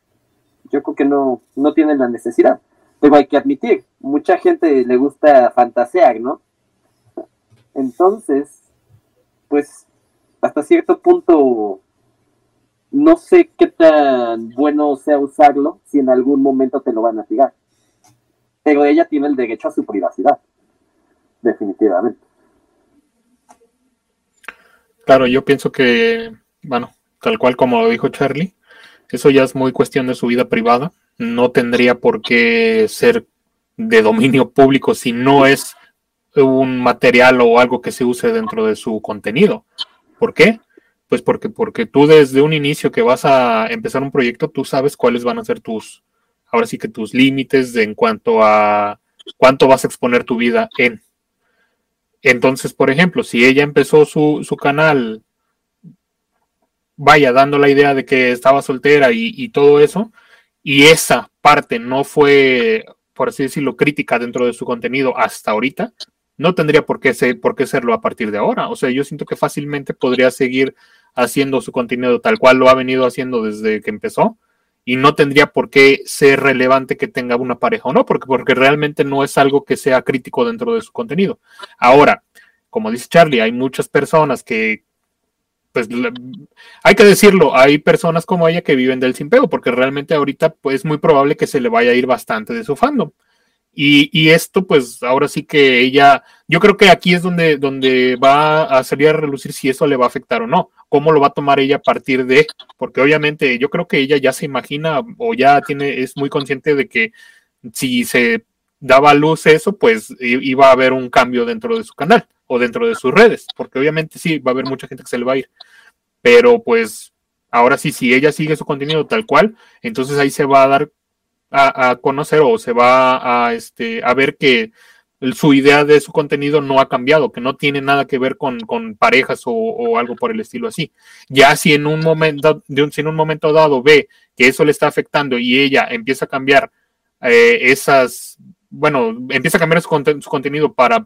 Yo creo que no, no tiene la necesidad. Pero hay que admitir, mucha gente le gusta fantasear, ¿no? Entonces, pues hasta cierto punto no sé qué tan bueno sea usarlo si en algún momento te lo van a tirar. Pero ella tiene el derecho a su privacidad, definitivamente. Claro, yo pienso que, bueno, tal cual como lo dijo Charlie, eso ya es muy cuestión de su vida privada. No tendría por qué ser de dominio público si no es un material o algo que se use dentro de su contenido. ¿Por qué? Pues porque, porque tú desde un inicio que vas a empezar un proyecto, tú sabes cuáles van a ser tus, ahora sí que tus límites en cuanto a cuánto vas a exponer tu vida en. Entonces, por ejemplo, si ella empezó su, su canal, vaya, dando la idea de que estaba soltera y, todo eso, y esa parte no fue, por así decirlo, crítica dentro de su contenido hasta ahorita, no tendría por qué, ser, por qué serlo a partir de ahora. O sea, yo siento que fácilmente podría seguir haciendo su contenido tal cual lo ha venido haciendo desde que empezó y no tendría por qué ser relevante que tenga una pareja o no, porque, porque realmente no es algo que sea crítico dentro de su contenido. Ahora, como dice Charlie, hay muchas personas que, pues hay que decirlo, hay personas como ella que viven del simpeo, porque realmente ahorita pues, es muy probable que se le vaya a ir bastante de su fandom. Y, esto, pues ahora sí que ella, yo creo que aquí es donde, donde va a salir a relucir si eso le va a afectar o no, cómo lo va a tomar ella a partir de, porque obviamente yo creo que ella ya se imagina o ya tiene, es muy consciente de que si se daba a luz eso, pues iba a haber un cambio dentro de su canal o dentro de sus redes, porque obviamente sí, va a haber mucha gente que se le va a ir, pero pues ahora sí, si ella sigue su contenido tal cual, entonces ahí se va a dar a, conocer o se va a, este, a ver que su idea de su contenido no ha cambiado, que no tiene nada que ver con, parejas o, algo por el estilo así. Ya si en un momento, de un, si en un momento dado ve que eso le está afectando y ella empieza a cambiar eh, esas, bueno, empieza a cambiar su, su contenido para,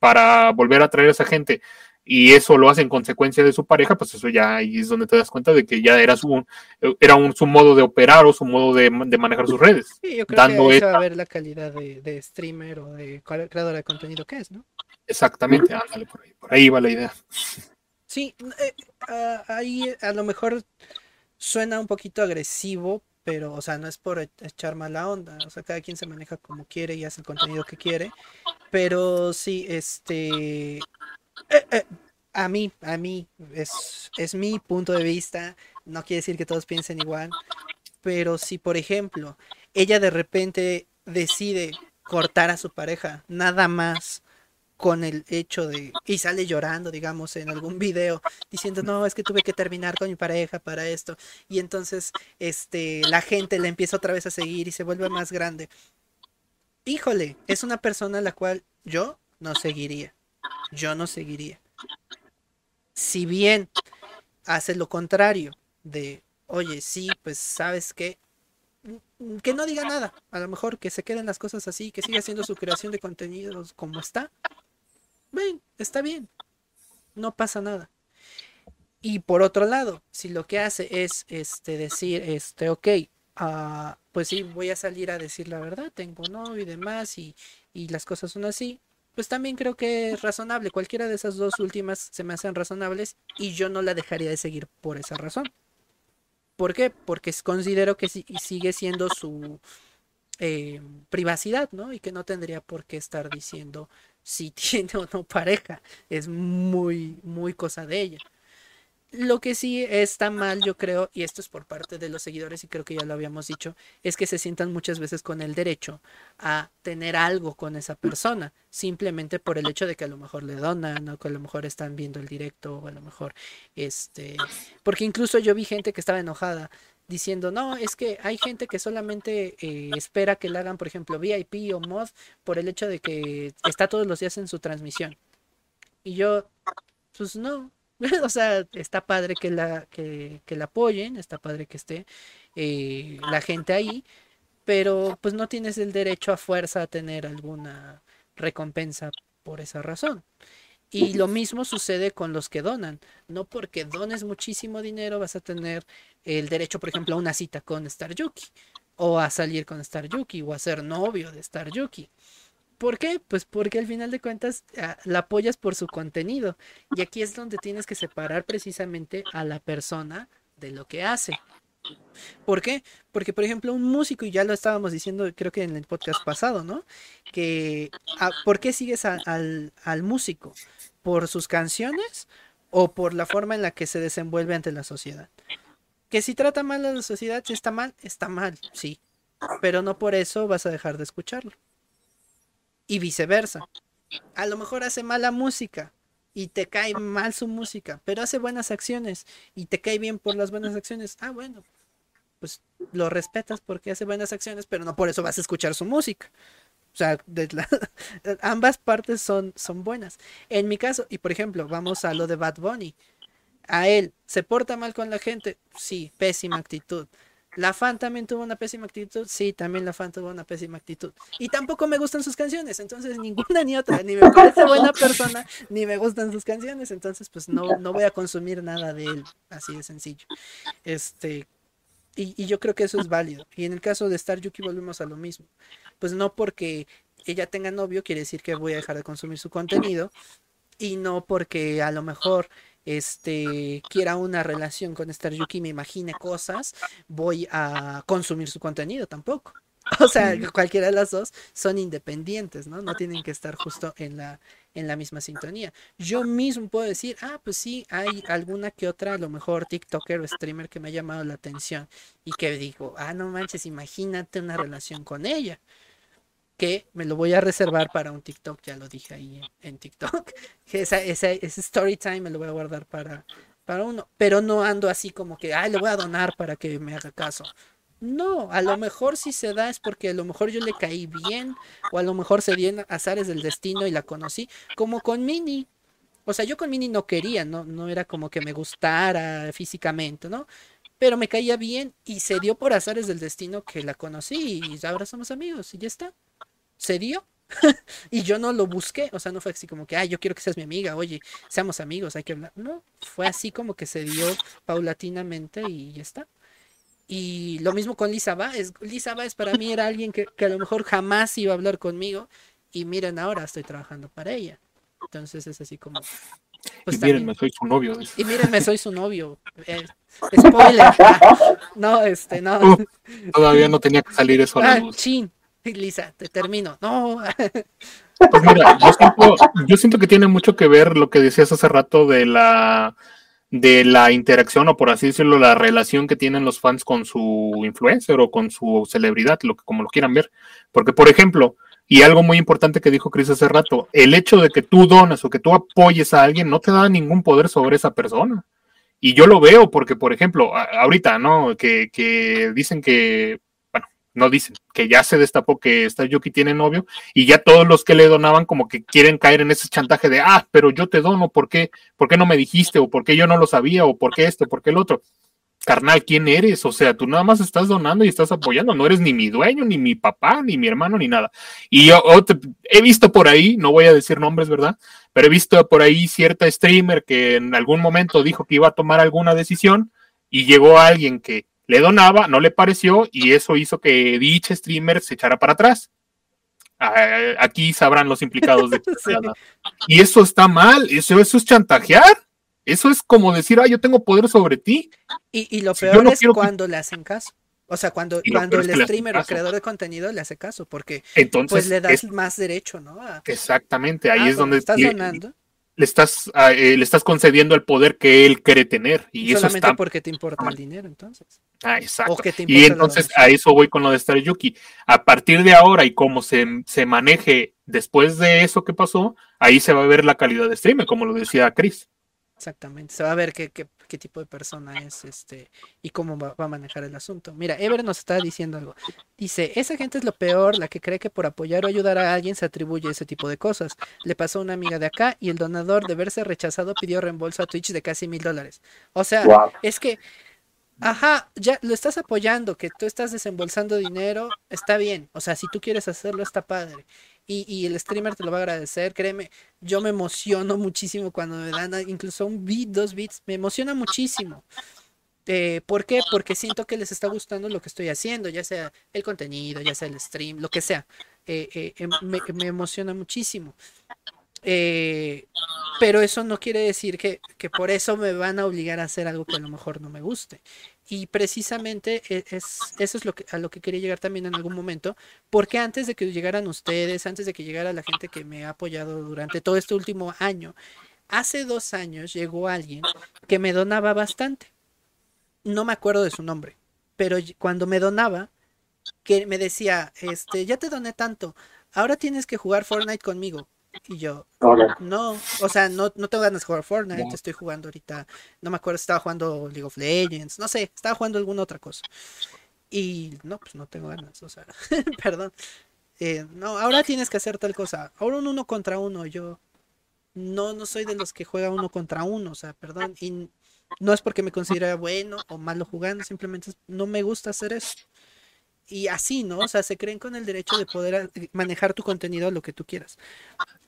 para volver a atraer a esa gente y eso lo hace en consecuencia de su pareja, pues eso ya ahí es donde te das cuenta de que ya era su, era un, su modo de operar o su modo de, manejar sus redes. Sí, yo creo que ahí se va a ver la calidad de, streamer o de creador de contenido que es, ¿no? Exactamente, ándale, por ahí, por ahí va la idea. Sí, eh, ah, ahí a lo mejor suena un poquito agresivo, pero, o sea, no es por e, echar mala onda, o sea, cada quien se maneja como quiere y hace el contenido que quiere, pero sí, este, eh, eh, a mí, a mí, es, es mi punto de vista. No quiere decir que todos piensen igual. Pero si, por ejemplo, ella de repente decide cortar a su pareja, nada más con el hecho de y sale llorando, digamos, en algún video diciendo, "No, es que tuve que terminar con mi pareja para esto." Y entonces este la gente le empieza otra vez a seguir y se vuelve más grande. Híjole, es una persona a la cual yo no seguiría yo no seguiría. Si bien hace lo contrario de, oye, sí, pues sabes que que no diga nada, a lo mejor que se queden las cosas así, que siga haciendo su creación de contenidos como está. Ven, está bien, no pasa nada. Y por otro lado, si lo que hace es este decir, este, ok, uh, pues sí, voy a salir a decir la verdad, tengo novio y demás, y, y las cosas son así, pues también creo que es razonable. Cualquiera de esas dos últimas se me hacen razonables y yo no la dejaría de seguir por esa razón. ¿Por qué? Porque considero que sigue siendo su eh, privacidad, ¿no? Y que no tendría por qué estar diciendo si tiene o no pareja. Es muy, muy cosa de ella. Lo que sí está mal, yo creo, y esto es por parte de los seguidores, y creo que ya lo habíamos dicho, es que se sientan muchas veces con el derecho a tener algo con esa persona, simplemente por el hecho de que a lo mejor le donan, o que a lo mejor están viendo el directo, o a lo mejor, este, porque incluso yo vi gente que estaba enojada diciendo, no, es que hay gente que solamente eh, espera que le hagan, por ejemplo, VIP o mod por el hecho de que está todos los días en su transmisión. Y yo, pues no, o sea, está padre que la, que, la apoyen, está padre que esté eh, la gente ahí, pero pues no tienes el derecho a fuerza a tener alguna recompensa por esa razón. Y lo mismo sucede con los que donan. No porque dones muchísimo dinero vas a tener el derecho, por ejemplo, a una cita con Star Yuki. O a salir con Star Yuki. O a ser novio de Star Yuki. ¿Por qué? Pues porque al final de cuentas ah, la apoyas por su contenido. Y aquí es donde tienes que separar precisamente a la persona de lo que hace. ¿Por qué? Porque, por ejemplo, un músico, y ya lo estábamos diciendo, creo que en el podcast pasado, ¿no? Que, ah, ¿por qué sigues al, al músico? ¿Por sus canciones o por la forma en la que se desenvuelve ante la sociedad? Que si trata mal a la sociedad, si está mal, está mal, sí. Pero no por eso vas a dejar de escucharlo. Y viceversa. A lo mejor hace mala música y te cae mal su música, pero hace buenas acciones y te cae bien por las buenas acciones. Ah, bueno, pues lo respetas porque hace buenas acciones, pero no por eso vas a escuchar su música. O sea, ambas partes son, son buenas. En mi caso, y por ejemplo, vamos a lo de Bad Bunny. A él, ¿se porta mal con la gente? Sí, pésima actitud. La fan también tuvo una pésima actitud. Sí, también la fan tuvo una pésima actitud. Y tampoco me gustan sus canciones. Entonces, ninguna ni otra. Ni me parece buena persona, ni me gustan sus canciones. Entonces, pues no, no voy a consumir nada de él. Así de sencillo. Este. Y, y yo creo que eso es válido. Y en el caso de Star Yuki volvemos a lo mismo. Pues no porque ella tenga novio quiere decir que voy a dejar de consumir su contenido. Y no porque a lo mejor este, quiera una relación con Star Yuki, me imagine cosas, voy a consumir su contenido tampoco. O sea, cualquiera de las dos son independientes, ¿no? No tienen que estar justo en la, en la misma sintonía. Yo mismo puedo decir, ah, pues sí, hay alguna que otra, a lo mejor TikToker o streamer que me ha llamado la atención y que digo, ah, no manches, imagínate una relación con ella que me lo voy a reservar para un TikTok, ya lo dije ahí en, TikTok. Esa, ese story time me lo voy a guardar para, para uno, pero no ando así como que, ay, le voy a donar para que me haga caso. No, a lo mejor si se da es porque a lo mejor yo le caí bien, o a lo mejor se dieron azares del destino y la conocí, como con Mini. O sea, yo con Mini no quería, no, no era como que me gustara físicamente, ¿no? Pero me caía bien y se dio por azares del destino que la conocí y ahora somos amigos y ya está se dio. y yo no lo busqué, o sea, no fue así como que, ay, yo quiero que seas mi amiga, oye, seamos amigos, hay que hablar. No, fue así como que se dio paulatinamente y ya está. Y lo mismo con Lisa Baez. Lisa Baez para mí era alguien que, a lo mejor jamás iba a hablar conmigo. Y miren, ahora estoy trabajando para ella. Entonces es así como. Pues y mírenme, soy su novio. Y mírenme, soy su novio. Eh, spoiler. no, este, no. todavía no tenía que salir eso a la ah, luz. Chin. Lisa, te termino. No. Pues mira, yo siento, que tiene mucho que ver lo que decías hace rato de la de la interacción o por así decirlo la relación que tienen los fans con su influencer o con su celebridad, lo que como lo quieran ver. Porque por ejemplo, y algo muy importante que dijo Chris hace rato, el hecho de que tú donas o que tú apoyes a alguien no te da ningún poder sobre esa persona. Y yo lo veo porque, por ejemplo, ahorita, ¿no? Que, que dicen que no dicen, que ya se destapó que esta Yuki tiene novio y ya todos los que le donaban como que quieren caer en ese chantaje de, ah, pero yo te dono, ¿por qué? ¿Por qué no me dijiste? ¿O por qué yo no lo sabía? ¿O por qué esto? ¿Por qué el otro? Carnal, ¿quién eres? O sea, tú nada más estás donando y estás apoyando, no eres ni mi dueño, ni mi papá, ni mi hermano, ni nada. Y yo, he visto por ahí, no voy a decir nombres, ¿verdad? Pero he visto por ahí cierta streamer que en algún momento dijo que iba a tomar alguna decisión y llegó alguien que le donaba, no le pareció y eso hizo que dicha streamer se echara para atrás. Ah, aquí sabrán los implicados de Y eso está mal, eso, eso es chantajear. Eso es como decir, ah, yo tengo poder sobre ti. Y, lo peor es cuando le hacen caso. O sea, cuando, cuando el streamer o el creador de contenido le hace caso, porque Entonces, pues le das más derecho, ¿no? exactamente, ahí ah, es donde estás donando le estás, ah, eh, le estás concediendo el poder que él cree tener. Y Solamente eso está... porque te importa el dinero, entonces. Ah, exacto. Y entonces a eso voy con lo de Star Yuki. A partir de ahora y cómo se, se, maneje después de eso que pasó, ahí se va a ver la calidad de stream, como lo decía Chris. Exactamente, se va a ver qué, qué, qué tipo de persona es este y cómo va, a manejar el asunto. Mira, Ever nos está diciendo algo. Dice, esa gente es lo peor, la que cree que por apoyar o ayudar a alguien se atribuye ese tipo de cosas. Le pasó a una amiga de acá y el donador de verse rechazado pidió reembolso a Twitch de casi mil dólares. O sea, es que Ajá, ya lo estás apoyando, que tú estás desembolsando dinero, está bien. O sea, si tú quieres hacerlo, está padre y, el streamer te lo va a agradecer, créeme, yo me emociono muchísimo cuando me dan incluso un beat, dos beats, me emociona muchísimo. Eh, ¿Por qué? Porque siento que les está gustando lo que estoy haciendo, ya sea el contenido, ya sea el stream, lo que sea. Eh, eh, em, me, me, emociona muchísimo. pero eso no quiere decir que, que, por eso me van a obligar a hacer algo que a lo mejor no me guste. Y precisamente e, es, eso es lo que, a lo que quería llegar también en algún momento, porque antes de que llegaran ustedes, antes de que llegara la gente que me ha apoyado durante todo este último año, hace dos años llegó alguien que me donaba bastante. No me acuerdo de su nombre, pero cuando me donaba, que me decía, este, ya te doné tanto, ahora tienes que jugar Fortnite conmigo. Y yo, no, o sea, no, no tengo ganas de jugar Fortnite, estoy jugando ahorita, no me acuerdo, estaba jugando League of Legends, no sé, estaba jugando alguna otra cosa. Y no, pues no tengo ganas, o sea, perdón. Eh, no, ahora tienes que hacer tal cosa. Ahora un uno contra uno, yo no, no soy de los que juega uno contra uno, o sea, perdón. Y no es porque me considere bueno o malo jugando, simplemente no me gusta hacer eso. Y así, ¿no? O sea, se creen con el derecho de poder eh, manejar tu contenido a lo que tú quieras.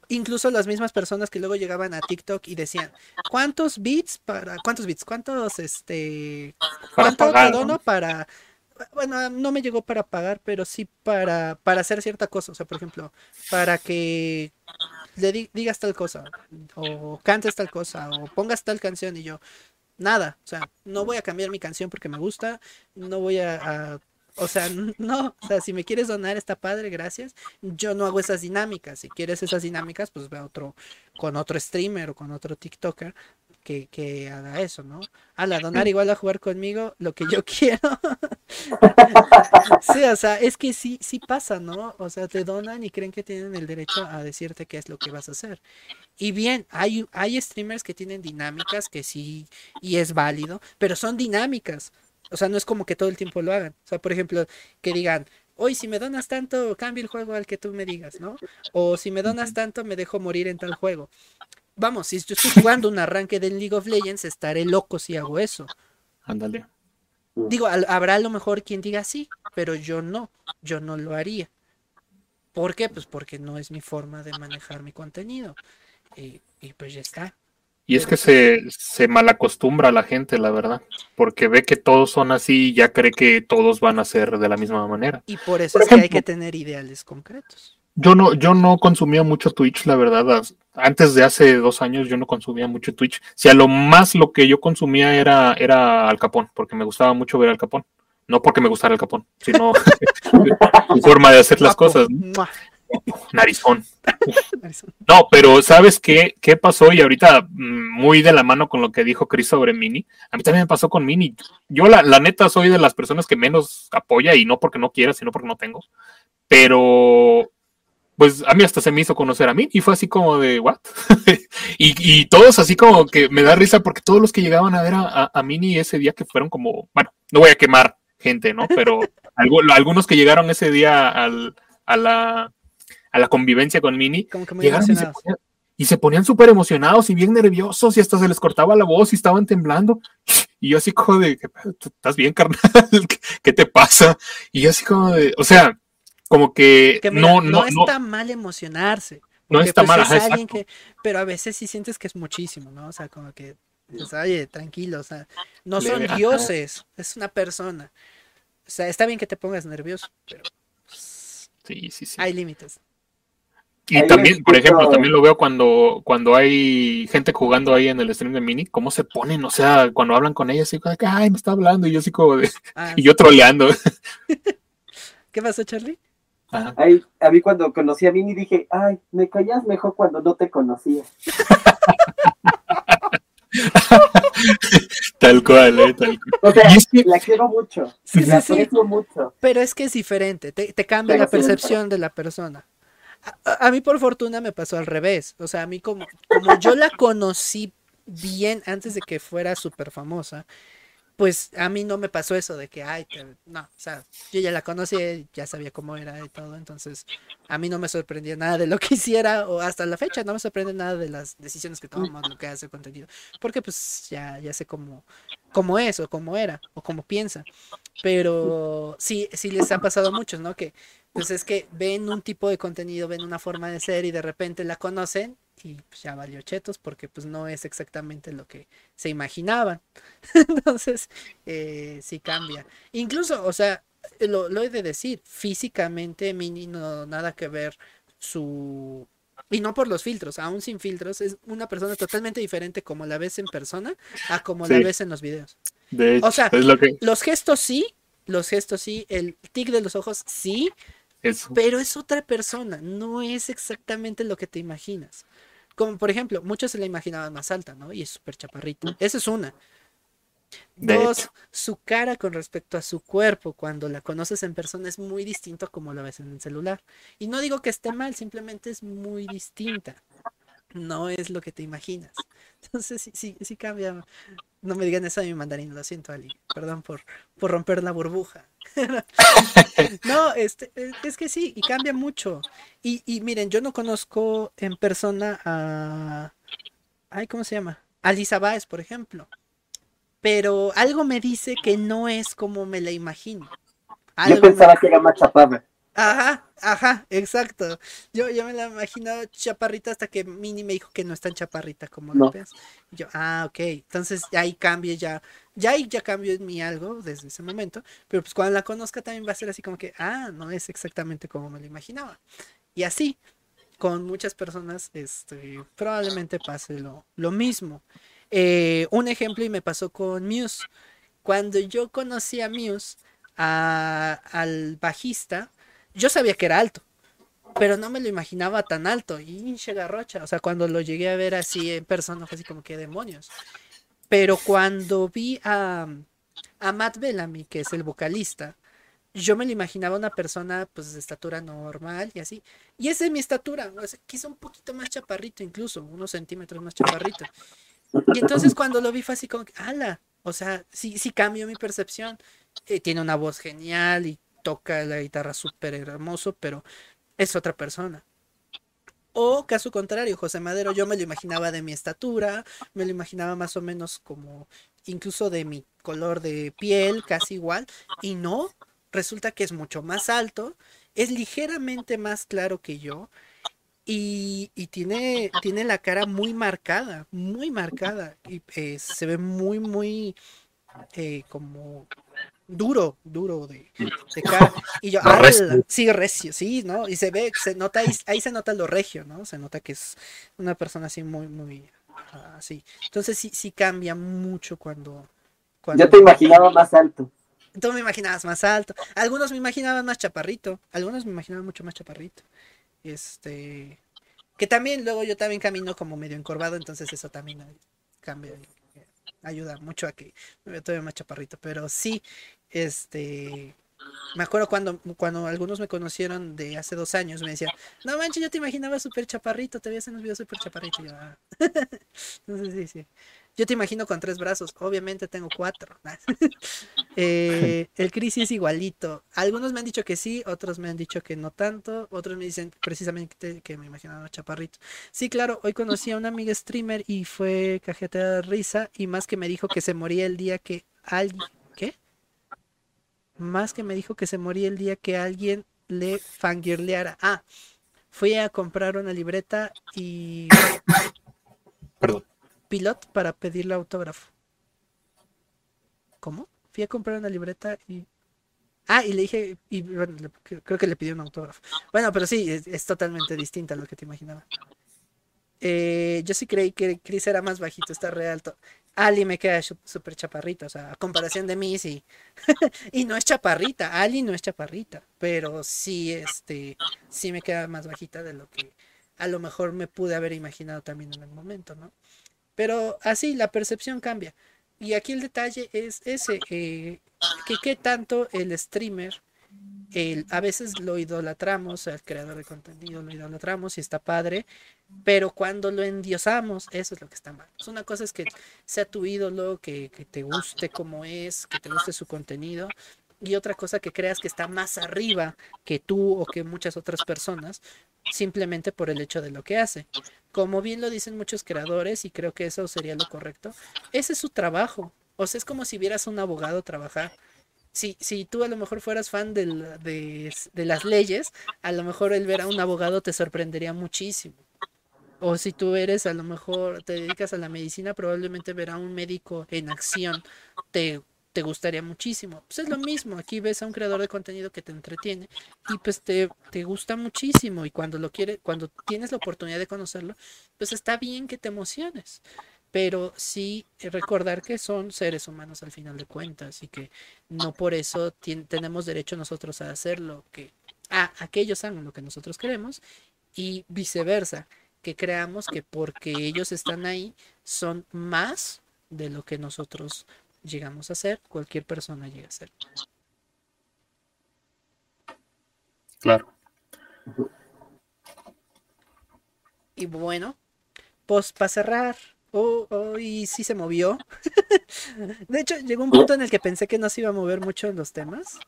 Incluso las mismas personas que luego llegaban a TikTok y decían, ¿cuántos bits para, cuántos bits, cuántos, este, cuánto te para, bueno, no me llegó para pagar, pero sí para, para hacer cierta cosa, o sea, por ejemplo, para que le di- digas tal cosa, o cantes tal cosa, o pongas tal canción y yo, nada, o sea, no voy a cambiar mi canción porque me gusta, no voy a, a- o sea, no, o sea, si me quieres donar está padre, gracias. Yo no hago esas dinámicas, si quieres esas dinámicas, pues ve otro, con otro streamer o con otro TikToker que, que haga eso, ¿no? A la donar igual a jugar conmigo, lo que yo quiero. Sí, o sea, es que sí, sí pasa, ¿no? O sea, te donan y creen que tienen el derecho a decirte qué es lo que vas a hacer. Y bien, hay, hay streamers que tienen dinámicas que sí, y es válido, pero son dinámicas. O sea, no es como que todo el tiempo lo hagan. O sea, por ejemplo, que digan, hoy si me donas tanto, cambio el juego al que tú me digas, ¿no? O si me donas tanto, me dejo morir en tal juego. Vamos, si yo estoy jugando un arranque del League of Legends, estaré loco si hago eso. Ándale. Digo, al- habrá a lo mejor quien diga sí, pero yo no, yo no lo haría. ¿Por qué? Pues porque no es mi forma de manejar mi contenido. Y, y pues ya está. Y es que se, se malacostumbra a la gente, la verdad, porque ve que todos son así y ya cree que todos van a ser de la misma manera. Y por eso Por es que hay que tener ideales concretos. Yo no, yo no consumía mucho Twitch, la verdad. Antes de hace dos años yo no consumía mucho Twitch. Si a lo más lo que yo consumía era, era Al Capón, porque me gustaba mucho ver Al Capón. No porque me gustara Al Capón, sino su forma de hacer las cosas. ¿no? Narizón. No, pero ¿sabes qué, qué pasó? Y ahorita, mm, muy de la mano con lo que dijo Chris sobre Mini, a mí también me pasó con Mini. Yo, la, la neta, soy de las personas que menos apoya y no porque no quiera, sino porque no tengo. Pero, pues a mí hasta se me hizo conocer a Mini y fue así como de, ¿what? y, y todos así como que me da risa porque todos los que llegaban a ver a, a- a Mini ese día que fueron como, bueno, no voy a quemar gente, ¿no? Pero algu- algunos que llegaron ese día al, a, la, a la convivencia con Mini, llegaron y se ponían, y se ponían súper emocionados y bien nerviosos y hasta se les cortaba la voz y estaban temblando. Y yo así como de, ¿qué pedo? ¿Tú ¿estás bien, carnal? ¿Qué, te pasa? Y yo así como de, o sea, como que, Que mira, no, no, no, no, está mal emocionarse. no está pues, mal. es ajá, alguien que, pero a veces sí sientes que es muchísimo, ¿no? O sea, como que, dices, oye, tranquilo, o sea, no son Leve, ajá. dioses, es una persona. O sea, está bien que te pongas nervioso, pero pues, Sí, sí, sí. hay límites. Y Ahí también, por ejemplo, también lo veo cuando, cuando hay gente jugando ahí en el stream de Mini, cómo se ponen, o sea, cuando hablan con ella, así como de que, ay, me está hablando, y yo así como de, Ah, y yo troleando. ¿Qué pasó, Charlie? Ajá. Ay, a mí cuando conocí a Mini dije, ay, me caías mejor cuando no te conocía. Tal cual, eh, tal cual. O sea, Y es que- la quiero mucho, Sí, la sí, mucho. Pero es que es diferente, te, te cambia Pero la sí, percepción de la persona. A, mí por fortuna me pasó al revés. O sea, a mí como, como yo la conocí bien antes de que fuera súper famosa, pues a mí no me pasó eso de que, ay, te- no, o sea, yo ya la conocí, ya sabía cómo era y todo, entonces a mí no me sorprendía nada de lo que hiciera, o hasta la fecha no me sorprende nada de las decisiones que tomamos, lo que hace el contenido, porque pues ya, ya sé cómo, cómo es, o cómo era, o cómo piensa. Pero sí, sí les ha pasado a muchos, ¿no? Que pues es que ven un tipo de contenido, ven una forma de ser y de repente la conocen y pues ya valió chetos porque pues no es exactamente lo que se imaginaban. Entonces, eh, sí cambia. Incluso, o sea, lo, lo he de decir, físicamente Mini no nada que ver su... Y no por los filtros, aún sin filtros, es una persona totalmente diferente como la ves en persona a como la ves en los videos. De hecho, O sea, es lo que, Los gestos sí, los gestos sí, el tic de los ojos sí, eso. pero es otra persona, no es exactamente lo que te imaginas. Como por ejemplo, muchos se la imaginaban más alta, ¿no? Y es súper chaparrita. Esa es una. Dos, su cara con respecto a su cuerpo, cuando la conoces en persona, es muy distinto a como la ves en el celular. Y no digo que esté mal, simplemente es muy distinta. No es lo que te imaginas. Entonces sí, sí, sí cambia. No me digan eso de mi mandarín, lo siento, Ali. Perdón por, por romper la burbuja. no, este, es que sí, y cambia mucho. Y, y miren, yo no conozco en persona a. Ay, ¿cómo se llama? A Lisa Baez, por ejemplo pero algo me dice que no es como me la imagino. Yo pensaba que era más. Ajá, ajá, exacto. Yo, yo me la imagino chaparrita hasta que Mini me dijo que no es tan chaparrita como lo ves. yo, ah, ok. Entonces ahí cambie ya. Ya ahí ya cambio en mí algo desde ese momento. Pero pues cuando la conozca también va a ser así como que, ah, no es exactamente como me lo imaginaba. Y así, con muchas personas, este, probablemente pase lo, lo mismo. Eh, un ejemplo y me pasó con Muse. Cuando yo conocí a Muse, al bajista, yo sabía que era alto, pero no me lo imaginaba tan alto. Y garrocha, o sea, cuando lo llegué a ver así en persona, fue así como que demonios. Pero cuando vi a, a Matt Bellamy, que es el vocalista, yo me lo imaginaba una persona pues de estatura normal y así. Y esa es mi estatura, o quizá un poquito más chaparrito incluso, unos centímetros más chaparrito. Y entonces cuando lo vi fue así como, ala, o sea, sí, sí cambió mi percepción. Eh, tiene una voz genial y toca la guitarra súper hermoso, pero es otra persona. O caso contrario, José Madero, yo me lo imaginaba de mi estatura, me lo imaginaba más o menos como incluso de mi color de piel, casi igual, y no, resulta que es mucho más alto, es ligeramente más claro que yo, y, tiene, tiene la cara muy marcada, muy marcada. Y eh, se ve muy, muy eh, como duro, duro de, cara. Y yo, ah, sí, recio, sí, ¿no? Y se ve, se nota, ahí, se nota lo regio, ¿no? Se nota que es una persona así muy, muy así. Entonces sí, sí cambia mucho cuando, cuando... Yo te imaginaba más alto. Tú me imaginabas más alto. Algunos me imaginaban más chaparrito. Algunos me imaginaban mucho más chaparrito. Este. Que también luego yo también camino como medio encorvado, entonces eso también cambia. Ayuda mucho a que me vea todavía más chaparrito. Pero sí, este. Me acuerdo cuando, cuando algunos me conocieron de hace dos años, me decían, no manches, yo te imaginaba súper chaparrito, te veías en los videos súper chaparrito. Y yo, ah". Sí, sí. Yo te imagino con tres brazos, obviamente tengo cuatro. Eh, el Chris es igualito. Algunos me han dicho que sí, otros me han dicho que no tanto, otros me dicen precisamente que me imaginaba chaparrito. Sí, claro, hoy conocí a una amiga streamer y fue cajeta de risa y más que me dijo que se moría el día que alguien... Más que me dijo que se moría el día que alguien le fangirleara. Ah, fui a comprar una libreta y... Perdón Pilot para pedirle autógrafo. ¿Cómo? Fui a comprar una libreta y. Ah, y le dije, y creo que le pidió un autógrafo. Bueno, pero sí, es, totalmente distinta a lo que te imaginaba. Eh, yo sí creí que Chris era más bajito, está re alto. Ali me queda súper chaparrito, o sea, a comparación de mí, sí. y no es chaparrita, Ali no es chaparrita, pero sí, este, sí me queda más bajita de lo que a lo mejor me pude haber imaginado también en el momento, ¿no? Pero así la percepción cambia. Y aquí el detalle es ese, eh, que qué tanto el streamer, el, a veces lo idolatramos, al creador de contenido lo idolatramos y está padre, pero cuando lo endiosamos, eso es lo que está mal. Una cosa es que sea tu ídolo, que, que te guste como es, que te guste su contenido, y otra cosa que creas que está más arriba que tú o que muchas otras personas, simplemente por el hecho de lo que hace. Como bien lo dicen muchos creadores, y creo que eso sería lo correcto, ese es su trabajo. O sea, es como si vieras a un abogado trabajar. Si, si tú a lo mejor fueras fan de, de las leyes, a lo mejor el ver a un abogado te sorprendería muchísimo. O si tú eres, a lo mejor te dedicas a la medicina, probablemente ver a un médico en acción te te gustaría muchísimo. Pues es lo mismo, aquí ves a un creador de contenido que te entretiene y pues te, te gusta muchísimo y cuando lo quiere, cuando tienes la oportunidad de conocerlo, pues está bien que te emociones. Pero sí recordar que son seres humanos al final de cuentas y que no por eso tenemos derecho nosotros a hacer lo que a, aquellos hagan lo que nosotros queremos y viceversa, que creamos que porque ellos están ahí son más de lo que nosotros llegamos a ser, cualquier persona llega a ser. Claro. Y bueno, pues para cerrar, oh, oh, y sí se movió. de hecho, llegó un punto en el que pensé que no se iba a mover mucho en los temas.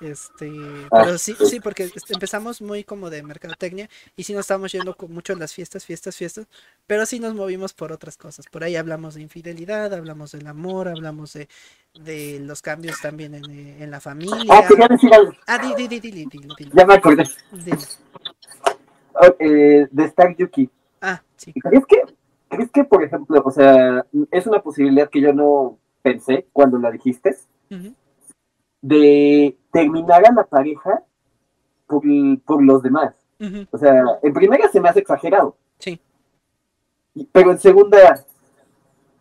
Este, Ah, pero sí, sí. porque empezamos muy como de mercadotecnia y sí nos estábamos yendo con mucho en las fiestas, fiestas, fiestas, pero sí nos movimos por otras cosas. Por ahí hablamos de infidelidad, hablamos del amor, hablamos de, de los cambios también en, eh, en la familia. Ah, quería decir algo. Ah, di, di, di, di, di, di, di, Ya me acordé. Oh, eh, de Star Yuki. Ah, sí. ¿Crees que, ¿Crees que, por ejemplo, o sea, es una posibilidad que yo no pensé cuando la dijiste, de terminar a la pareja por, por los demás? O sea, en primera se me hace exagerado, Sí. pero en segunda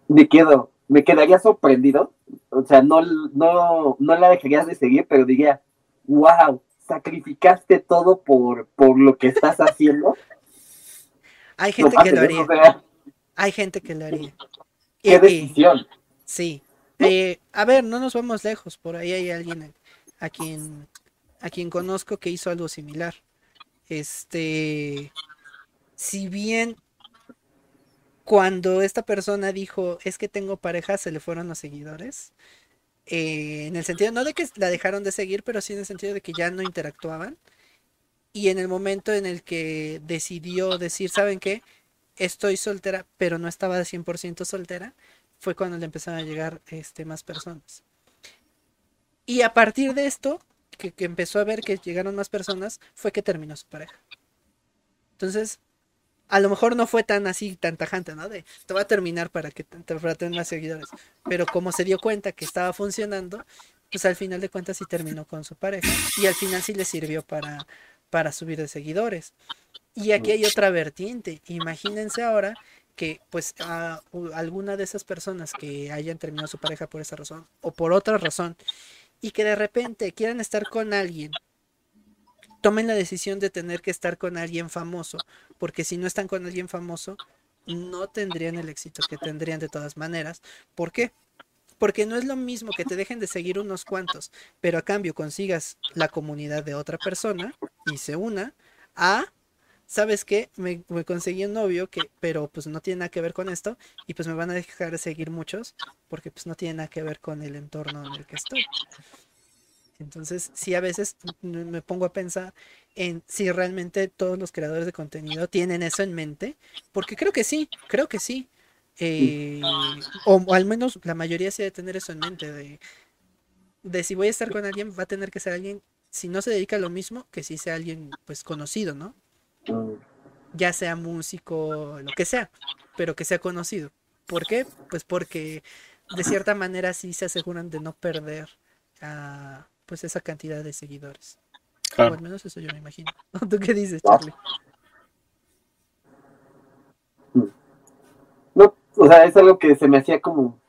me quedo, me quedaría sorprendido. O sea, no, no, no la dejarías de seguir, pero diría, wow, sacrificaste todo por, por lo que estás haciendo. Hay No gente que lo o haría. sea, Hay gente que lo haría. qué Y- y- decisión. sí. Eh, a ver, no nos vamos lejos. Por ahí hay alguien a, a quien a quien conozco que hizo algo similar. Este, si bien cuando esta persona dijo es que tengo pareja, se le fueron los seguidores. eh, en el sentido, no de que la dejaron de seguir, pero sí en el sentido de que ya no interactuaban. Y en el momento en el que decidió decir, ¿saben qué? Estoy soltera, pero no estaba de 100% soltera, fue cuando le empezaron a llegar este, más personas. Y a partir de esto, que, que empezó a ver que llegaron más personas, fue que terminó su pareja. Entonces, a lo mejor no fue tan así, tan tajante, ¿no? De te voy a terminar para que te- para más seguidores. Pero como se dio cuenta que estaba funcionando, pues al final de cuentas sí terminó con su pareja. Y al final sí le sirvió para, para subir de seguidores. Y aquí hay otra vertiente. Imagínense ahora que pues a, alguna de esas personas que hayan terminado su pareja por esa razón o por otra razón y que de repente quieran estar con alguien, tomen la decisión de tener que estar con alguien famoso, porque si no están con alguien famoso, no tendrían el éxito que tendrían de todas maneras. ¿Por qué? Porque no es lo mismo que te dejen de seguir unos cuantos, pero a cambio consigas la comunidad de otra persona y se una a, ¿sabes qué? Me, me conseguí un novio que, pero pues no tiene nada que ver con esto y pues me van a dejar de seguir muchos porque pues no tiene nada que ver con el entorno en el que estoy. Entonces, sí, a veces me pongo a pensar en si realmente todos los creadores de contenido tienen eso en mente, porque creo que sí, creo que sí. Eh, o, o al menos la mayoría sí debe tener eso en mente, de, de si voy a estar con alguien, va a tener que ser alguien, si no se dedica a lo mismo, que sí sea alguien pues conocido, ¿no? Ya sea músico, lo que sea, pero que sea conocido. ¿Por qué? Pues porque de cierta manera sí se aseguran de no perder ah, pues esa cantidad de seguidores. O Claro. al menos eso yo me imagino. ¿Tú qué dices, No. Charlie? O sea, es algo que se me hacía como.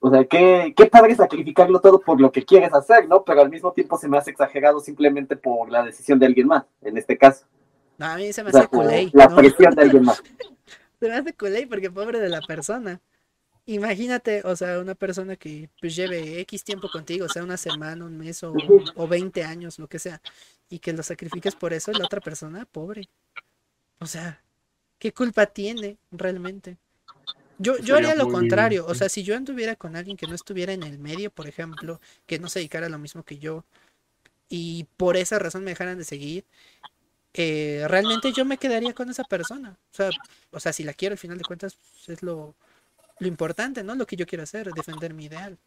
O sea, qué, qué padre sacrificarlo todo por lo que quieres hacer, ¿no? Pero al mismo tiempo se me hace exagerado simplemente por la decisión de alguien más, en este caso. No, a mí se me O sea, hace culé. la ¿no? presión de alguien más. Se me hace culé porque pobre de la persona. Imagínate, o sea, una persona que pues lleve X tiempo contigo, o sea, una semana, un mes o, o 20 años, lo que sea, y que lo sacrifiques por eso, la otra persona, pobre. O sea, ¿qué culpa tiene realmente? Yo, yo haría lo contrario, o sea, si yo anduviera con alguien que no estuviera en el medio, por ejemplo, que no se dedicara a lo mismo que yo, y por esa razón me dejaran de seguir, eh, realmente yo me quedaría con esa persona. O sea, o sea, si la quiero al final de cuentas, pues, es lo, lo importante, ¿no? Lo que yo quiero hacer, defender mi ideal.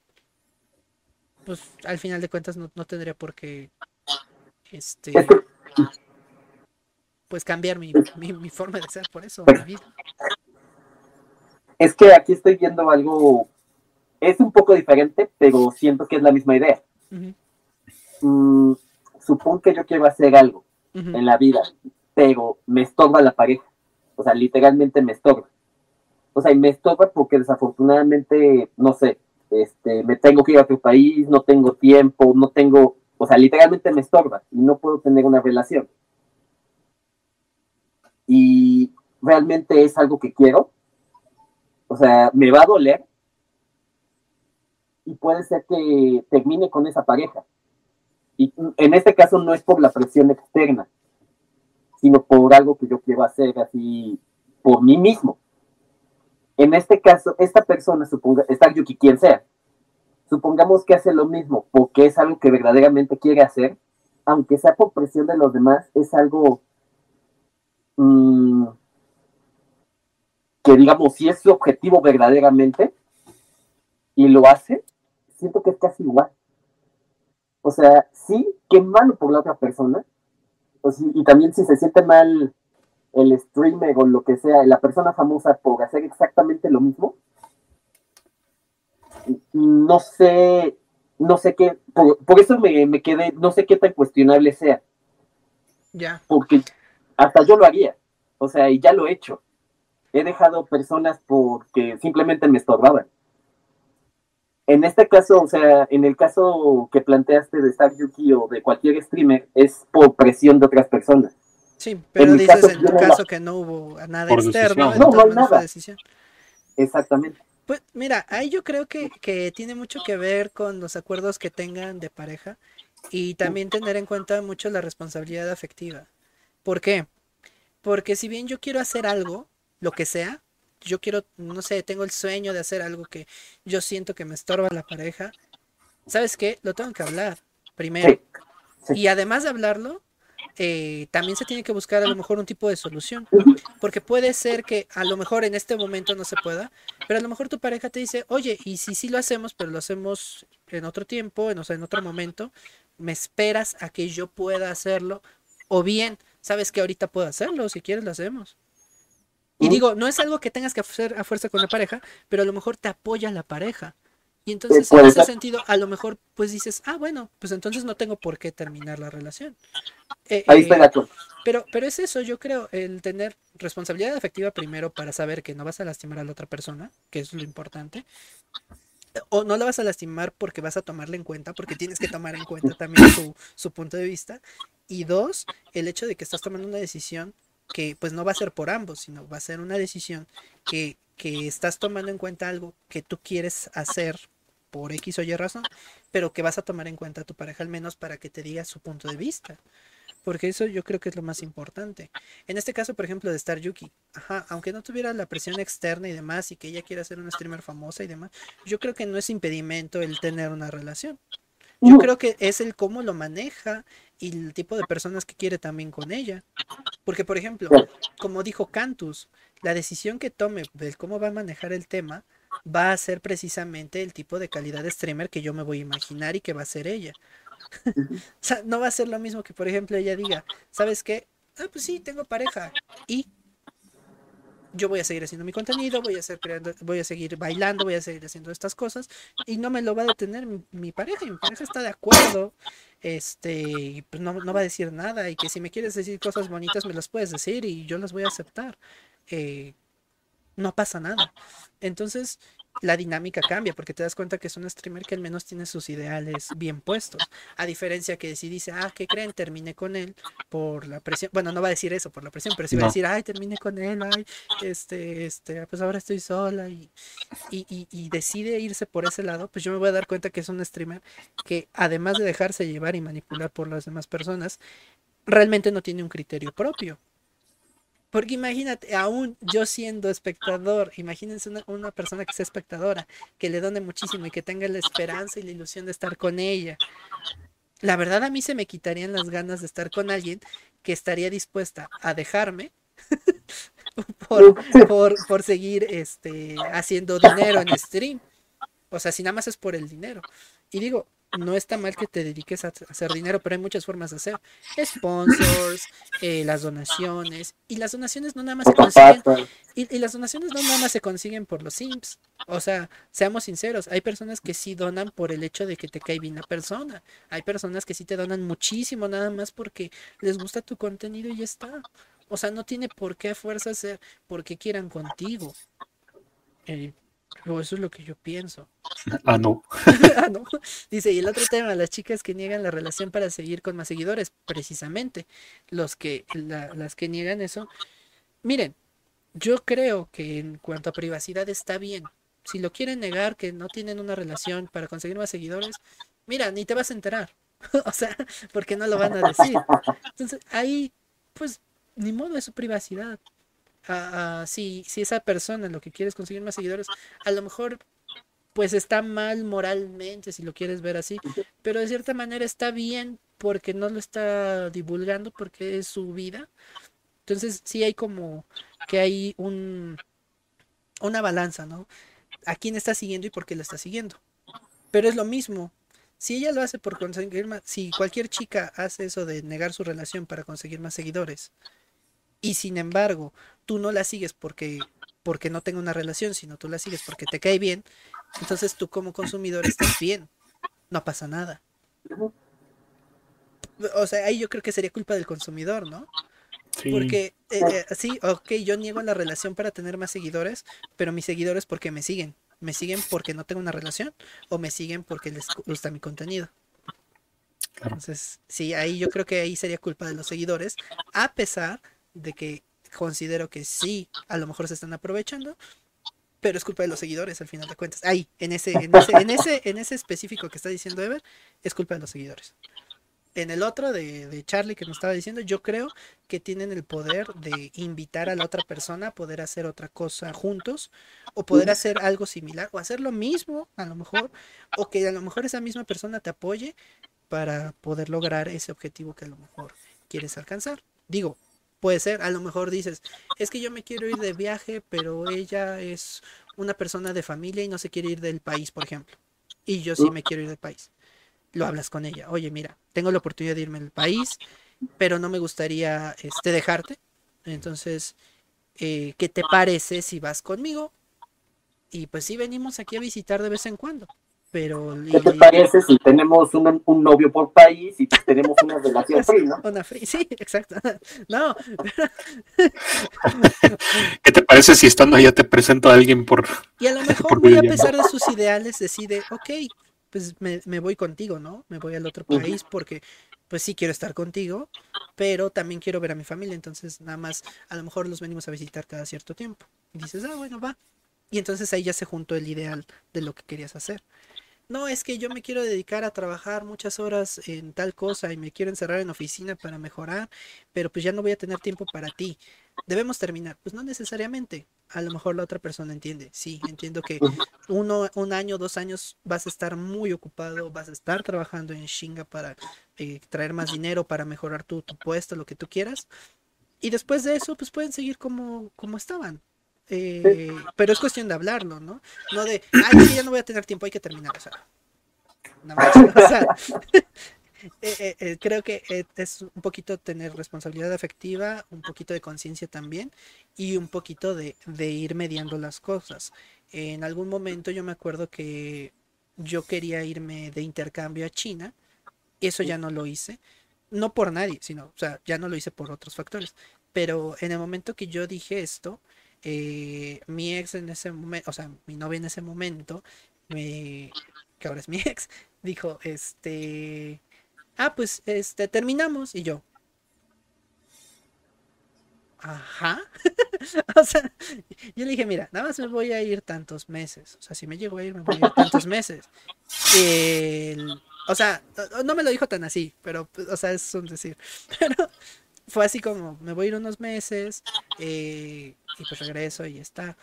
Pues al final de cuentas no, no tendría por qué este pues cambiar mi, mi, mi forma de ser por eso, mi vida. es que aquí estoy viendo algo. Es un poco diferente, pero siento que es la misma idea. Mm, supongo que yo quiero hacer algo en la vida, pero me estorba la pareja. O sea, literalmente me estorba. O sea, y me estorba porque desafortunadamente, no sé, este, me tengo que ir a otro país, no tengo tiempo, no tengo, o sea, literalmente me estorba y no puedo tener una relación. Y realmente es algo que quiero. O sea, me va a doler, y puede ser que termine con esa pareja. Y en este caso no es por la presión externa, sino por algo que yo quiero hacer así por mí mismo. En este caso, esta persona, suponga, está Yuki quien sea, supongamos que hace lo mismo porque es algo que verdaderamente quiere hacer, aunque sea por presión de los demás, es algo mm, que digamos, si es su objetivo verdaderamente y lo hace, siento que es casi igual. O sea, sí, qué malo por la otra persona. y también si se siente mal el streamer o lo que sea, la persona famosa por hacer exactamente lo mismo, no sé, no sé qué, por, eso me, me, quedé, no sé qué tan cuestionable sea. Ya. Porque hasta yo lo haría, o sea, y ya lo he hecho. He dejado personas porque simplemente me estorbaban. En este caso, o sea, en el caso que planteaste de Star Yuki o de cualquier streamer, es por presión de otras personas. Sí, pero dices en tu caso que no hubo nada externo, no, no hay nada. Decisión. Exactamente. Pues mira, ahí yo creo que, que tiene mucho que ver con los acuerdos que tengan de pareja y también tener en cuenta mucho la responsabilidad afectiva. ¿Por qué? Porque si bien yo quiero hacer algo, lo que sea, yo quiero, no sé, tengo el sueño de hacer algo que yo siento que me estorba la pareja, ¿sabes qué? Lo tengo que hablar primero. Y además de hablarlo, eh, también se tiene que buscar a lo mejor un tipo de solución. Porque puede ser que a lo mejor en este momento no se pueda, pero a lo mejor tu pareja te dice, oye, y si sí lo hacemos, pero lo hacemos en otro tiempo, en, o sea, en otro momento, me esperas a que yo pueda hacerlo, o bien, sabes que ahorita puedo hacerlo, si quieres lo hacemos. Y digo, no es algo que tengas que hacer a fuerza con la pareja, pero a lo mejor te apoya la pareja. Y entonces en ese sentido, a lo mejor pues dices, ah, bueno, pues entonces no tengo por qué terminar la relación. Eh, Ahí está eh, Pero, pero es eso, yo creo, el tener responsabilidad afectiva primero para saber que no vas a lastimar a la otra persona, que es lo importante. O no la vas a lastimar porque vas a tomarla en cuenta, porque tienes que tomar en cuenta también su, su punto de vista. Y dos, el hecho de que estás tomando una decisión que pues no va a ser por ambos, sino va a ser una decisión que, que estás tomando en cuenta algo que tú quieres hacer por X o Y razón, pero que vas a tomar en cuenta a tu pareja al menos para que te diga su punto de vista. Porque eso yo creo que es lo más importante. En este caso, por ejemplo, de Star Yuki, ajá, aunque no tuviera la presión externa y demás, y que ella quiera ser una streamer famosa y demás, yo creo que no es impedimento el tener una relación. Yo creo que es el cómo lo maneja y el tipo de personas que quiere también con ella. Porque, por ejemplo, como dijo Cantus, la decisión que tome del cómo va a manejar el tema va a ser precisamente el tipo de calidad de streamer que yo me voy a imaginar y que va a ser ella. o sea, no va a ser lo mismo que, por ejemplo, ella diga, ¿sabes qué? Ah, pues sí, tengo pareja. Y yo voy a seguir haciendo mi contenido, voy a, seguir bailando, voy a seguir haciendo estas cosas y no me lo va a detener mi, pareja mi pareja está de acuerdo, este, y pues no, no, va a decir nada y que si me quieres decir cosas bonitas me las puedes decir y yo las voy a aceptar. Eh, no pasa nada. Entonces, la dinámica cambia porque te das cuenta que es un streamer que al menos tiene sus ideales bien puestos. A diferencia que si dice, ah, ¿qué creen? Terminé con él por la presión. Bueno, no va a decir eso por la presión, pero sí va a decir, ay, terminé con él, ay, este, este, pues ahora estoy sola y, y, y, decide irse por ese lado, pues yo me voy a dar cuenta que es un streamer que además de dejarse llevar y manipular por las demás personas, realmente no tiene un criterio propio. Porque imagínate, aún yo siendo espectador, imagínense una, persona que sea espectadora, que le done muchísimo y que tenga la esperanza y la ilusión de estar con ella. La verdad a mí se me quitarían las ganas de estar con alguien que estaría dispuesta a dejarme por, por, por, seguir este, haciendo dinero en stream. O sea, si nada más es por el dinero. Y digo, no está mal que te dediques a hacer dinero, pero hay muchas formas de hacer. Sponsors, eh, las donaciones. Y las donaciones no nada más se consiguen. Y, las donaciones no nada más se consiguen por los Sims. O sea, seamos sinceros, hay personas que sí donan por el hecho de que te cae bien la persona. Hay personas que sí te donan muchísimo nada más porque les gusta tu contenido y ya está. O sea, no tiene por qué a fuerza ser porque quieran contigo. Eh, eso es lo que yo pienso. Ah, no. ah, no. Dice, y el otro tema, las chicas que niegan la relación para seguir con más seguidores, precisamente. Los que, las que niegan eso. Miren, yo creo que en cuanto a privacidad está bien. si lo quieren negar que no tienen una relación para conseguir más seguidores, mira, ni te vas a enterar. o sea, porque no lo van a decir. Entonces, ahí, pues, ni modo de su privacidad. Si, si esa persona lo que quiere es conseguir más seguidores, a lo mejor pues está mal moralmente, si lo quieres ver así, pero de cierta manera está bien porque no lo está divulgando, porque es su vida. Entonces sí hay como que hay un una balanza, ¿no? A quién está siguiendo y por qué lo está siguiendo. Pero es lo mismo. Si ella lo hace por conseguir más, si cualquier chica hace eso de negar su relación para conseguir más seguidores, y sin embargo tú no la sigues porque porque no tenga una relación, sino tú la sigues porque te cae bien, entonces tú como consumidor estás bien, no pasa nada. O sea, ahí yo creo que sería culpa del consumidor, ¿no? Porque, eh, eh, sí, ok, yo niego la relación para tener más seguidores, pero mis seguidores porque me siguen. ¿Me siguen porque no tengo una relación o me siguen porque les gusta mi contenido? Entonces, sí, ahí yo creo que ahí sería culpa de los seguidores, a pesar de que considero que sí, a lo mejor se están aprovechando, pero es culpa de los seguidores al final de cuentas. Ahí, en ese, en ese, en ese, en ese específico que está diciendo Ever, es culpa de los seguidores. En el otro de, de, Charlie que nos estaba diciendo, yo creo que tienen el poder de invitar a la otra persona a poder hacer otra cosa juntos, o poder hacer algo similar, o hacer lo mismo, a lo mejor, o que a lo mejor esa misma persona te apoye para poder lograr ese objetivo que a lo mejor quieres alcanzar. Digo, Puede ser, a lo mejor dices, es que yo me quiero ir de viaje, pero ella es una persona de familia y no se quiere ir del país, por ejemplo. Y yo sí me quiero ir del país. Lo hablas con ella. Oye, mira, tengo la oportunidad de irme del país, pero no me gustaría este, dejarte. Entonces, eh, ¿qué te parece si vas conmigo? Y pues sí, venimos aquí a visitar de vez en cuando. Pero, ¿Qué te parece si tenemos un, un, novio por país y tenemos una relación free, no? Una free, sí, exacto. No. ¿Qué te parece si estando allá te presento a alguien por. Y a lo mejor, muy a pesar de sus ideales, decide, ok, pues me, me, voy contigo, ¿no? Me voy al otro país porque, pues sí quiero estar contigo, pero también quiero ver a mi familia, entonces nada más, a lo mejor los venimos a visitar cada cierto tiempo. Y dices, ah, bueno, va. Y entonces ahí ya se juntó el ideal de lo que querías hacer no, es que yo me quiero dedicar a trabajar muchas horas en tal cosa y me quiero encerrar en oficina para mejorar, pero pues ya no voy a tener tiempo para ti. Debemos terminar. Pues no necesariamente. A lo mejor la otra persona entiende. Sí, entiendo que uno, un año, dos años vas a estar muy ocupado, vas a estar trabajando en Shinga para eh, traer más dinero, para mejorar tu, tu puesto, lo que tú quieras. Y después de eso, pues pueden seguir como, como estaban. Eh, pero es cuestión de hablarlo, ¿no? No de, ay, ya no voy a tener tiempo, hay que terminar. O sea, eh, eh, creo que es un poquito tener responsabilidad afectiva, un poquito de conciencia también y un poquito de, de ir mediando las cosas. En algún momento yo me acuerdo que yo quería irme de intercambio a China, eso ya no lo hice, no por nadie, sino, o sea, ya no lo hice por otros factores. Pero en el momento que yo dije esto, eh, mi ex en ese momento, o sea, mi novia en ese momento, me, que ahora es mi ex, dijo, este, ah, pues, este, terminamos y yo. Ajá. o sea, yo le dije, mira, nada más me voy a ir tantos meses. O sea, si me llego a ir, me voy a ir tantos meses. o sea, no me lo dijo tan así, pero, o sea, es un decir. Pero fue así como, me voy a ir unos meses eh, y pues regreso y está.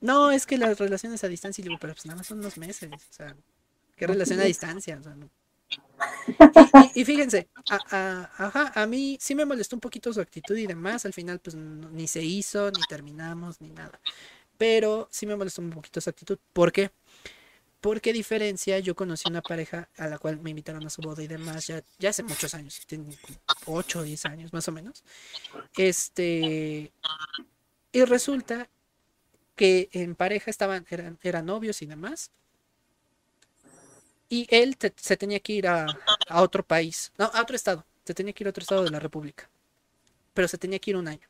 No, es que las relaciones a distancia, y digo, pero pues nada más son unos meses, o sea, ¿qué relación a distancia? y, fíjense, a, ajá, a mí sí me molestó un poquito su actitud y demás, al final pues ni se hizo, ni terminamos, ni nada. Pero sí me molestó un poquito su actitud. ¿Por qué? Porque diferencia, yo conocí una pareja a la cual me invitaron a su boda y demás, ya, hace muchos años, tiene 8 o 10 años más o menos. Este, y resulta que en pareja estaban, eran, eran novios y demás. Y él se tenía que ir a, a otro país, no, a otro estado, se tenía que ir a otro estado de la República, pero se tenía que ir un año.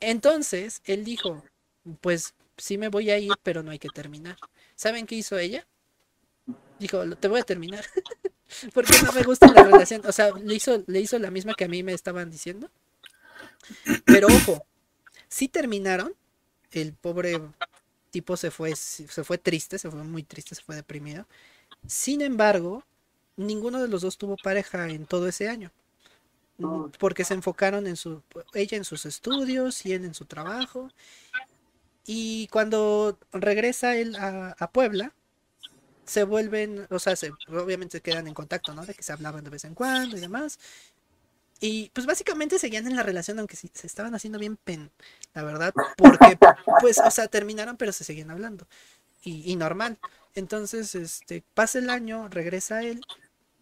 Entonces, él dijo, pues sí me voy a ir, pero no hay que terminar. ¿Saben qué hizo ella? Dijo, te voy a terminar. Porque no me gusta la relación. O sea, le hizo, le hizo la misma que a mí me estaban diciendo. Pero ojo, sí terminaron. El pobre tipo se fue, se fue triste, se fue muy triste, se fue deprimido. Sin embargo, ninguno de los dos tuvo pareja en todo ese año. Porque se enfocaron en su, ella en sus estudios y él en su trabajo. Y cuando regresa él a, a Puebla, se vuelven, o sea, se, obviamente quedan en contacto, ¿no? De que se hablaban de vez en cuando y demás. Y pues básicamente seguían en la relación, aunque sí, se estaban haciendo bien pen, la verdad, porque pues, o sea, terminaron, pero se seguían hablando. Y, y normal. Entonces, este, pasa el año, regresa él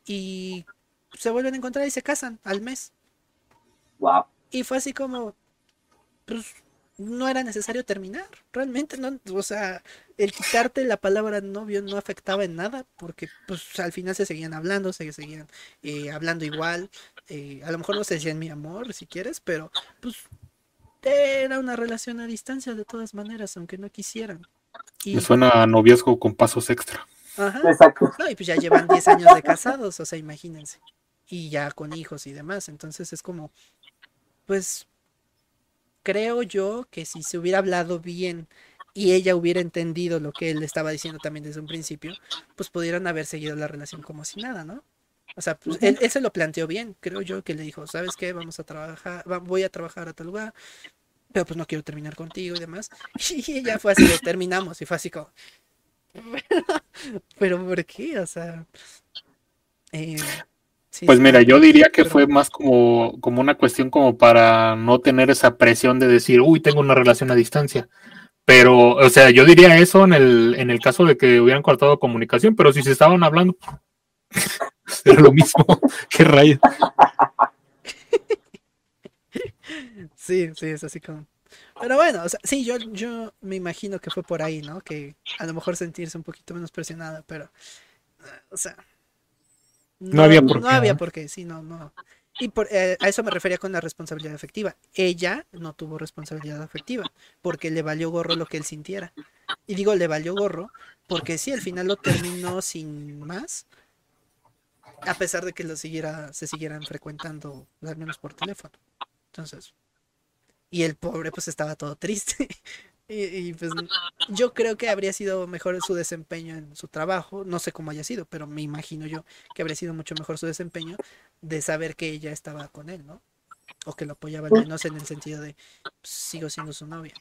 y se vuelven a encontrar y se casan al mes. Wow. Y fue así como, pues no era necesario terminar, realmente no, o sea, el quitarte la palabra novio no afectaba en nada, porque pues al final se seguían hablando, se seguían eh, hablando igual, eh, a lo mejor no se decían mi amor, si quieres, pero pues era una relación a distancia de todas maneras, aunque no quisieran. Y, Me suena a noviazgo con pasos extra. ajá, Exacto. no, y pues ya llevan 10 años de casados, o sea, imagínense. Y ya con hijos y demás. Entonces es como, pues, creo yo que si se hubiera hablado bien y ella hubiera entendido lo que él estaba diciendo también desde un principio, pues pudieran haber seguido la relación como si nada, ¿no? O sea, pues, él, él se lo planteó bien, creo yo que le dijo, ¿sabes qué? Vamos a trabajar, voy a trabajar a tal lugar, pero pues no quiero terminar contigo y demás. Y ella fue así terminamos y fue así como, pero ¿por qué? O sea, eh, sí, Pues mira, yo diría que fue más como, como una cuestión como para no tener esa presión de decir, uy, tengo una relación a distancia. Pero, o sea, yo diría eso en el, en el caso de que hubieran cortado comunicación, pero si se estaban hablando, era lo mismo. Qué rayos. Sí, sí, es así como. Pero bueno, o sea, sí, yo, yo me imagino que fue por ahí, ¿no? Que a lo mejor sentirse un poquito menos presionada, pero. eh, O sea. No había por No qué, había ¿no? por qué, sí, no, no. Y por, eh, a eso me refería con la responsabilidad afectiva. Ella no tuvo responsabilidad afectiva, porque le valió gorro lo que él sintiera. Y digo, le valió gorro, porque sí, al final lo terminó sin más, a pesar de que lo siguiera, se siguieran frecuentando, al menos por teléfono. Entonces, y el pobre pues estaba todo triste. Y, y, pues yo creo que habría sido mejor su desempeño en su trabajo, no sé cómo haya sido, pero me imagino yo que habría sido mucho mejor su desempeño de saber que ella estaba con él, ¿no? O que lo apoyaba al menos en el sentido de pues, sigo siendo su novia.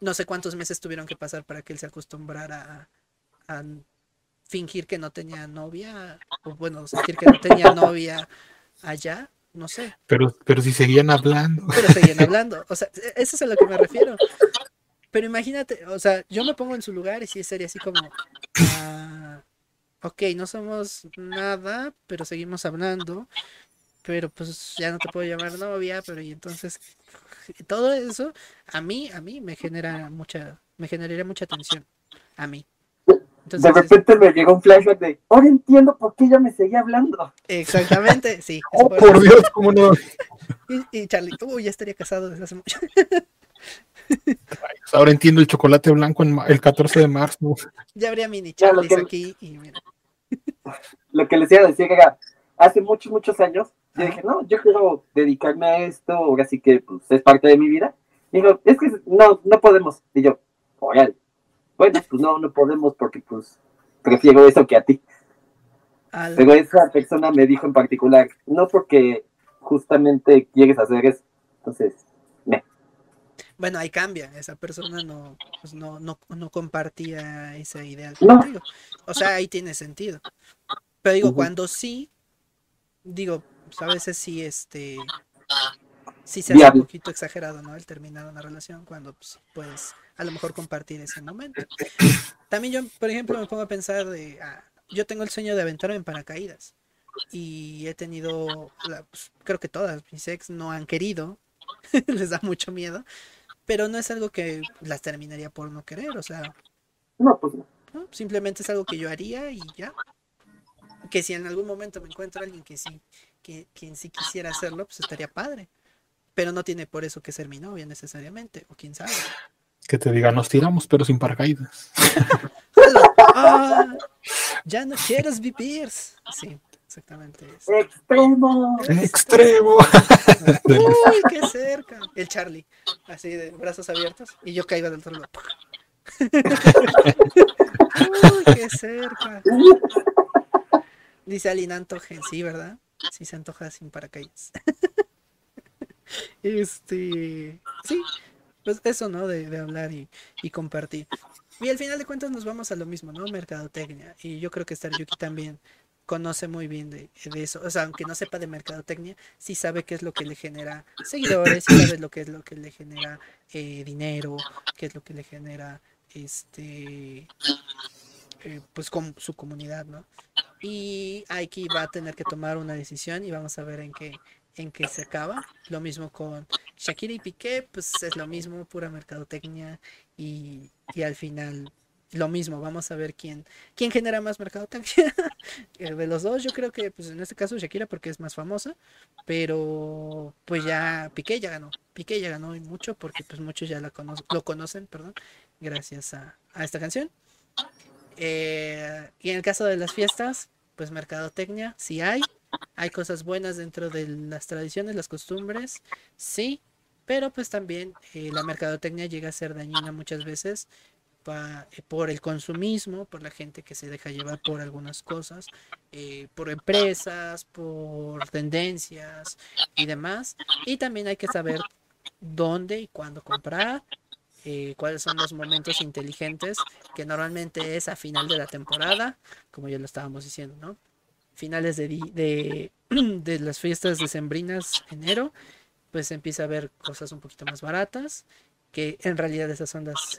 No sé cuántos meses tuvieron que pasar para que él se acostumbrara a, a fingir que no tenía novia, o bueno, sentir que no tenía novia allá, no sé, Pero, pero si seguían hablando. pero seguían hablando. O sea, e- eso es a lo que me refiero. Pero imagínate, o sea, yo me pongo en su lugar y sí sería así como, ah, ok, no somos nada, pero seguimos hablando, pero pues ya no te puedo llamar novia, pero y entonces todo eso a mí, a mí me genera mucha, me generaría mucha tensión, a mí. De es- repente me llegó un flashback de, ahora entiendo por qué ella me seguía hablando. exactamente, sí. Oh, por. Dios, cómo no. Y, y Charlie, uy, ya estaría casado desde hace mucho. Ahora entiendo el chocolate blanco en el 14 de marzo. Ya habría mini que- aquí y mira. Lo que les iba a decir era, hace muchos, muchos años, yo dije, no, yo quiero dedicarme a esto, ahora sí que pues, es parte de mi vida. Y dijo, es que no, no podemos. Y yo, órale. Bueno, pues no, no podemos porque pues prefiero eso que a ti. Al- Pero esa persona me dijo en particular, no porque justamente quieres hacer eso. Entonces, Bueno, ahí cambia. Esa persona no, pues no, no, no compartía esa idea contigo. O sea, ahí tiene sentido. Pero digo, cuando sí, digo, pues a veces sí, este, sí se hace un poquito exagerado, ¿no? El terminar una relación cuando pues, puedes a lo mejor compartir ese momento. También yo, por ejemplo, me pongo a pensar de, ah, yo tengo el sueño de aventarme en paracaídas. Y he tenido, la- pues, creo que todas mis ex no han querido, les da mucho miedo, pero no es algo que las terminaría por no querer, o sea, no, pues no. ¿no? simplemente es algo que yo haría y ya. Que si en algún momento me encuentro alguien que sí, que quien sí quisiera hacerlo, pues estaría padre. Pero no tiene por eso que ser mi novia necesariamente, o quién sabe. Que te diga, nos tiramos, pero sin paracaídas. "Ah, ya no quieres vivir. Sí, exactamente eso. Extremo. Extremo. Uy, qué cerca. El Charlie, así de brazos abiertos, y yo caigo del otro lado. Uy, qué cerca. Dice Alina Antojen, sí, ¿verdad? Sí se antoja sin paracaídas. este, sí, pues eso, ¿no? De, de hablar y, y, compartir. Y al final de cuentas nos vamos a lo mismo, ¿no? Mercadotecnia. Y yo creo que Yuki también conoce muy bien de, eso. O sea, aunque no sepa de mercadotecnia, sí sabe qué es lo que le genera seguidores, sí sabe lo que es lo que le genera eh, dinero, qué es lo que le genera este eh, pues con su comunidad, ¿no? Y Aiki va a tener que tomar una decisión y vamos a ver en qué en qué se acaba. Lo mismo con Shakira y Piqué, pues es lo mismo, pura mercadotecnia y, y al final lo mismo, vamos a ver quién, quién genera más mercadotecnia. de los dos, yo creo que pues en este caso Shakira porque es más famosa, pero pues ya Piqué ya ganó. Piqué ya ganó mucho porque pues muchos ya la lo conocen, perdón, gracias a, a esta canción. Eh, y en el caso de las fiestas, pues mercadotecnia, sí hay. Hay cosas buenas dentro de las tradiciones, las costumbres, sí, pero pues también eh, la mercadotecnia llega a ser dañina muchas veces eh, por el consumismo, por la gente que se deja llevar por algunas cosas, eh, por empresas, por tendencias y demás. Y también hay que saber dónde y cuándo comprar, eh, cuáles son los momentos inteligentes, que normalmente es a final de la temporada, como ya lo estábamos diciendo, ¿no? Finales de, de, las fiestas decembrinas, enero, pues empieza a haber cosas un poquito más baratas, que en realidad esas son las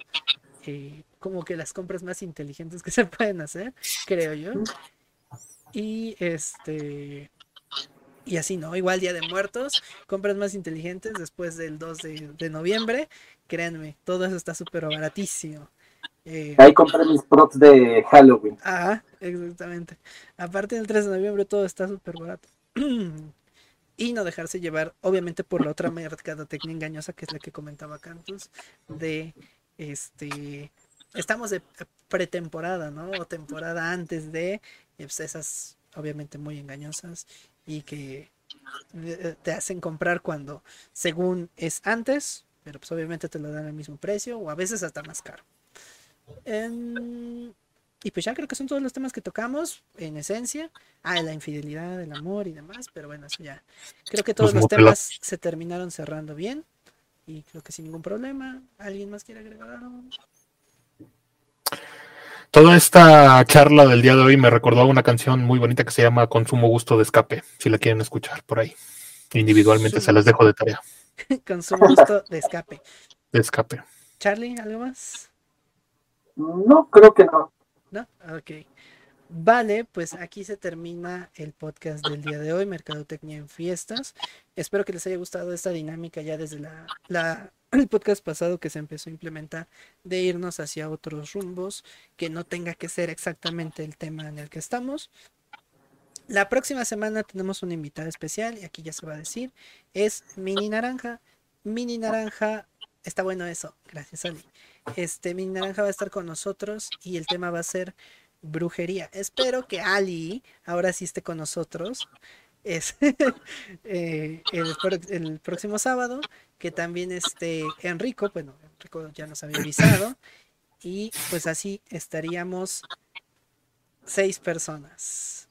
como que las compras más inteligentes que se pueden hacer, creo yo. Y este y así, ¿no? Igual Día de Muertos, compras más inteligentes después del 2 de, noviembre, créanme, todo eso está súper baratísimo. Eh, Ahí compré mis props de Halloween. Ajá, exactamente. Aparte del 3 de noviembre todo está súper barato. y no dejarse llevar, obviamente, por la otra mercadotecnia engañosa que es la que comentaba Cantus, de este, estamos de pretemporada, ¿no? O temporada antes de, pues, esas obviamente muy engañosas y que eh, te hacen comprar cuando según es antes, pero pues obviamente te lo dan al mismo precio o a veces hasta más caro. Y pues ya creo que son todos los temas que tocamos en esencia. Ah, la infidelidad, el amor y demás, pero bueno, eso ya. Creo que todos los temas se terminaron cerrando bien. Y creo que sin ningún problema. ¿Alguien más quiere agregar algo? Toda esta charla del día de hoy me recordó a una canción muy bonita que se llama Consumo Gusto de Escape, si la quieren escuchar por ahí. Individualmente se las dejo de tarea. Consumo Gusto de Escape. De Escape. Charlie, ¿algo más? No, creo que no. ¿No? Ok. Vale, pues aquí se termina el podcast del día de hoy, Mercadotecnia en Fiestas. Espero que les haya gustado esta dinámica ya desde la, el podcast pasado que se empezó a implementar de irnos hacia otros rumbos, que no tenga que ser exactamente el tema en el que estamos. La próxima semana tenemos una invitada especial y aquí ya se va a decir, es Mini Naranja. Mini Naranja, está bueno eso, gracias Ali. Este Mini Naranja va a estar con nosotros y el tema va a ser brujería. Espero que Ali ahora sí esté con nosotros. Es eh, el, próximo sábado, que también esté Enrico, bueno, Enrico ya nos había avisado, y pues así estaríamos seis personas.